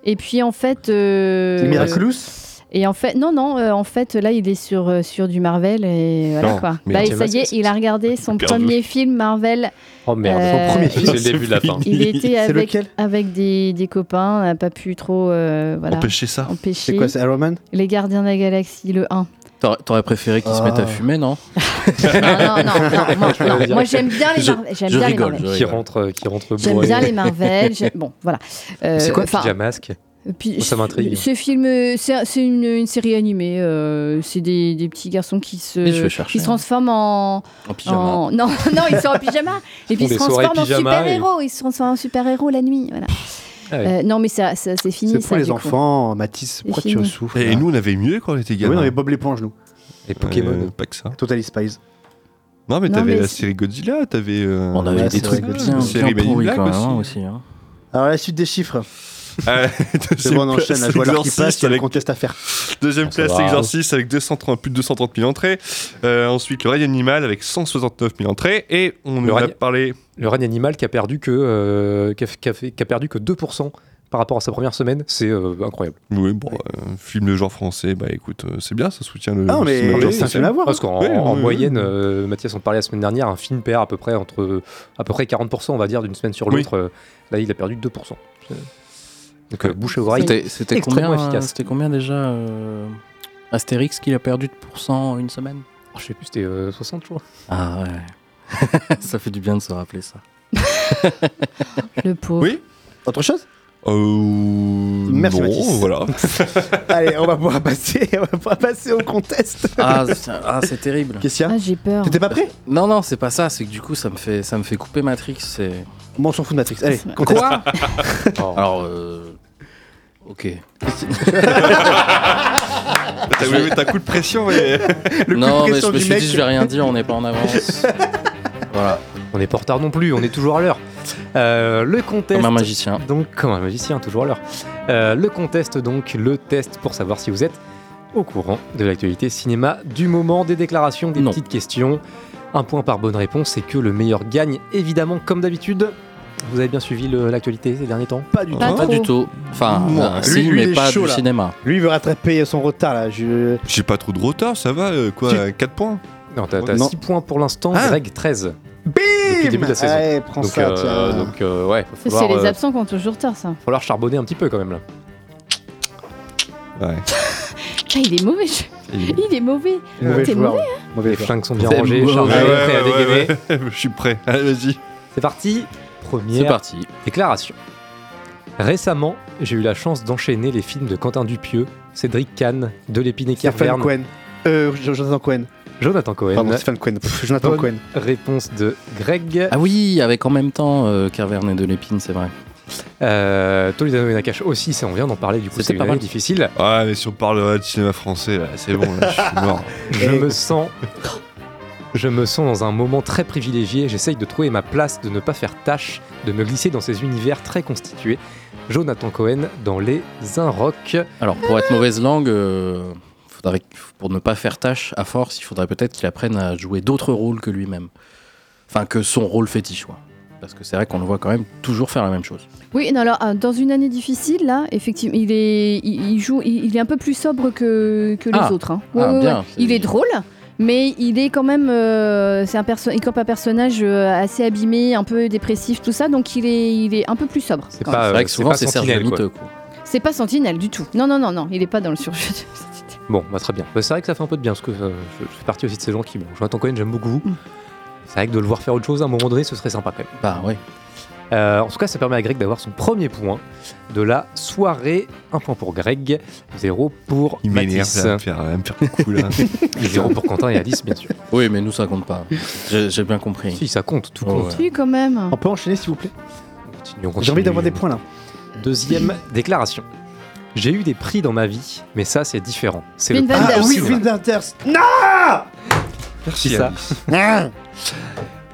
Et puis en fait. euh, C'est Miraculous Et en fait, non, non, euh, en fait, là, il est sur, euh, sur du Marvel et voilà Non, quoi. Bah, tiens, ça y est, il a regardé son perdu. premier film Marvel. Oh merde, Euh, son premier il- film, c'est le début de la fin. Il était C'est avec, lequel avec des, des copains, on n'a pas pu trop euh, voilà, Empêcher ça. empêcher. C'est quoi, c'est Iron Man? Les Gardiens de la Galaxie, le 1. T'aurais, préféré qu'ils se Ah. mettent à fumer, non non, non, non, non, moi, Moi, j'aime bien les Marvel. J'aime bien rigole, les Marvel. Qui rentre, euh, qui rentre J'aime bien les Marvel. Bon, voilà. Euh, C'est quoi enfin, Pyjamasque puis, Ça m'intrigue. Ce film, euh, c'est une, une série animée. euh, c'est des, des petits garçons qui se, qui se transforment en, En pyjama. en- Non, non, ils sont en pyjama. Et puis ils se transforment en pyjama et- super-héros. Ils se transforment en super-héros la nuit. Voilà. Ah. Euh, non, mais ça, ça, c'est fini. C'est ça, pour les du coup. enfants, Mathis. Pourquoi tu souffres Et nous, on avait mieux quand on était Oui, gamins. on avait Bob l'éponge, nous. Les Pokémon. Euh, pas que ça. Total Spies. Non, mais t'avais la série Godzilla, t'avais. euh, On avait Ouais, des trucs bien, série Black aussi. hein, aussi. hein. Alors la suite des chiffres. C'est deuxième bon, on enchaîne. place, Exorcist passe, il y a le avec- contest à faire. Deuxième place, va. Exorcist avec 230, plus de 230 000 entrées. Euh, ensuite, Le Règne Animal avec 169 000 entrées. Et on Le en a Règne- parlé. Le règne animal qui a perdu que, euh, qui a, qui a fait- qui a perdu que 2% par rapport à sa première semaine, c'est euh, incroyable. Oui, bon, euh, film de genre français, bah écoute, euh, c'est bien, ça soutient le. Ah, mais- c'est un français. film à voir. Parce qu'en Oui, oui, moyenne, oui. euh, Mathias en parlait la semaine dernière, un film perd à peu près entre à peu près 40%, on va dire, d'une semaine sur Oui. l'autre. Euh, Là, il a perdu 2%. Donc euh, bouche à oreille, C'était combien, efficace. c'était combien déjà euh, Astérix qu'il a perdu de pourcent en une semaine? Oh, je sais plus, c'était euh, 60 je crois. Ah ouais. ça fait du bien de se rappeler ça. Le pauvre. Oui Autre chose? Euh, Merci, non, Mathis. voilà. Allez, on va pouvoir passer, on va pouvoir passer au contest. Ah, c'est- ah, terrible. Qu'est-ce qu'il y a Ah, j'ai peur. T'étais pas prêt? Non, non, c'est pas ça. C'est que du coup, ça me fait, ça me fait couper Matrix. Bon, on s'en fout de Matrix. Allez, contest. quoi? Alors, euh... ok. T'as oui, t'as un coup de pression, mais. Le coup non, mais je me suis mec. dit, je vais rien dire. On n'est pas en avance. voilà. On n'est pas en retard non plus, on est toujours à l'heure. Euh, le contest. Comme un magicien. Donc, comme un magicien, toujours à l'heure. Euh, le contest, donc, le test pour savoir si vous êtes au courant de l'actualité cinéma du moment, des déclarations, des Non. petites questions. Un point par bonne réponse et que le meilleur gagne, évidemment, comme d'habitude. Vous avez bien suivi l'actualité ces derniers temps Pas du tout. Pas du tout. Enfin, Moi, euh, lui- si, lui, il mais est pas chaud, du là. cinéma. Lui, il veut rattraper son retard là. Je... J'ai pas trop de retard, ça va, euh, quoi, Tu- 4 points Non, t'as Non. 6 points pour l'instant, Ah. Greg 13. Bim Depuis le début de la saison. Allez, prends Donc, ça, euh, tiens. donc euh, ouais, C'est les euh, absents qui ont toujours tort, ça. falloir charbonner un petit peu quand même là. Ouais. Ah, il est mauvais. je- Il est mauvais. Mauvais T'es mauvais, Mauvais Les joueur. flingues sont bien charbonné, Ouais, prêt à dégainer. Je suis prêt. Allez, vas-y. C'est parti. C'est Première parti. déclaration. Récemment, j'ai eu la chance d'enchaîner les films de Quentin Dupieux, Cédric Kahn, de l'Épine et Stéphane Cohen. Euh, Jonathan Cohen. Jonathan Cohen. Pardon, Stéphane Cohen. Pff, Jonathan Bonne Cohen. Réponse de Greg. Ah oui, avec en même temps euh, Carverne et de l'épine, c'est vrai. Euh, Toledano et Nakash aussi, ça on vient d'en parler, du coup C'était c'est pas mal difficile. Ouais, mais si on parle de cinéma français, là, c'est bon, là, je suis mort. Je me sens. Je me sens dans un moment très privilégié. J'essaye de trouver ma place, de ne pas faire tâche, de me glisser dans ces univers très constitués. Jonathan Cohen dans Les Inrocks. Alors, pour être mauvaise langue, euh, faudrait, pour ne pas faire tâche à force, il faudrait peut-être qu'il apprenne à jouer d'autres rôles que lui-même. Enfin, que son rôle fétiche, quoi. Parce que c'est vrai qu'on le voit quand même toujours faire la même chose. Oui, non, alors euh, dans une année difficile, là, effectivement, il est, il, il joue, il, il est un peu plus sobre que, que les Ah. autres. hein. Ah, bien, Il est drôle, mais il est quand même, euh, c'est un perso il campe un personnage euh, assez abîmé, un peu dépressif, tout ça, donc il est, il est un peu plus sobre. C'est pas, vrai que souvent, c'est Serge. Miteux, quoi. C'est pas Sentinelle du tout. Non, non, non, non, il est pas dans le surjeu. de- Bon, bah, très bien. Bah, c'est vrai que ça fait un peu de bien, parce que euh, je, je fais partie aussi de ces gens qui. Bon, Jonathan Cohen, j'aime beaucoup. Mm. C'est vrai que de le voir faire autre chose à un moment donné, ce serait sympa quand même. Bah ouais. Euh, en tout cas, ça permet à Greg d'avoir son premier point de la soirée. Un point pour Greg, zéro pour Il m'énerve, Mathis. me faire, me là. Et zéro pour Quentin et Alice, bien sûr. Oui, mais nous, ça compte pas. J'ai j'ai bien compris. Si, ça compte, tout Oh, compte. ouais. Oui, quand même. On peut enchaîner s'il vous plaît? On continue, on J'ai continue. envie d'avoir des points là. Deuxième déclaration. J'ai eu des prix dans ma vie, mais ça c'est différent. C'est le Wim prix Wenders. Ah oui. Wim Wenders. Non Qui ça Ah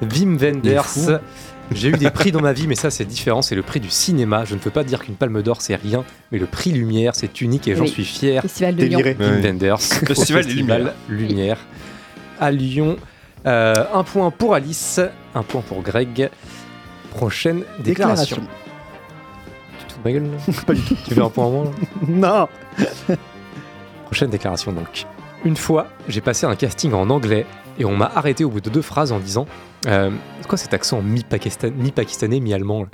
Wim Il est Wenders. J'ai eu des prix dans ma vie, mais ça c'est différent. C'est le prix du cinéma. Je ne peux pas dire qu'une palme d'or c'est rien, mais le prix Lumière c'est unique et j'en Oui. suis fier. Festival de Lyon. Déliré. Wenders. au Festival des Festival Lumière. À Lyon. Euh, un point pour Alice, un point pour Greg. Prochaine déclaration. Déclaration. Tu te fous de ma gueule là? Pas du tout. Tu veux un point en moins là? Non Prochaine déclaration donc. Une fois, j'ai passé un casting en anglais et on m'a arrêté au bout de deux phrases en disant euh, C'est quoi cet accent mi-pakistan- mi-pakistanais, mi-allemand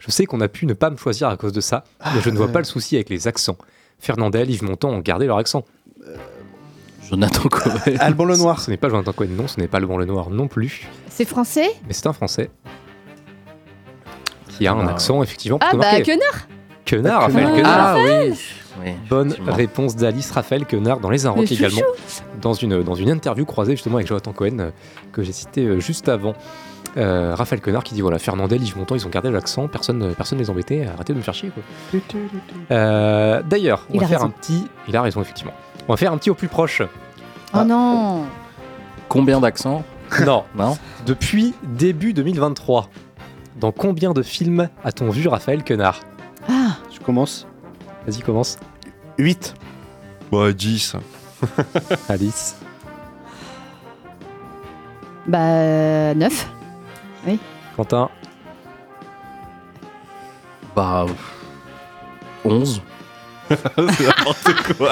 Je sais qu'on a pu ne pas me choisir à cause de ça, mais je ne vois pas le souci avec les accents. Fernandel, Yves Montand ont gardé leur accent. Jonathan Cohen. Alban le Noir. Ce n'est pas Jonathan Cohen, non, ce n'est pas Le Blanc le Noir non plus, C'est français? Mais c'est un Français qui a un Ah. accent effectivement Ah bah. Quenard Quenard, Ah, Raphaël. Quenard. Ah oui. Oui Bonne réponse d'Alice Raphaël Quenard dans Les Inrocks également, dans une, dans une interview croisée justement avec Jonathan Cohen euh, que j'ai cité euh, juste avant. Euh, Raphaël Quenard qui dit voilà, Fernandel, Yves Montand, ils ont gardé l'accent, personne euh, personne les embêtait, arrêtez de me faire chier. quoi. Euh, D'ailleurs, on Il va a faire raison. un petit. Il a raison, effectivement. On va faire un petit au plus proche. Oh non Combien d'accents? Non. Non Depuis début 2023, dans combien de films a-t-on vu Raphaël Quenard? Ah, Je commence. Vas-y, commence. 8. Ouais, 10. Alice. bah 9. Oui. Quentin. Bah. 11. C'est n'importe quoi.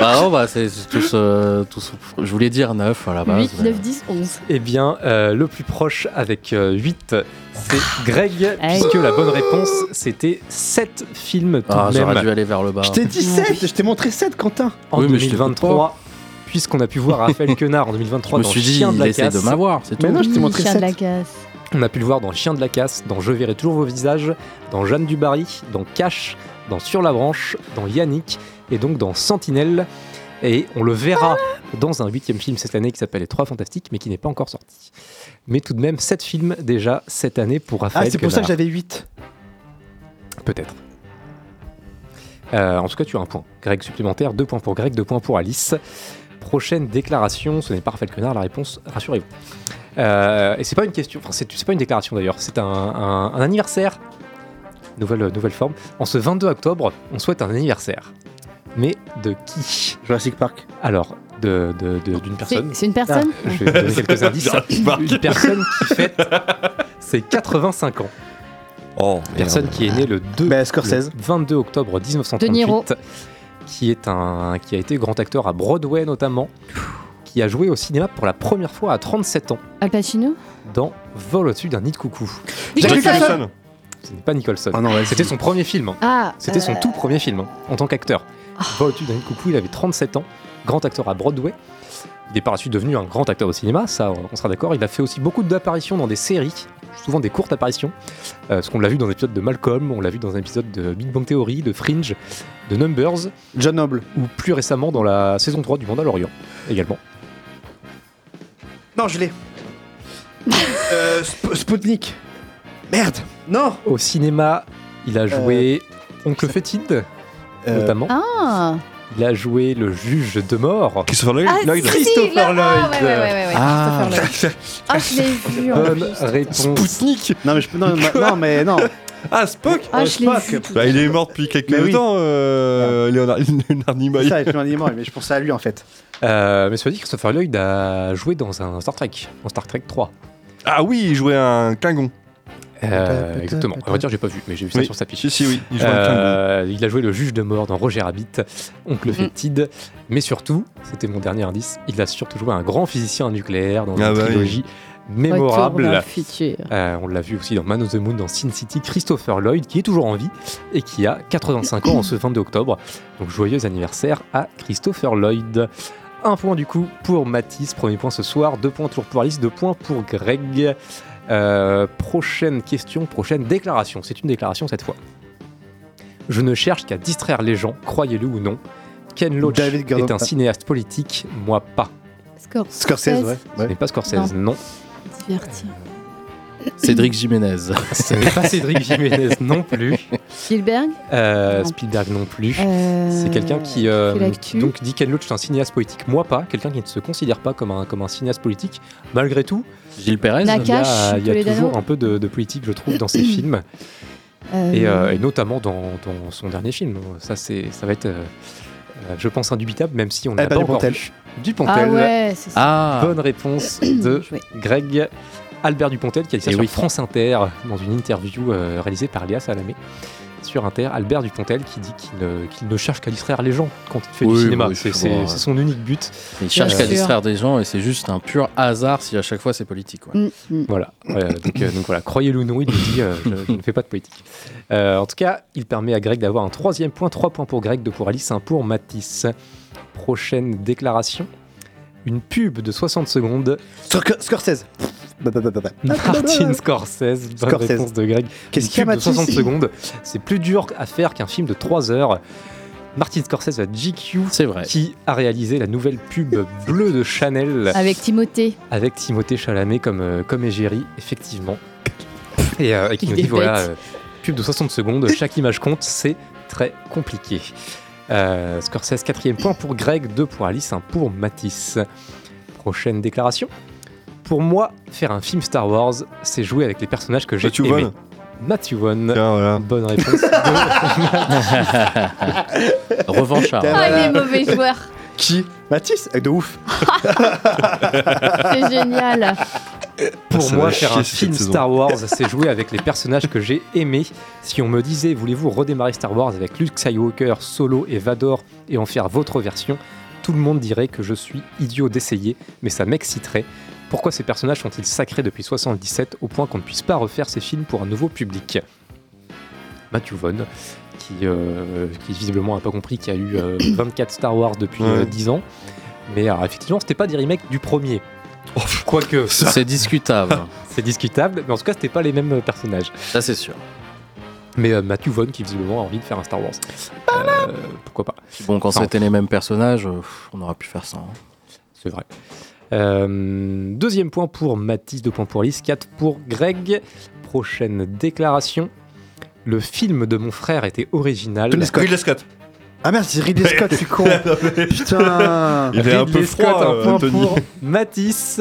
bah non, bah c'est tous, euh, tous- Je voulais dire 9 à la base. 8, 9, 10, 11. Eh bien, euh, le plus proche avec 8, c'est Greg, Aïe. puisque la bonne réponse, c'était 7 films tout Ah, de j'aurais dû aller vers le bas. Je t'ai dit Ouais. 7, je t'ai montré 7, Quentin. en Oui, mais je t'écoute 2023. Puisqu'on a pu voir Raphaël Quenard en Je 2023 me dans suis dit, Chien de la casse. de m'avoir, c'est tout. Mais non, je t'ai montré Chien de la 7. casse. On a pu le voir dans Chien de la casse, dans Je verrai toujours vos visages, dans Jeanne du Barry, dans Cash, dans Sur la branche, dans Yannick et donc dans Sentinelle. Et on le verra dans un huitième film cette année qui s'appelle Les Trois Fantastiques, mais qui n'est pas encore sorti. Mais tout de même, sept films déjà cette année pour Ah, Raphaël c'est pour ça que j'avais 8. Peut-être. Euh, en tout cas, tu as un point. Greg supplémentaire, deux points pour Greg, deux points pour Alice. Prochaine déclaration, ce n'est pas Raphaël Quenard, la réponse, rassurez-vous. Euh, et c'est pas une question, enfin c'est c'est pas une déclaration d'ailleurs, c'est un, un- un anniversaire, nouvelle, nouvelle forme. En ce 22 octobre, on souhaite un anniversaire. Mais de qui? Jurassic Park. Alors, de- de- de- d'une personne. c'est une personne Je vais vous donner quelques indices. Jurassic Park. Une personne qui fête ses 85 ans. Oh, Personne merde. qui est née le 2 Bah, Scorsese. le 22 octobre De Niro. 1938, qui est un qui a été grand acteur à Broadway notamment, qui a joué au cinéma pour la première fois à 37 ans Al Pacino? Dans Vol au-dessus d'un nid de coucou. Jack Nicholson. Ce n'est pas Nicholson. Ah non, ouais, C'était son premier film. hein. Ah C'était son euh, tout premier film hein, en tant qu'acteur. Vol au-dessus d'un nid de coucou, il avait 37 ans, grand acteur à Broadway. Il est par la suite devenu un grand acteur au cinéma, ça on sera d'accord. Il a fait aussi beaucoup d'apparitions dans des séries, souvent des courtes apparitions. Euh, parce qu'on l'a vu dans un épisode de Malcolm, on l'a vu dans un épisode de Big Bang Theory, de Fringe, de Numbers, John Noble. ou plus récemment dans la saison 3 du Mandalorian également. Non, je l'ai. euh, Sp- Spoutnik. Merde. Non. Au cinéma, il a joué Oncle Fétide, Euh, notamment. Ah Il a joué le juge de mort. Christopher Lloyd. Ah, Lloyd. si, Christopher là, ah, Lloyd. ouais, ouais, ouais, ouais, ouais, Ah. Christopher Lloyd. Ah, je l'ai vu en Bonne plus. réponse. Spoutnik. Non, mais je peux. Non, non, mais non. Ah, Spock. Ah, Euh, je l'ai Spock. vu. Bah, il est mort depuis quelques Mais oui. temps, euh, Léonard, Léonard Nimoy. C'est ça, avec l'animaux, mais je pensais à lui en fait. Euh, mais cela dit, Christopher Lloyd a joué dans un Star Trek, dans Star Trek 3. Ah oui, il jouait un Klingon. Euh, exactement. À vrai dire, j'ai pas vu, mais j'ai vu ça Oui. sur sa fiche. Si, si, oui, il. Euh, il a joué le juge de mort dans Roger Rabbit, Oncle Mm. Fétide, mais surtout, c'était mon dernier indice, il a surtout joué un grand physicien nucléaire dans Ah une bah oui. trilogie Retour vers mémorable. le futur. Euh, on l'a vu aussi dans Man of the Moon, dans Sin City, Christopher Lloyd, qui est toujours en vie et qui a 85 ans en ce 22 octobre. Donc joyeux anniversaire à Christopher Lloyd. Un point du coup pour Mathis, premier point ce soir, deux points toujours pour Alice, deux points pour Greg. Euh, prochaine question, prochaine déclaration. C'est une déclaration cette fois. Je ne cherche qu'à distraire les gens, croyez-le ou non. Ken Loach David est un cinéaste politique, moi pas. Scorsese. Scorsese, ouais. Ce n'est pas Scorsese, non. Divertir. Cédric Jiménez. Ce n'est pas Cédric Jiménez non plus. Spielberg Euh, Non. Spielberg non plus. Euh, C'est quelqu'un qui, euh, qui donc dit Ken Loach est un cinéaste politique, moi pas, quelqu'un qui ne se considère pas comme un, comme un cinéaste politique. Malgré tout, Gilles Pérez. Il y a, Nakache, il y a Toledano. toujours un peu de, de politique, je trouve, dans ses films, euh, et, euh, et notamment dans, dans son dernier film. Ça, c'est, ça va être, je pense, indubitable, même si on n'a pas Albert encore Dupontel. vu. Dupontel. Ah ouais, c'est ça. Ah, Bonne réponse de. Greg Albert Dupontel qui a dit ça sur oui. France Inter dans une interview euh, réalisée par Léa Salamé. Sur Inter, Albert Dupontel qui dit qu'il ne, cherche qu'à distraire les gens quand il fait Oui, du cinéma. oui, c'est, son unique but. il cherche qu'à distraire des gens et c'est juste un pur hasard si à chaque fois c'est politique. ouais. Mm, mm. Voilà. Ouais, donc, euh, donc voilà, croyez-le ou non, il nous dit euh, je, je ne fais pas de politique. Euh, en tout cas, il permet à Greg d'avoir un troisième point, trois points pour Greg, deux pour Alice, un pour Matisse. Prochaine déclaration. Une pub de 60 secondes. Scor- Scorsese. Bah, bah, bah, bah, bah. Martin Scorsese, bonne Scorsese. réponse de Greg. Qu'est-ce qu'il y a, pub de Mathis 60 secondes, c'est plus dur à faire qu'un film de 3 heures. Martin Scorsese à GQ C'est vrai. qui a réalisé la nouvelle pub bleue de Chanel Avec Timothée. avec Timothée Chalamet comme, euh, comme égérie, effectivement. Et, euh, et qui nous dit voilà, euh, pub de 60 secondes, chaque image compte, c'est très compliqué. Euh, Scorsese, quatrième point pour Greg, deux pour Alice, un pour Matisse. Prochaine déclaration. Pour moi, faire un film Star Wars, c'est jouer avec les personnages que j'ai Matthew aimés. Vaughn. Matthew Vaughn. Tiens, voilà. Bonne réponse. de- Revanchard. Ah, il est mauvais joueur. Qui Mathis Eh, De ouf. C'est génial. Pour Ça moi, faire un film. Star Wars, c'est jouer avec les personnages que j'ai aimés. Si on me disait, voulez-vous redémarrer Star Wars avec Luke Skywalker, Solo et Vador et en faire votre version, tout le monde dirait que je suis idiot d'essayer, mais ça m'exciterait. Pourquoi ces personnages sont-ils sacrés depuis 77 au point qu'on ne puisse pas refaire ces films pour un nouveau public? Matthew Vaughn, qui, euh, qui visiblement n'a pas compris qu'il y a eu euh, 24 Star Wars depuis Ouais. euh, 10 ans. Mais alors, effectivement, c'était pas des remakes du premier. Quoique, C'est discutable. c'est discutable, mais en tout cas, c'était pas les mêmes euh, personnages. Ça, c'est sûr. Mais euh, Matthew Vaughn, qui visiblement a envie de faire un Star Wars. Euh, pourquoi pas Bon, quand Enfin, c'était les mêmes personnages, euh, on aurait pu faire ça. hein. C'est vrai. Euh, deuxième point pour Mathis, deux points pour Lys, 4 pour Greg. Prochaine déclaration. Le film de mon frère était original. Tony Scott. Ridley Scott. Ah merde, c'est Ridley Scott, je suis con. Putain. Il est un peu Ridley froid, Scott, un point Tony. pour Matisse.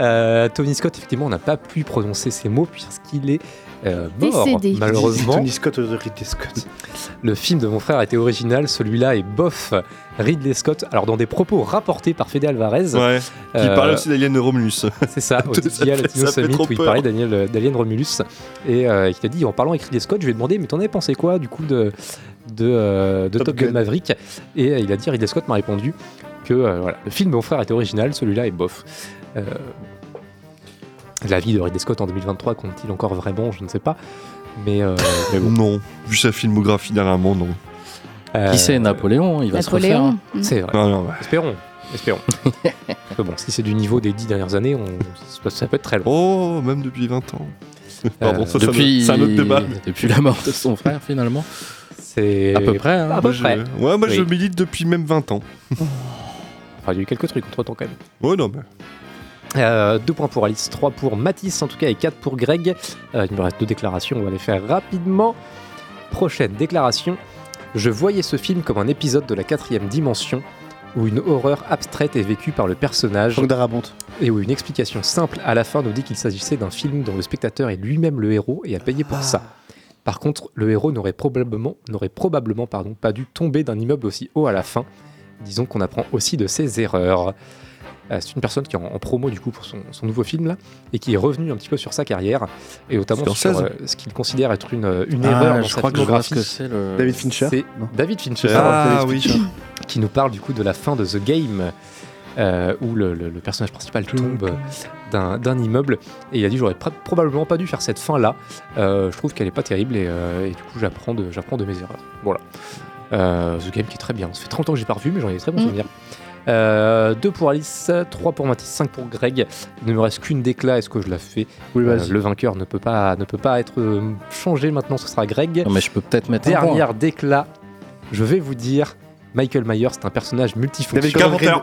Euh, Tony Scott, effectivement, on n'a pas pu prononcer ces mots puisqu'il est euh, mort, Décédé. malheureusement. Tony Scott de Ridley Scott. Le film de mon frère était original, celui-là est bof. Ridley Scott, alors dans des propos rapportés par Fede Alvarez, Ouais. Qui euh, parlait aussi d'Alien de Romulus. c'est ça, au fait Summit où il parlait d'Alien euh, d'Alien Romulus et euh, il t'a dit en parlant avec Ridley Scott, je lui ai demandé mais t'en avais pensé quoi du coup de de, euh, de Top, Top Gun Gun. Maverick? Et euh, il a dit Ridley Scott m'a répondu que euh, voilà, le film de mon frère était original, celui-là est bof. Euh, la vie de Ridley Scott en 2023 compte-t-il encore vraiment, je ne sais pas. Mais, euh, mais bon. Non. Vu sa filmographie dernièrement, non. Euh, Qui c'est? Napoléon Il va se refaire. Napoléon. C'est vrai. Non, non, ouais. Espérons. Espérons. Mais bon, si c'est du niveau des dix dernières années, on... ça- peut être très long. Oh, même depuis 20 ans. Pardon, Euh, ça, Depuis, c'est un autre débat. depuis la mort de son frère, finalement. C'est À peu près. hein. À peu Moi, je- près. Ouais, moi je milite depuis même 20 ans. Enfin, il y a eu quelques trucs entre temps quand même. Ouais, non, mais. Euh, deux points pour Alice, trois pour Mathis en tout cas et quatre pour Greg. Euh, il me reste deux déclarations, on va les faire rapidement. Prochaine déclaration. Je voyais ce film comme un épisode de la quatrième dimension où une horreur abstraite est vécue par le personnage Franck et où une explication simple à la fin nous dit qu'il s'agissait d'un film dont le spectateur est lui-même le héros et a payé pour ça. Par contre, le héros n'aurait probablement, n'aurait probablement pardon, pas dû tomber d'un immeuble aussi haut à la fin. Disons qu'on apprend aussi de ses erreurs. Euh, c'est une personne qui est en, en promo du coup pour son, son nouveau film là et qui est revenu un petit peu sur sa carrière et notamment sur euh, ce qu'il considère être une, une Ah, erreur dans je sa crois que filmographie. c'est le. David Fincher. C'est. David Fincher Ah David oui. Fincher. qui nous parle du coup de la fin de The Game, euh, où le, le- le personnage principal tombe d'un d'un immeuble. Et il a dit j'aurais pr- probablement pas dû faire cette fin là. je trouve qu'elle est pas terrible et, euh, et du coup j'apprends de, j'apprends de mes erreurs. Voilà. Euh, The Game qui est très bien. Ça fait 30 ans que j'ai pas revu, mais j'en ai des très bons Mm. souvenirs. 2 pour Alice, 3 pour Mathis, 5 pour Greg. Il ne me reste qu'une décla, est-ce que je la fais Oui, Euh. Le vainqueur ne peut pas, ne peut pas être euh, changé maintenant, ce sera Greg. Non, mais je peux peut-être mettre un point. Dernière décla, je vais vous dire, Michael Myers, c'est un personnage David multifonction. Carpenter.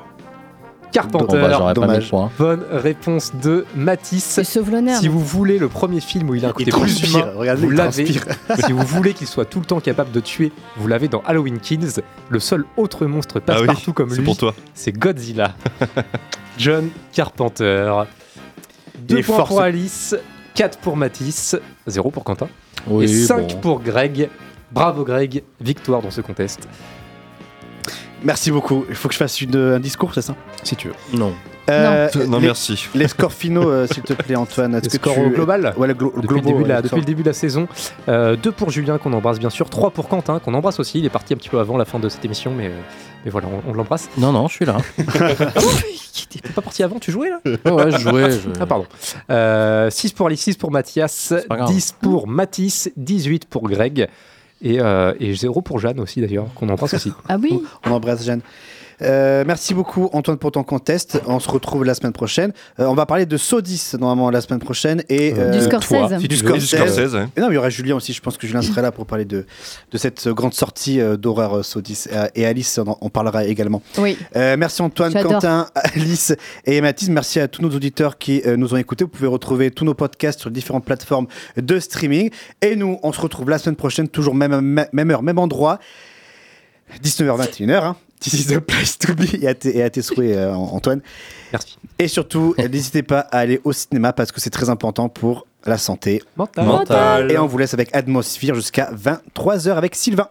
Carpenter. Bah, pas. Bonne réponse de Matisse. C'est sauve l'honneur. Si vous voulez le premier film où il a un côté plus humain, vous l'avez. si vous voulez qu'il soit tout le temps capable de tuer, vous l'avez dans Halloween Kills. Le seul autre monstre passe Ah oui, comme c'est lui, pour toi. c'est Godzilla. John Carpenter. Il 2 est points pour ce- Alice, 4 pour Matisse, 0 pour Quentin Oui, et 5 bon. pour Greg. Bravo Greg, victoire dans ce contest. Merci beaucoup. Il faut que je fasse une- un discours, c'est ça Si tu veux. Non. Euh, Non, les, merci. les scores finaux, euh, s'il te plaît, Antoine. Est-ce Le que score tu... au global Ouais, le, glo- depuis, le début de la, ouais, depuis le début de la saison. 2 pour Julien qu'on embrasse bien sûr, 3 pour Quentin qu'on embrasse aussi. Il est parti un petit peu avant la fin de cette émission, mais, euh, mais voilà, on, on l'embrasse. Non, non, je suis là. T'es pas parti avant, tu jouais là? Ouais, ouais, je jouais. je- Ah pardon. 6 pour Alice, 6 pour Mathias, pas grave. 10 pour Mathis, 18 pour Greg et, euh, et 0 pour Jeanne aussi d'ailleurs, qu'on embrasse aussi. Ah oui. On embrasse Jeanne. Euh, merci beaucoup Antoine pour ton contest. On se retrouve la semaine prochaine. Euh, on va parler de Sodis normalement la semaine prochaine et Euh, Du Scorsese. toi, si du. Et du Scorsese. Scorsese, hein. Et non, mais il y aura Julien aussi. Je pense que Julien serait là pour parler de, de cette grande sortie euh, d'horreur Sodis. Et Alice, on, en- on parlera également. Oui. Euh, merci Antoine. Quentin, Alice et Mathis. Merci à tous nos auditeurs qui euh, nous ont écoutés. Vous pouvez retrouver tous nos podcasts sur différentes plateformes de streaming. Et nous, on se retrouve la semaine prochaine, toujours même, même heure, même endroit. 19h, 21h. hein. This is the place to be et à tes, et à tes souhaits, euh, Antoine. Merci. Et surtout, n'hésitez pas à aller au cinéma parce que c'est très important pour la santé Mentale. Mental. Et on vous laisse avec Atmosphere jusqu'à 23h avec Sylvain.